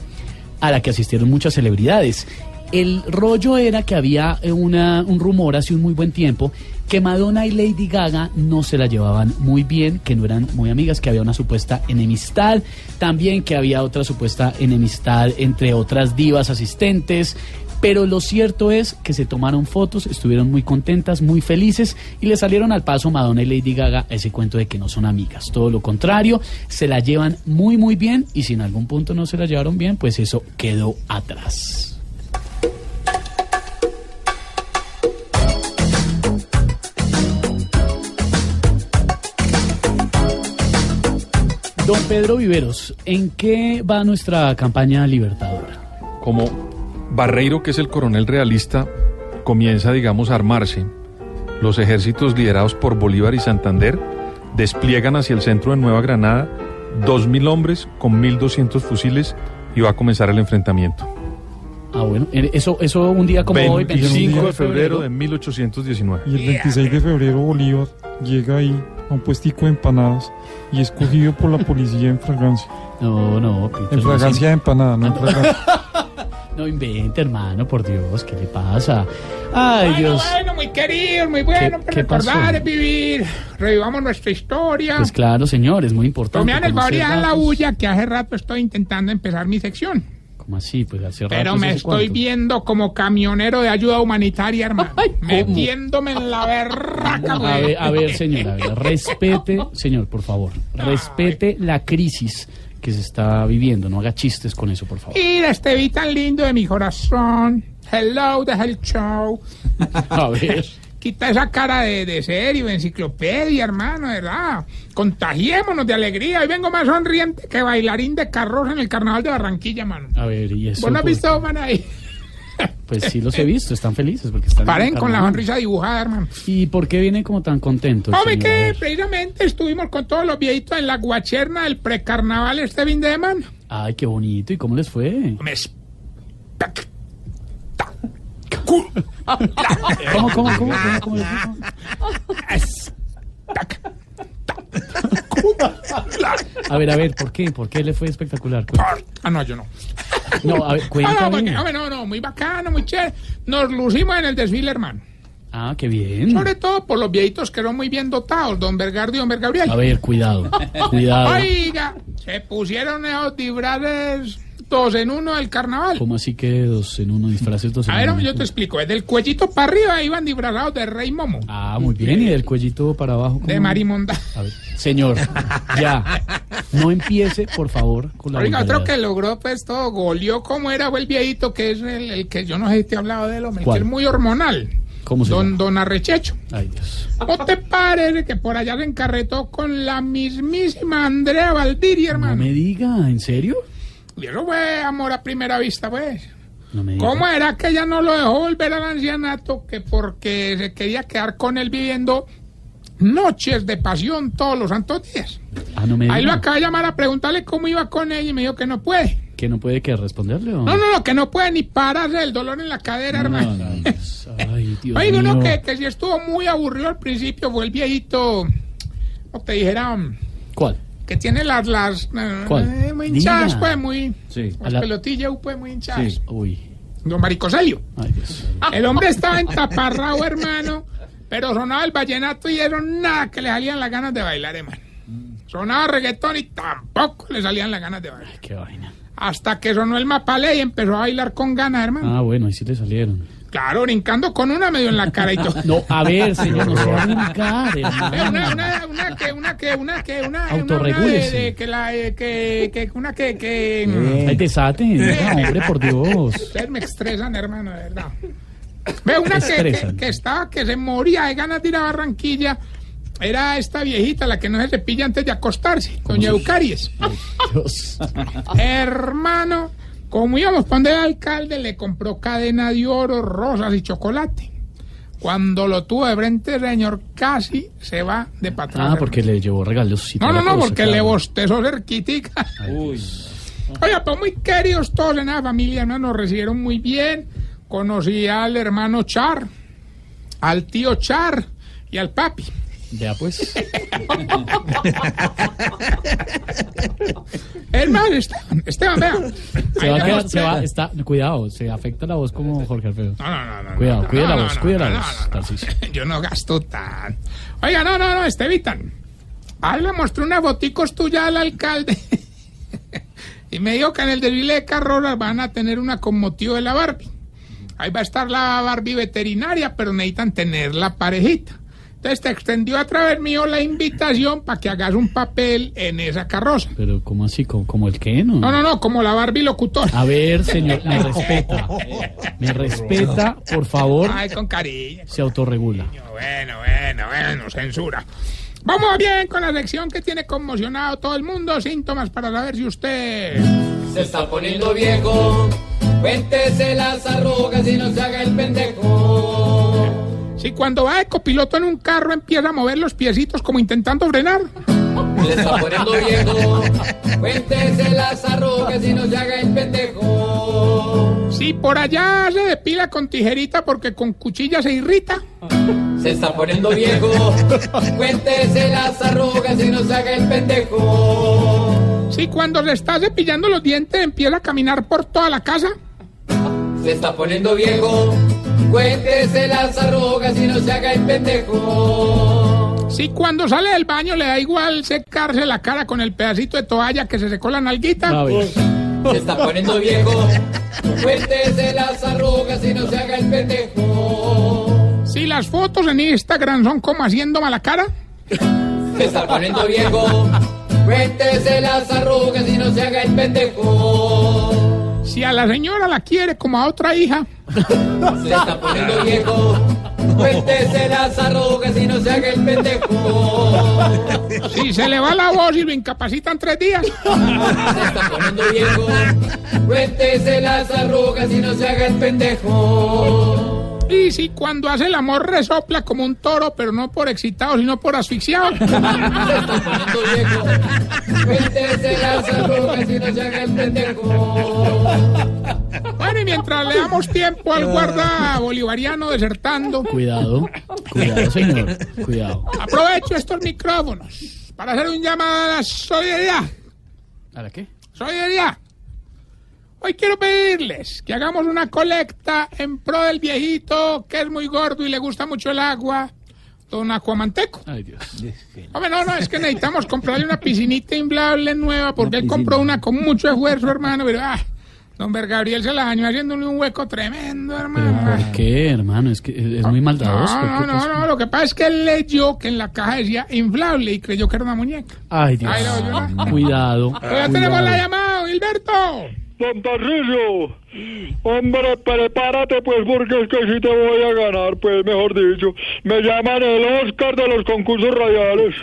Speaker 4: a la que asistieron muchas celebridades. El rollo era que había eh, una, un rumor hace un muy buen tiempo que Madonna y Lady Gaga no se la llevaban muy bien, que no eran muy amigas, que había una supuesta enemistad, también que había otra supuesta enemistad entre otras divas asistentes. Pero lo cierto es que se tomaron fotos, estuvieron muy contentas, muy felices y le salieron al paso Madonna y Lady Gaga ese cuento de que no son amigas. Todo lo contrario, se la llevan muy muy bien y si en algún punto no se la llevaron bien, pues eso quedó atrás. Don Pedro Viveros, ¿en qué va nuestra campaña libertadora?
Speaker 5: Como Barreiro, que es el coronel realista, comienza, digamos, a armarse, los ejércitos liderados por Bolívar y Santander despliegan hacia el centro de Nueva Granada 2.000 hombres con 1.200 fusiles y va a comenzar el enfrentamiento.
Speaker 4: Ah, bueno, eso, eso un día como hoy,
Speaker 5: 25 de febrero de 1819.
Speaker 54: Y el 26 de febrero Bolívar llega ahí a un puestico de empanadas y es cogido por la policía en fragancia.
Speaker 4: No, no,
Speaker 54: En fragancia de empanada, no en fragancia.
Speaker 4: No invente, hermano, por Dios, ¿qué le pasa? Ay,
Speaker 21: bueno,
Speaker 4: Dios.
Speaker 21: bueno, muy querido, muy bueno,
Speaker 4: ¿Qué-
Speaker 21: pero recordar es vivir. Revivamos nuestra historia.
Speaker 4: Pues claro, señor, es muy importante.
Speaker 21: El
Speaker 4: conocer
Speaker 21: favor y la bulla que hace rato estoy intentando empezar mi sección.
Speaker 4: ¿Cómo así? Pues hace rato.
Speaker 21: Pero
Speaker 4: ¿eso
Speaker 21: me estoy
Speaker 4: cuánto?
Speaker 21: viendo como camionero de ayuda humanitaria, hermano. metiéndome en la berraca,
Speaker 4: A ver, a ver, señor, a ver, respete, señor, por favor, respete la crisis que se está viviendo, no haga chistes con eso, por favor.
Speaker 21: Mira, este vi tan lindo de mi corazón. Hello, the Hell Show.
Speaker 4: A ver.
Speaker 21: Quita esa cara de, de serio, enciclopedia, hermano, ¿verdad? Contagiémonos de alegría. Hoy vengo más sonriente que bailarín de carroza en el carnaval de Barranquilla, mano.
Speaker 4: A ver, y eso.
Speaker 21: ¿Vos no has
Speaker 4: por-
Speaker 21: visto, man, ahí?
Speaker 4: Pues sí los he visto, están felices porque están. en
Speaker 21: Paren con la sonrisa dibujada, hermano.
Speaker 4: ¿Y por qué vienen como tan contentos?
Speaker 21: Hombre, que precisamente estuvimos con todos los viejitos en la guacherna del precarnaval este fin de semana.
Speaker 4: Ay, qué bonito. ¿Y cómo les fue?
Speaker 21: Me
Speaker 4: ¿Cómo, cómo, cómo? cómo, cómo dijo? A ver, a ver, ¿por qué? ¿Por qué le fue espectacular? Cuente.
Speaker 21: Ah, no, yo no.
Speaker 4: No, a ver,
Speaker 21: Ah, no,
Speaker 4: cuéntame.
Speaker 21: hombre, no, no, muy bacano, muy chévere. Nos lucimos en el desfile, hermano.
Speaker 4: Ah, qué bien.
Speaker 21: Sobre todo por los viejitos que son muy bien dotados, don Bergardo y don Bergabriel.
Speaker 4: A ver, cuidado, cuidado.
Speaker 21: Oiga, se pusieron esos disfraces dos en uno del carnaval.
Speaker 4: ¿Cómo así que dos en uno disfraces dos en
Speaker 21: A ver,
Speaker 4: uno?
Speaker 21: yo te explico. Desde el cuellito para arriba iban disfrazados de Rey Momo.
Speaker 4: Ah, muy bien. ¿Y del cuellito para abajo? cómo?
Speaker 21: De Marimonda.
Speaker 4: A ver, señor, ya. No empiece, por favor, con la
Speaker 21: Oiga, otro que logró pues todo, goleó como era fue el viejito, que es el, el que yo no sé si te he hablado de él, hombre, que es muy hormonal.
Speaker 4: ¿Cómo se
Speaker 21: Don,
Speaker 4: llama?
Speaker 21: don Arrechecho.
Speaker 4: Ay, Dios.
Speaker 21: ¿No te parece que por allá se encarretó con la mismísima Andrea Valdiria,
Speaker 4: No
Speaker 21: hermano?
Speaker 4: me diga, ¿en serio?
Speaker 21: Y eso fue amor a primera vista, pues.
Speaker 4: No me.
Speaker 21: ¿Cómo era que ella no lo dejó volver al ancianato? Que porque se quería quedar con él viviendo noches de pasión todos los santos días.
Speaker 4: Ah, no me.
Speaker 21: Ahí lo acaba de llamar a preguntarle cómo iba con ella y me dijo que no puede.
Speaker 4: ¿Que no puede que responderle o
Speaker 21: No, no, no, que no puede ni pararse el dolor en la cadera, hermano.
Speaker 4: No. Ay, Dios
Speaker 21: Oiga, uno que, que si estuvo muy aburrido al principio fue el viejito, como te dijera,
Speaker 4: ¿Cuál?
Speaker 21: Que tiene las, las eh,
Speaker 4: ¿Cuál?
Speaker 21: muy hinchadas,
Speaker 4: Diga.
Speaker 21: pues, muy,
Speaker 4: Sí.
Speaker 21: las
Speaker 4: La-
Speaker 21: pelotillas, pues, muy hinchadas.
Speaker 4: Sí. Uy.
Speaker 21: Don Maricoselio.
Speaker 4: Ay.
Speaker 21: El hombre estaba entaparrado, hermano, pero sonaba el vallenato y era nada que le salían las ganas de bailar, hermano. Sonaba reggaetón y tampoco le salían las ganas de bailar.
Speaker 4: Qué vaina.
Speaker 21: Hasta que sonó el mapale y empezó a bailar con ganas, hermano.
Speaker 4: Ah, bueno, ahí sí le salieron.
Speaker 21: Claro, brincando con una medio en la cara y todo.
Speaker 4: No, a ver, señor, no se va a brincar,
Speaker 21: Eh,
Speaker 4: hermano.
Speaker 21: Una, una, una que, una que, una que, una, una, una de,
Speaker 4: Autorregúlese.
Speaker 21: de que la, eh, que, que, una que, que,
Speaker 4: Ay, desate. No, hombre, por Dios.
Speaker 21: Ustedes me estresan, hermano, de verdad. Ve una que, que, estaba, que se moría de ganas de ir a Barranquilla. Era esta viejita, la que no se cepilla antes de acostarse, doña Eucaries.
Speaker 4: Dios.
Speaker 21: Hermano, como íbamos donde el alcalde, le compró cadena de oro, rosas y chocolate. Cuando lo tuvo de frente, señor, casi se va de patrón.
Speaker 4: Ah, porque le llevó regalos. y
Speaker 21: No, no, no,
Speaker 4: cosa,
Speaker 21: porque
Speaker 4: claro.
Speaker 21: le bostezó cerquitica.
Speaker 4: Uy.
Speaker 21: Oiga, pues muy queridos todos en la familia, nos recibieron muy bien. Conocí al hermano Char, al tío Char y al papi.
Speaker 4: Ya pues.
Speaker 21: Hermano, Esteban, Esteban, vea.
Speaker 4: Se va a quedar, se va, está, cuidado, se afecta la voz como Jorge Alfredo.
Speaker 21: No, no, no, no.
Speaker 4: Cuidado,
Speaker 21: no,
Speaker 4: cuida
Speaker 21: no,
Speaker 4: la voz,
Speaker 21: no,
Speaker 4: cuida la voz. Tarcisio.
Speaker 21: Yo no gasto tan. Oiga, no, no, no, Estevitan. Ahí le mostré unas foticos tuyas al alcalde. y me dijo que en el desfile de carroras van a tener una con motivo de la Barbie. Ahí va a estar la Barbie veterinaria, pero necesitan tener la parejita. Entonces te extendió a través mío la invitación para que hagas un papel en esa carroza.
Speaker 4: Pero, ¿cómo así? ¿Como, como el qué? No,
Speaker 21: No, no, no, como la Barbie locutora.
Speaker 4: A ver, señor, me respeta. Me respeta, por favor.
Speaker 21: Ay, con cariño.
Speaker 4: Se autorregula.
Speaker 21: Bueno, bueno, bueno, censura. Vamos bien con la sección que tiene conmocionado todo el mundo. Síntomas para saber si usted.
Speaker 29: Se está poniendo viejo. Cuéntese las arrugas y no se haga el pendejo.
Speaker 21: Si cuando va de copiloto en un carro empieza a mover los piecitos como intentando frenar.
Speaker 29: Se está poniendo viejo. Cuéntese las arrugas y no se haga el pendejo.
Speaker 21: Si por allá se depila con tijerita porque con cuchilla se irrita.
Speaker 29: Se está poniendo viejo. Cuéntese las arrugas y no se haga el pendejo.
Speaker 21: Si cuando se está cepillando los dientes empieza a caminar por toda la casa.
Speaker 29: Se está poniendo viejo. Cuéntese las arrugas y no se haga el pendejo.
Speaker 21: Si cuando sale del baño le da igual secarse la cara con el pedacito de toalla que se secó la nalguita.
Speaker 29: Se está poniendo viejo. Cuéntese las arrugas y no se haga el pendejo.
Speaker 21: Si las fotos en Instagram son como haciendo mala cara.
Speaker 29: Se está poniendo viejo. Cuéntese las arrugas y no se haga el pendejo.
Speaker 21: Si a la señora la quiere como a otra hija.
Speaker 29: Se está poniendo viejo. Cuéntese las arrugas y no se haga el pendejo.
Speaker 21: Si se le va la voz y lo incapacitan tres días.
Speaker 29: Se está poniendo viejo. Cuéntese las arrugas y no se haga el pendejo.
Speaker 21: Y si cuando hace el amor resopla como un toro, pero no por excitado, sino por asfixiado. Bueno, y mientras le damos tiempo al guarda bolivariano desertando,
Speaker 4: Cuidado, cuidado, señor. Cuidado.
Speaker 21: aprovecho estos micrófonos para hacer un llamado a la solidaridad.
Speaker 4: ¿A la qué?
Speaker 21: Solidaridad. Hoy quiero pedirles que hagamos una colecta en pro del viejito que es muy gordo y le gusta mucho el agua, don Acuamanteco.
Speaker 4: Ay, Dios.
Speaker 21: Hombre, no, no, es que necesitamos comprarle una piscinita inflable nueva porque él compró una con mucho esfuerzo, hermano, pero ah, don Gabriel se la dañó haciéndole un hueco tremendo,
Speaker 4: ¿Pero
Speaker 21: hermano.
Speaker 4: por qué, hermano? Es que es muy maldadoso.
Speaker 21: No, no,
Speaker 4: ¿qué
Speaker 21: no, no, lo que pasa es que él leyó que en la caja decía inflable y creyó que era una muñeca.
Speaker 4: Ay, Dios.
Speaker 21: Ay, no, yo no.
Speaker 4: Cuidado.
Speaker 21: Pero ya tenemos la llamada, Gilberto.
Speaker 55: Don Tarcisio, hombre, prepárate pues porque es que si te voy a ganar, pues mejor dicho. Me llaman el Oscar de los concursos radiales.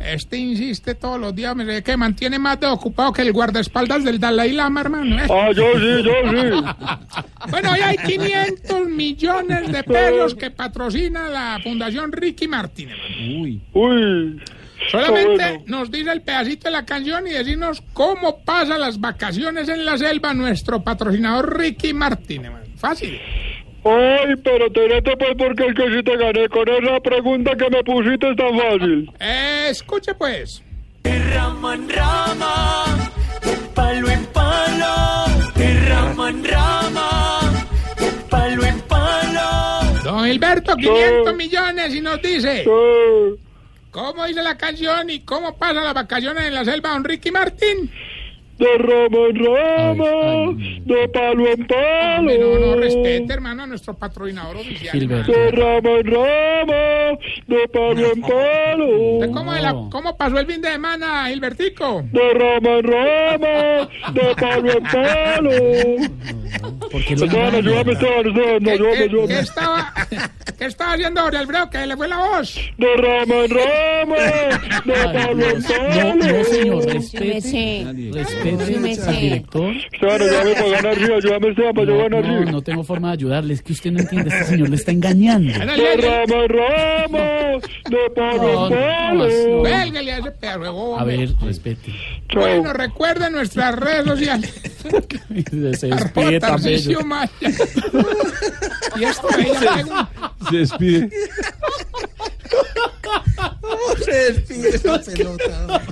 Speaker 21: Este insiste todos los días, me dice que mantiene más de ocupado que el guardaespaldas del Dalai Lama, hermano. ¿eh?
Speaker 55: Ah, yo sí, yo sí.
Speaker 21: Bueno, hoy hay 500 millones de pesos que patrocina la Fundación Ricky Martin, hermano.
Speaker 4: Uy.
Speaker 55: Uy.
Speaker 21: Solamente
Speaker 55: bueno.
Speaker 21: nos dice el pedacito de la canción y decirnos cómo pasa las vacaciones en la selva nuestro patrocinador Ricky Martin, hermano. Fácil.
Speaker 55: Ay, pero tenete pues porque es que si te gané con esa pregunta que me pusiste tan fácil.
Speaker 21: Eh, escuche pues.
Speaker 29: Rama en rama, de palo en palo, de rama en rama, de palo en palo.
Speaker 21: Don Gilberto, 500 millones y nos dice... ¿Cómo dice la canción y cómo pasa las vacaciones en la selva, don Ricky Martin?
Speaker 55: De rama en rama, de palo en palo.
Speaker 21: Hombre, no, no, respete, hermano, a nuestro patrocinador oficial.
Speaker 55: De rama en rama, de palo en palo.
Speaker 21: ¿Usted ¿Cómo, de la- ¿Cómo pasó el fin de semana, Gilbertico?
Speaker 55: De rama en rama, de palo en palo.
Speaker 4: ¿Por qué lo
Speaker 55: Esteban,
Speaker 4: engaña?
Speaker 55: ayúdame, Esteban, Esteban,
Speaker 21: ¿Qué,
Speaker 55: ayúdame,
Speaker 21: qué-
Speaker 55: ayúdame.
Speaker 21: qué estaba, ¿Qué estaba haciendo Alfredo? Que le fue la voz.
Speaker 55: De rama en rama, de palo en
Speaker 4: No, no,
Speaker 55: palo.
Speaker 4: señor,
Speaker 9: me
Speaker 4: respete. Respete
Speaker 9: me
Speaker 4: al director.
Speaker 55: Esteban, ayúdame para ganar, sí, ayúdame, Esteban, para yo
Speaker 4: No,
Speaker 55: ganar,
Speaker 4: no, no tengo forma de ayudarle. Es que usted no entiende. Este señor le está engañando.
Speaker 55: De rama en rama, de palo
Speaker 4: No,
Speaker 55: en.
Speaker 21: Cuélguele a ese bobo,
Speaker 4: A ver, respete.
Speaker 21: Bueno, recuerden nuestras redes sociales.
Speaker 4: Se despide.
Speaker 21: Maya. y esto ahí
Speaker 6: Se despide.
Speaker 56: Se despide esa pelota.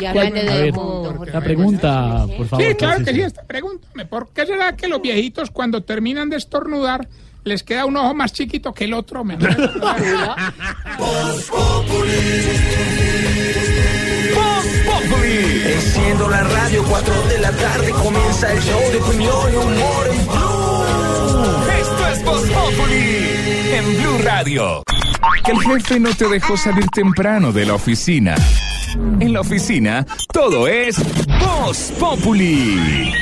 Speaker 24: Ya
Speaker 4: ¿Cuál-
Speaker 24: hablando
Speaker 4: a
Speaker 24: de
Speaker 4: ver,
Speaker 24: mundo,
Speaker 4: la pregunta, por favor.
Speaker 21: Sí, claro que sí, esta pregúntame, ¿por qué será que los viejitos cuando terminan de estornudar les queda un ojo más chiquito que el otro? Me
Speaker 3: Enciendo la radio, 4 de la tarde comienza el show de opinión y humor en
Speaker 27: Voz Populi en Blue Radio. Que el jefe no te dejó salir temprano de la oficina. En la oficina, todo es Voz Populi.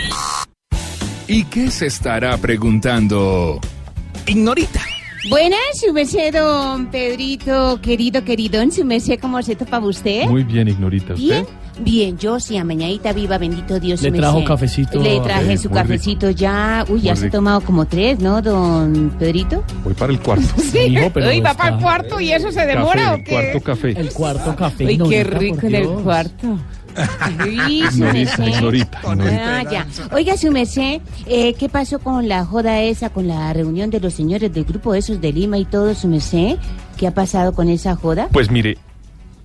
Speaker 27: ¿Y qué se estará preguntando? Ignorita.
Speaker 9: Buenas, su merced, don Pedrito, querido, queridón, su merced, ¿cómo se topa usted?
Speaker 5: Muy bien, Ignorita. ¿Usted?
Speaker 9: Bien, bien, yo sí, a mañanita viva, bendito Dios.
Speaker 4: Le trajo cafecito.
Speaker 9: Le traje
Speaker 5: Eh,
Speaker 9: su cafecito ya, uy, ya se ha tomado como tres, ¿no, don Pedrito?
Speaker 5: Voy para el cuarto.
Speaker 4: Mijo, pero
Speaker 24: Uy, va
Speaker 4: está-
Speaker 24: para el cuarto y eso se demora
Speaker 5: Café,
Speaker 24: o
Speaker 5: el
Speaker 24: qué?
Speaker 5: cuarto café.
Speaker 4: El cuarto café.
Speaker 24: Uy, qué rico en el cuarto.
Speaker 5: Ignorita.
Speaker 9: Ah, ya. Oiga, su merced, eh, ¿qué pasó con la joda esa, con la reunión de los señores del grupo esos de Lima y todo, su merced? ¿Qué ha pasado con esa joda?
Speaker 5: Pues mire,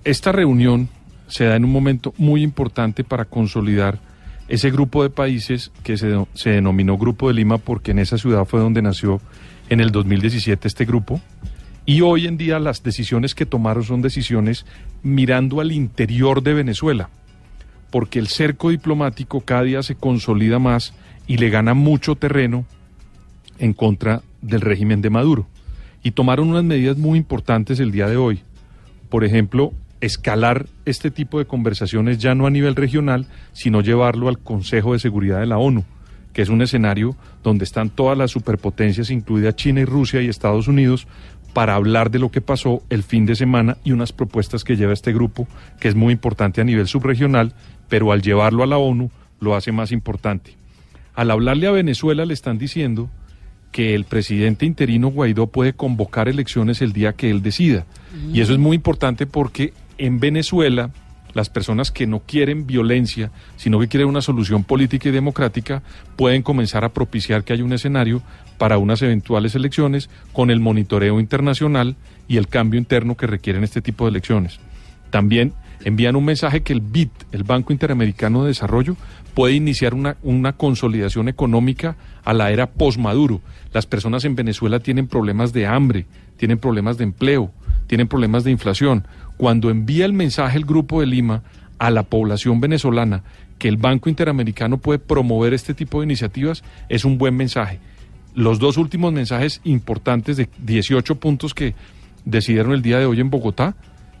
Speaker 5: esta reunión se da en un momento muy importante para consolidar ese grupo de países que se, de- se denominó Grupo de Lima porque en esa ciudad fue donde nació en el 2017 este grupo. Y hoy en día las decisiones que tomaron son decisiones mirando al interior de Venezuela, porque el cerco diplomático cada día se consolida más y le gana mucho terreno en contra del régimen de Maduro. Y tomaron unas medidas muy importantes el día de hoy. Por ejemplo, escalar este tipo de conversaciones ya no a nivel regional, sino llevarlo al Consejo de Seguridad de la ONU, que es un escenario donde están todas las superpotencias, incluida China y Rusia y Estados Unidos, para hablar de lo que pasó el fin de semana y unas propuestas que lleva este grupo, que es muy importante a nivel subregional, pero al llevarlo a la ONU lo hace más importante. Al hablarle a Venezuela le están diciendo que el presidente interino Guaidó puede convocar elecciones el día que él decida. Y eso es muy importante porque en Venezuela las personas que no quieren violencia, sino que quieren una solución política y democrática, pueden comenzar a propiciar que haya un escenario para unas eventuales elecciones con el monitoreo internacional y el cambio interno que requieren este tipo de elecciones. También envían un mensaje que el BID, el Banco Interamericano de Desarrollo, puede iniciar una, una consolidación económica a la era post-Maduro. Las personas en Venezuela tienen problemas de hambre, tienen problemas de empleo, tienen problemas de inflación. Cuando envía el mensaje el Grupo de Lima a la población venezolana que el Banco Interamericano puede promover este tipo de iniciativas, es un buen mensaje. Los dos últimos mensajes importantes de 18 puntos que decidieron el día de hoy en Bogotá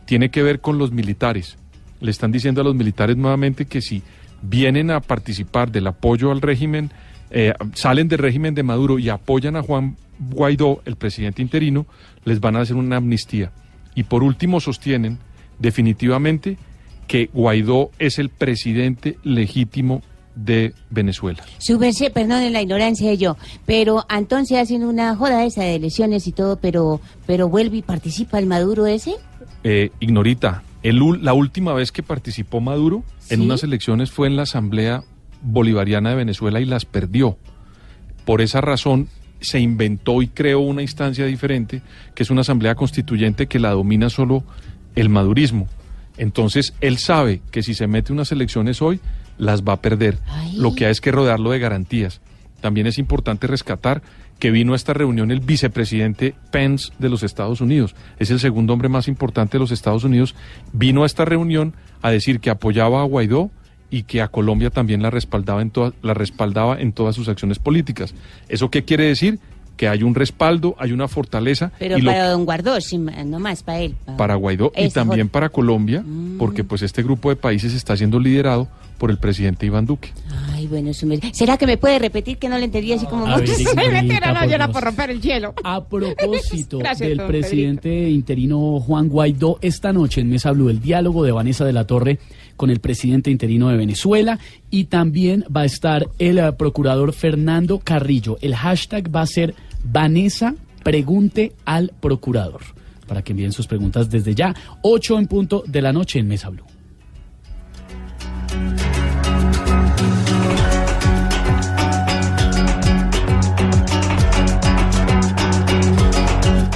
Speaker 5: tiene que ver con los militares. Le están diciendo a los militares nuevamente que si vienen a participar del apoyo al régimen, eh, salen del régimen de Maduro y apoyan a Juan Guaidó, el presidente interino, les van a hacer una amnistía. Y por último sostienen definitivamente que Guaidó es el presidente legítimo de Venezuela.
Speaker 9: Su merced, perdone la ignorancia de yo, pero entonces hacen una joda esa de elecciones y todo, pero, pero vuelve y participa el Maduro ese.
Speaker 5: Eh, Ignorita, el la última vez que participó Maduro en unas elecciones fue en la Asamblea Bolivariana de Venezuela y las perdió. Por esa razón se inventó y creó una instancia diferente, que es una Asamblea Constituyente que la domina solo el madurismo. Entonces él sabe que si se mete unas elecciones hoy, las va a perder. Lo que hay es que rodearlo de garantías. También es importante rescatar que vino a esta reunión el vicepresidente Pence de los Estados Unidos. Es el segundo hombre más importante de los Estados Unidos. Vino a esta reunión a decir que apoyaba a Guaidó y que a Colombia también la respaldaba en, toda- la respaldaba en todas sus acciones políticas. ¿Eso qué quiere decir? Que hay un respaldo, hay una fortaleza
Speaker 9: Pero
Speaker 5: y lo
Speaker 9: para don Guardó, sí, ma- no más para él. pa-
Speaker 5: para Guaidó y también para Colombia, porque pues este grupo de países está siendo liderado por el presidente Iván Duque.
Speaker 9: Ay, bueno, merced. ¿Será que me puede repetir que no le entendí así como
Speaker 4: A ver,
Speaker 24: Ay, mentira, no, yo era por romper el hielo.
Speaker 4: A propósito
Speaker 24: Gracias,
Speaker 4: del
Speaker 24: don
Speaker 4: presidente interino Juan Guaidó, esta noche en Mesa Blue, el diálogo de Vanessa de la Torre con el presidente interino de Venezuela y también va a estar el eh, procurador Fernando Carrillo. El hashtag va a ser Vanessa pregunte al procurador para que envíen sus preguntas desde ya. 8 en punto de la noche en Mesa Blue.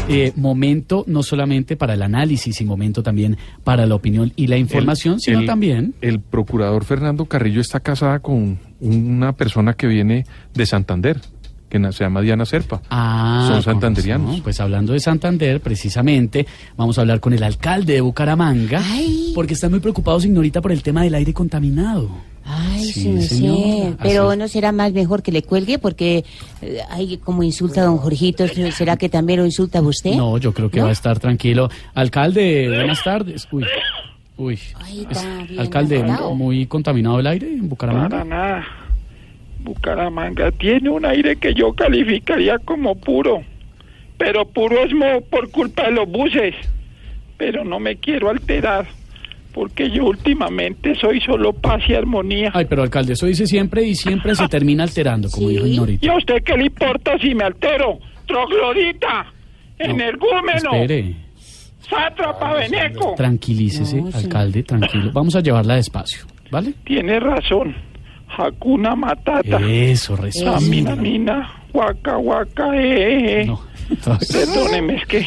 Speaker 4: Eh, momento no solamente para el análisis y momento también para la opinión y la información,
Speaker 5: El-
Speaker 4: sino
Speaker 5: el-
Speaker 4: también...
Speaker 5: El procurador Fernando Carrillo está casada con una persona que viene de Santander, que se llama Diana Serpa.
Speaker 4: Ah,
Speaker 5: Son santanderianos.
Speaker 4: razón. Pues hablando de Santander, precisamente, vamos a hablar con el alcalde de Bucaramanga, porque están muy preocupados, señorita, por el tema del aire contaminado.
Speaker 9: Ay,
Speaker 4: Sí,
Speaker 9: sí,
Speaker 4: señora.
Speaker 9: Pero
Speaker 4: Así
Speaker 9: no será más mejor que le cuelgue porque eh, ay, como insulta a don Jorgito, ¿será que también lo insulta a usted?
Speaker 4: No, yo creo que
Speaker 9: ¿No?
Speaker 4: va a estar tranquilo. Alcalde, buenas tardes. Uy, uy.
Speaker 9: bien
Speaker 4: alcalde,
Speaker 9: agotado.
Speaker 4: muy contaminado el aire en Bucaramanga.
Speaker 57: Para nada. Bucaramanga tiene un aire que yo calificaría como puro. Pero puro es mo- por culpa de los buses. Pero no me quiero alterar. Porque yo últimamente soy solo paz y armonía.
Speaker 4: Ay, pero alcalde, eso dice siempre y siempre se termina alterando, como dijo
Speaker 57: ¿Y
Speaker 4: Ignorita.
Speaker 57: a usted qué le importa si me altero? Troglodita, energúmeno,
Speaker 4: Espere,
Speaker 57: sátrapa, veneco.
Speaker 4: tranquilícese, alcalde, tranquilo. Vamos a llevarla despacio, ¿vale?
Speaker 57: Tiene razón. Hakuna Matata.
Speaker 4: Eso, respira.
Speaker 57: Mina, mina, guaca, guaca, eh, eh. Perdóneme, es que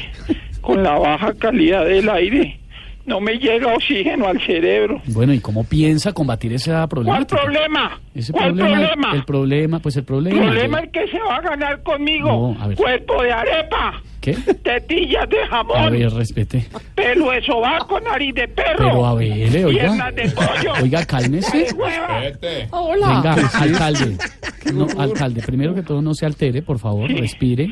Speaker 57: con la baja calidad del aire no me llega oxígeno al cerebro.
Speaker 4: Bueno, ¿y cómo piensa combatir esa
Speaker 57: ¿Cuál
Speaker 4: problemática?
Speaker 57: problema?
Speaker 4: Ese
Speaker 57: ¿Cuál
Speaker 4: problema,
Speaker 57: problema?
Speaker 4: El problema, pues el problema.
Speaker 57: problema el que se va a ganar conmigo.
Speaker 4: No, a ver.
Speaker 57: Cuerpo de arepa,
Speaker 4: ¿Qué?
Speaker 57: tetillas de jamón,
Speaker 4: A ver, respete.
Speaker 57: pelo de sobaco, nariz de perro.
Speaker 4: Pero a ver, eh, oiga.
Speaker 57: Piernas de pollo.
Speaker 4: Oiga, cálmese.
Speaker 57: Hola.
Speaker 4: Venga, alcalde. No, alcalde, primero que todo no se altere, por favor, respire.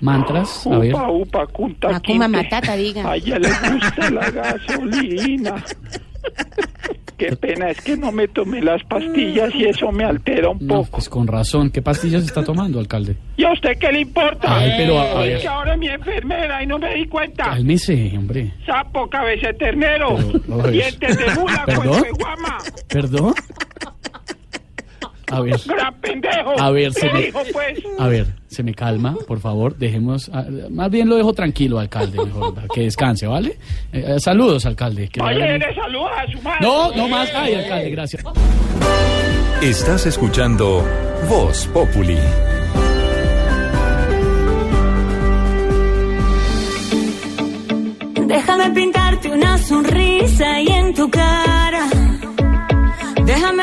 Speaker 4: Mantras, a ver.
Speaker 57: Upa, upa, kunta, kinte.
Speaker 9: Matata, diga.
Speaker 57: A ella le gusta la gasolina. Qué pena, es que no me tomé las pastillas y eso me altera un
Speaker 4: No,
Speaker 57: poco.
Speaker 4: pues con razón. ¿Qué pastillas está tomando, alcalde?
Speaker 57: ¿Y a usted qué le importa?
Speaker 4: Ay, pero, a- a
Speaker 57: Es
Speaker 4: ver.
Speaker 57: que ahora es mi enfermera y no me di cuenta.
Speaker 4: Cálmese, hombre.
Speaker 57: Sapo, cabeza de ternero,
Speaker 4: Pero, ver.
Speaker 57: dientes de mula,
Speaker 4: ¿Perdón?
Speaker 57: cuerpo de guama,
Speaker 4: ¿Perdón? A ver.
Speaker 57: gran pendejo.
Speaker 4: A ver, se
Speaker 57: ¿Qué
Speaker 4: me-
Speaker 57: dijo, pues?
Speaker 4: A ver, se me calma, por favor, dejemos, ah, más bien lo dejo tranquilo, alcalde, mejor, para que descanse, ¿vale? Eh, eh, saludos, alcalde. que
Speaker 57: Oye, le saluda a su madre.
Speaker 4: No, no más, ay, alcalde, gracias.
Speaker 58: Estás escuchando Voz Populi.
Speaker 59: Déjame pintarte una sonrisa ahí en tu cara. Déjame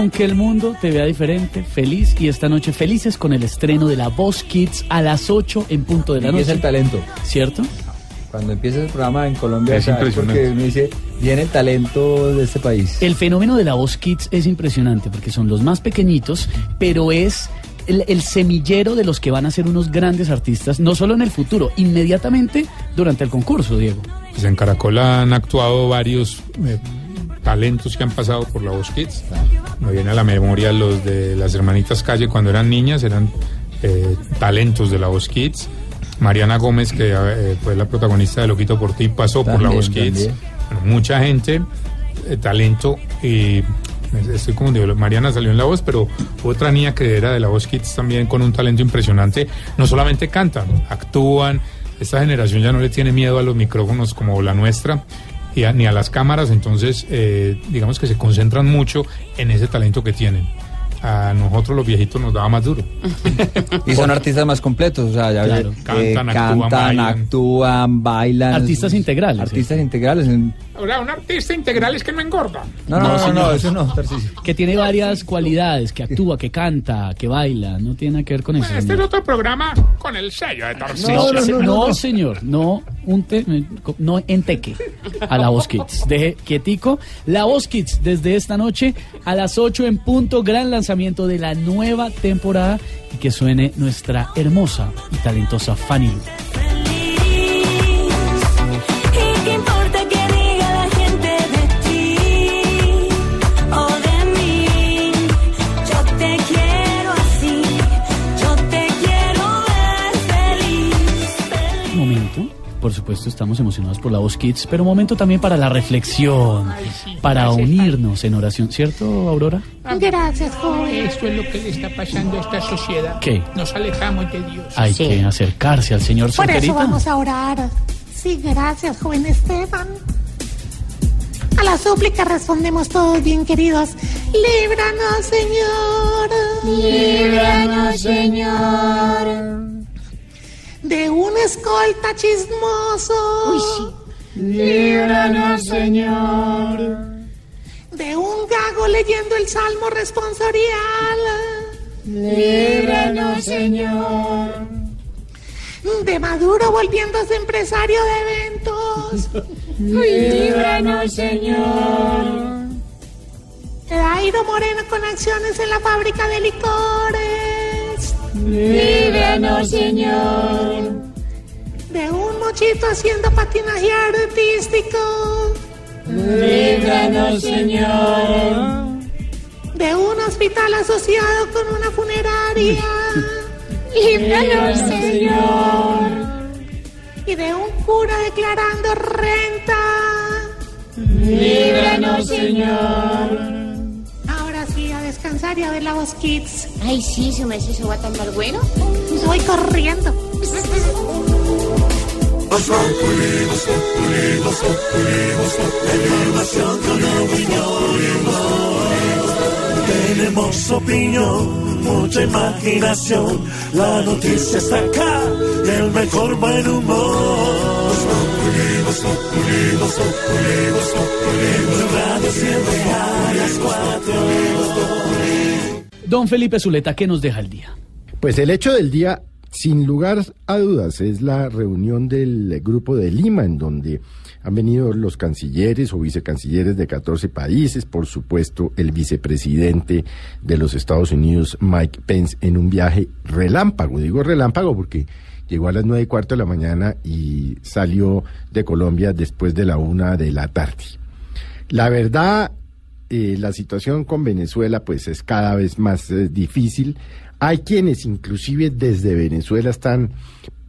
Speaker 59: Aunque el mundo te vea diferente, feliz y
Speaker 4: esta noche felices con el estreno de La Voz Kids a las 8 en punto de la
Speaker 6: Y
Speaker 4: noche.
Speaker 6: es el talento.
Speaker 4: ¿Cierto?
Speaker 6: Cuando empieza el programa en Colombia,
Speaker 4: Es impresionante.
Speaker 6: porque uno dice, viene el talento de este país.
Speaker 4: El fenómeno de la voz Kids es impresionante porque son los más pequeñitos, pero es el, el semillero de los que van a ser unos grandes artistas, no solo en el futuro, inmediatamente durante el concurso, Diego.
Speaker 21: Pues en Caracol han actuado varios eh, talentos que han pasado por la Voz Kids. Me viene a la memoria los de las hermanitas Calle cuando eran niñas, eran eh, talentos de la Voz Kids. Mariana Gómez, que eh, fue la protagonista de Loquito por ti, pasó por la
Speaker 6: También,
Speaker 21: Voz Kids.
Speaker 6: también.
Speaker 21: Bueno, mucha gente, eh, talento y estoy como digo, Mariana salió en la voz, pero otra niña que era de la voz Kids también con un talento impresionante. No solamente cantan, actúan. Esta generación ya no le tiene miedo a los micrófonos como la nuestra y a- ni a las cámaras, entonces eh, digamos que se concentran mucho en ese talento que tienen. A nosotros los viejitos nos daba más duro.
Speaker 6: Y son artistas más completos, o sea, ya
Speaker 21: Claro.
Speaker 6: eh,
Speaker 21: Cantan, actúan,
Speaker 6: cantan,
Speaker 21: bailan.
Speaker 6: actúan, bailan.
Speaker 4: Artistas integrales.
Speaker 6: Artistas integrales. en-
Speaker 60: Ahora, un artista integral es que no engorda.
Speaker 6: No, no, no, no, eso no.
Speaker 4: Que tiene varias cualidades, que actúa, que canta, que baila, no tiene nada que ver con eso.
Speaker 60: Este es otro programa con el sello de Tarcisio.
Speaker 4: No, se- no, señor, no, un te- no enteque a la Voz Kids. Deje quietico. La Voz Kids desde esta noche a las 8 en punto, gran lanzamiento de la nueva temporada y que suene nuestra hermosa y talentosa Fanny
Speaker 55: supuesto, estamos emocionados por la voz Kids, pero momento también para la reflexión, para unirnos en oración, ¿cierto, Aurora?
Speaker 21: Gracias, joven. Esto es lo que le está pasando a esta sociedad.
Speaker 55: ¿Qué?
Speaker 21: Nos alejamos de Dios.
Speaker 55: Hay que acercarse al Señor
Speaker 26: Por eso vamos a orar. Sí, gracias, joven Esteban. A la súplica respondemos todos bien queridos. Líbranos, Señor.
Speaker 59: Líbranos, Señor.
Speaker 26: De un escolta chismoso.
Speaker 59: Líbranos, Señor.
Speaker 26: De un gago leyendo el salmo responsorial.
Speaker 59: Líbranos, Señor.
Speaker 26: De Maduro volviéndose empresario de eventos.
Speaker 59: Líbranos, Señor.
Speaker 26: De Dairo Moreno con acciones en la fábrica de licores.
Speaker 59: Líbranos, Señor.
Speaker 26: De un mochito haciendo patinaje artístico.
Speaker 59: Líbranos, Señor.
Speaker 26: De un hospital asociado con una funeraria.
Speaker 59: Líbranos, Señor.
Speaker 26: Y de un cura declarando renta.
Speaker 59: Líbranos, Señor.
Speaker 26: Ahora sí, a descansar y a ver la voz Kids.
Speaker 53: Ay, sí, se me hace eso va a tan mal bueno.
Speaker 26: Voy corriendo.
Speaker 61: Tenemos opinión, mucha imaginación. La noticia está acá el mejor buen humor.
Speaker 55: Don Felipe Zuleta, ¿qué nos deja el día?
Speaker 30: Pues el hecho del día, sin lugar a dudas, es la reunión del Grupo de Lima, en donde han venido los cancilleres o vicecancilleres de 14 países, por supuesto el vicepresidente de los Estados Unidos, Mike Pence, en un viaje relámpago. Digo relámpago porque llegó a las nueve y cuarto de la mañana y salió de Colombia después de la una de la tarde. La verdad, eh, la situación con Venezuela pues es cada vez más eh, difícil. Hay quienes inclusive desde Venezuela están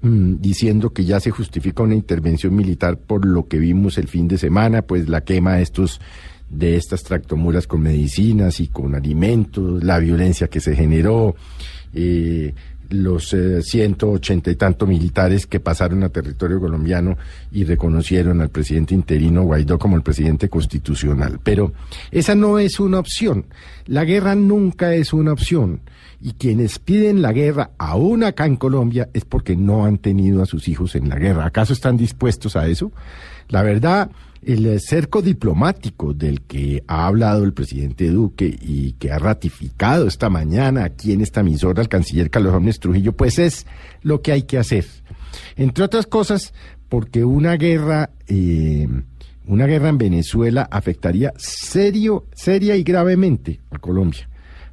Speaker 30: mm, diciendo que ya se justifica una intervención militar por lo que vimos el fin de semana, pues la quema de estos de estas tractomuras con medicinas y con alimentos, la violencia que se generó, eh, los eh, 180 y tanto militares que pasaron a territorio colombiano y reconocieron al presidente interino Guaidó como el presidente constitucional. Pero esa no es una opción. La guerra nunca es una opción. Y quienes piden la guerra, aún acá en Colombia, es porque no han tenido a sus hijos en la guerra. ¿Acaso están dispuestos a eso? La verdad, el eh, cerco diplomático del que ha hablado el presidente Duque y que ha ratificado esta mañana aquí en esta emisora el canciller Carlos Gómez Trujillo, pues es lo que hay que hacer. Entre otras cosas, porque una guerra, eh, una guerra en Venezuela afectaría serio, seria y gravemente a Colombia.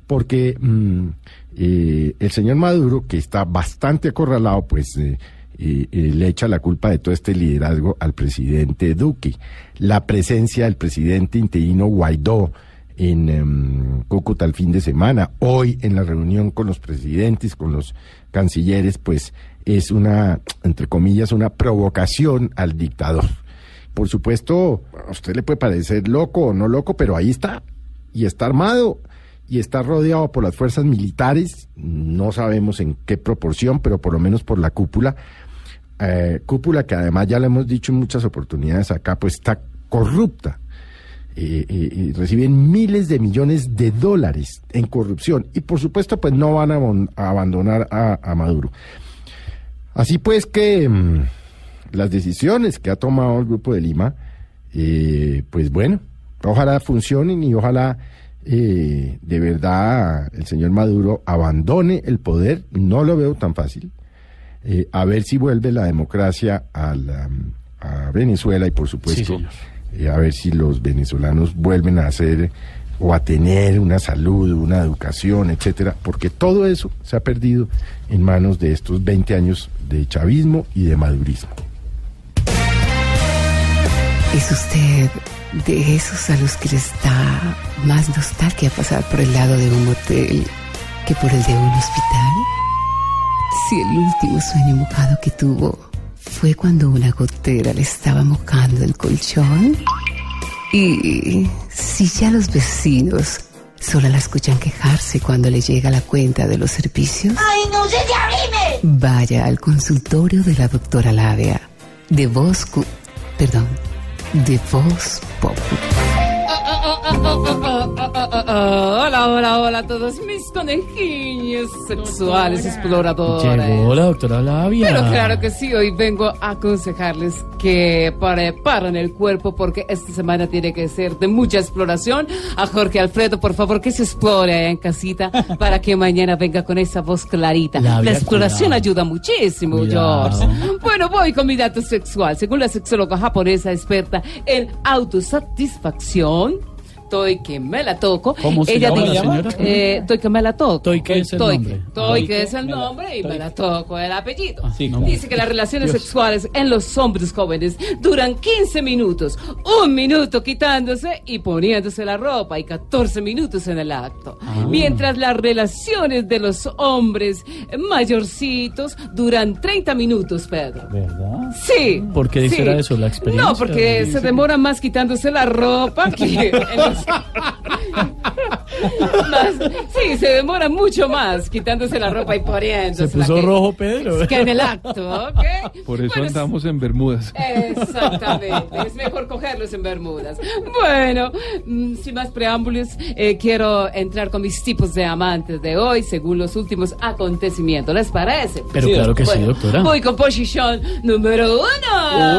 Speaker 30: Porque mm, eh, el señor Maduro, que está bastante acorralado, pues eh, eh, le echa la culpa de todo este liderazgo al presidente Duque. La presencia del presidente interino Guaidó en em, Cúcuta el fin de semana, hoy en la reunión con los presidentes, con los cancilleres, pues es una, entre comillas, una provocación al dictador. Por supuesto, a usted le puede parecer loco o no loco, pero ahí está, y está armado, y está rodeado por las fuerzas militares, no sabemos en qué proporción, pero por lo menos por la cúpula, eh, cúpula que además ya lo hemos dicho en muchas oportunidades acá, pues está corrupta. Y reciben miles de millones de dólares en corrupción y por supuesto pues no van a, abandonar a, a Maduro. Así pues que mm, las decisiones que ha tomado el Grupo de Lima, eh, pues bueno, ojalá funcionen y ojalá eh, de verdad el señor Maduro abandone el poder, no lo veo tan fácil, eh, a ver si vuelve la democracia a, la- a Venezuela y por supuesto eh, a ver si los venezolanos vuelven a hacer o a tener una salud, una educación, etcétera, porque todo eso se ha perdido en manos de estos 20 años de chavismo y de madurismo.
Speaker 62: ¿Es usted de esos a los que les da más nostalgia pasar por el lado de un hotel que por el de un hospital? Si el último sueño mojado que tuvo fue cuando una gotera le estaba mojando el colchón. Y si ya los vecinos solo la escuchan quejarse cuando le llega la cuenta de los servicios,
Speaker 26: ¡Ay, no sé de abrime!
Speaker 62: vaya al consultorio de la doctora Labia de Voz... Perdón, de Voz Pop.
Speaker 24: Hola, hola, hola a todos mis conejillos sexuales exploradores.
Speaker 55: Llegó la doctora Labia.
Speaker 24: Pero claro que sí, hoy vengo a aconsejarles que preparen el cuerpo porque esta semana tiene que ser de mucha exploración. A Jorge Alfredo, por favor, que se explore allá en casita para que mañana venga con esa voz clarita.
Speaker 55: Labia,
Speaker 24: La exploración
Speaker 55: cuidado.
Speaker 24: ayuda muchísimo,
Speaker 55: Cuidado.
Speaker 24: George. Bueno, voy con mi dato sexual. Según la sexóloga japonesa experta en autosatisfacción, Toy que me la toco.
Speaker 55: ¿Cómo se llama la señora?
Speaker 24: Eh, Toy que me la toco.
Speaker 55: Toy que es el
Speaker 24: Toy
Speaker 55: nombre.
Speaker 24: que- Toy que es el nombre y me la toco el apellido.
Speaker 55: no.
Speaker 24: Dice que las relaciones
Speaker 55: Dios.
Speaker 24: sexuales en los hombres jóvenes duran 15 minutos, un minuto quitándose y poniéndose la ropa y 14 minutos en el acto.
Speaker 55: Ah.
Speaker 24: Mientras las relaciones de los hombres mayorcitos duran 30 minutos, Pedro.
Speaker 55: ¿Verdad?
Speaker 24: Sí.
Speaker 55: ¿Por qué
Speaker 24: sí.
Speaker 55: será eso? ¿La experiencia?
Speaker 24: No, porque se demora más quitándose la ropa que en los- Más- sí, se demora mucho más quitándose la ropa y poniéndose.
Speaker 55: Se puso rojo, Pedro.
Speaker 24: Que en el acto, ¿ok?
Speaker 5: Por eso
Speaker 24: Bueno,
Speaker 5: andamos en Bermudas.
Speaker 24: Exactamente, es mejor cogerlos en Bermudas. Bueno, mm, sin más preámbulos, eh, quiero entrar con mis tipos de amantes de hoy según los últimos acontecimientos. ¿Les parece?
Speaker 55: Pero claro que sí, doctora.
Speaker 24: Voy con posición número uno.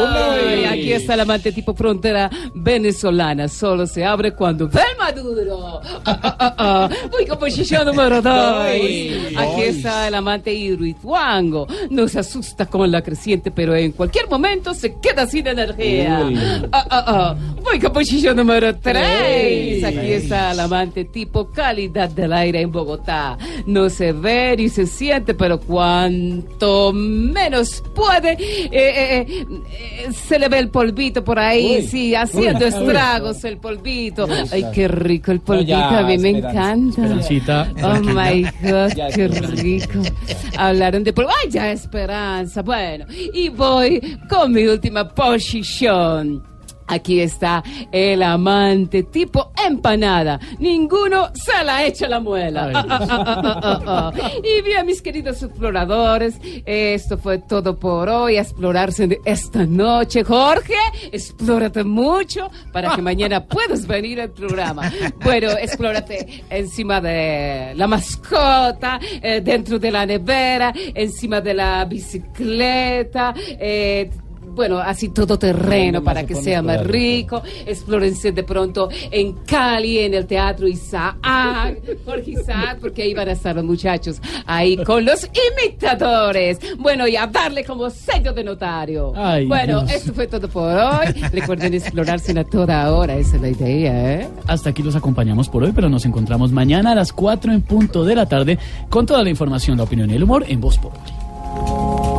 Speaker 55: Uno.
Speaker 24: Y aquí está el amante tipo frontera venezolana. Solo se abre cuando ve el maduro. Ah, ah, número dos.
Speaker 55: Ay.
Speaker 24: Aquí
Speaker 55: Ay.
Speaker 24: está el amante Hidroituango. No se asusta con la creciente, pero en cualquier momento se queda sin energía.
Speaker 55: Uy.
Speaker 24: Ah, ah, ah. Voy con posición número tres.
Speaker 55: Tres.
Speaker 24: Aquí está el amante tipo calidad del aire en Bogotá. No se ve ni se siente, pero cuanto menos puede, eh, eh, eh, se le ve el polvito por ahí,
Speaker 55: Uy.
Speaker 24: sí, haciendo
Speaker 55: Uy.
Speaker 24: estragos el polvito. Ay, qué rico el
Speaker 55: No,
Speaker 24: polvito,
Speaker 55: ya,
Speaker 24: a mí me encanta.
Speaker 55: Esperancita,
Speaker 24: Oh my God,
Speaker 55: Ya,
Speaker 24: qué rico. Hablaron de polvo. Ay, ya, esperanza. Bueno, y voy con mi última posición. Aquí está el amante tipo empanada. Ninguno se la echa la muela. Ah, ah, ah. Y bien, mis queridos exploradores, esto fue todo por hoy. A explorarse de esta noche. Jorge, explórate mucho para que mañana puedas venir al programa. Bueno, explórate encima de la mascota, eh, dentro de la nevera, encima de la bicicleta. eh, bueno, así todo terreno para que sea más rico. Explórense de pronto en Cali, en el Teatro Isaac, Jorge Isaac, porque ahí van a estar los muchachos, ahí con los imitadores. Bueno, y a darle como sello de notario.
Speaker 55: Ay,
Speaker 24: bueno,
Speaker 55: Dios.
Speaker 24: esto fue todo por hoy. Recuerden explorarse a toda hora, esa es la idea, ¿eh?
Speaker 55: Hasta aquí los acompañamos por hoy, pero nos encontramos mañana a las 4 en punto de la tarde con toda la información, la opinión y el humor en Voz Populi.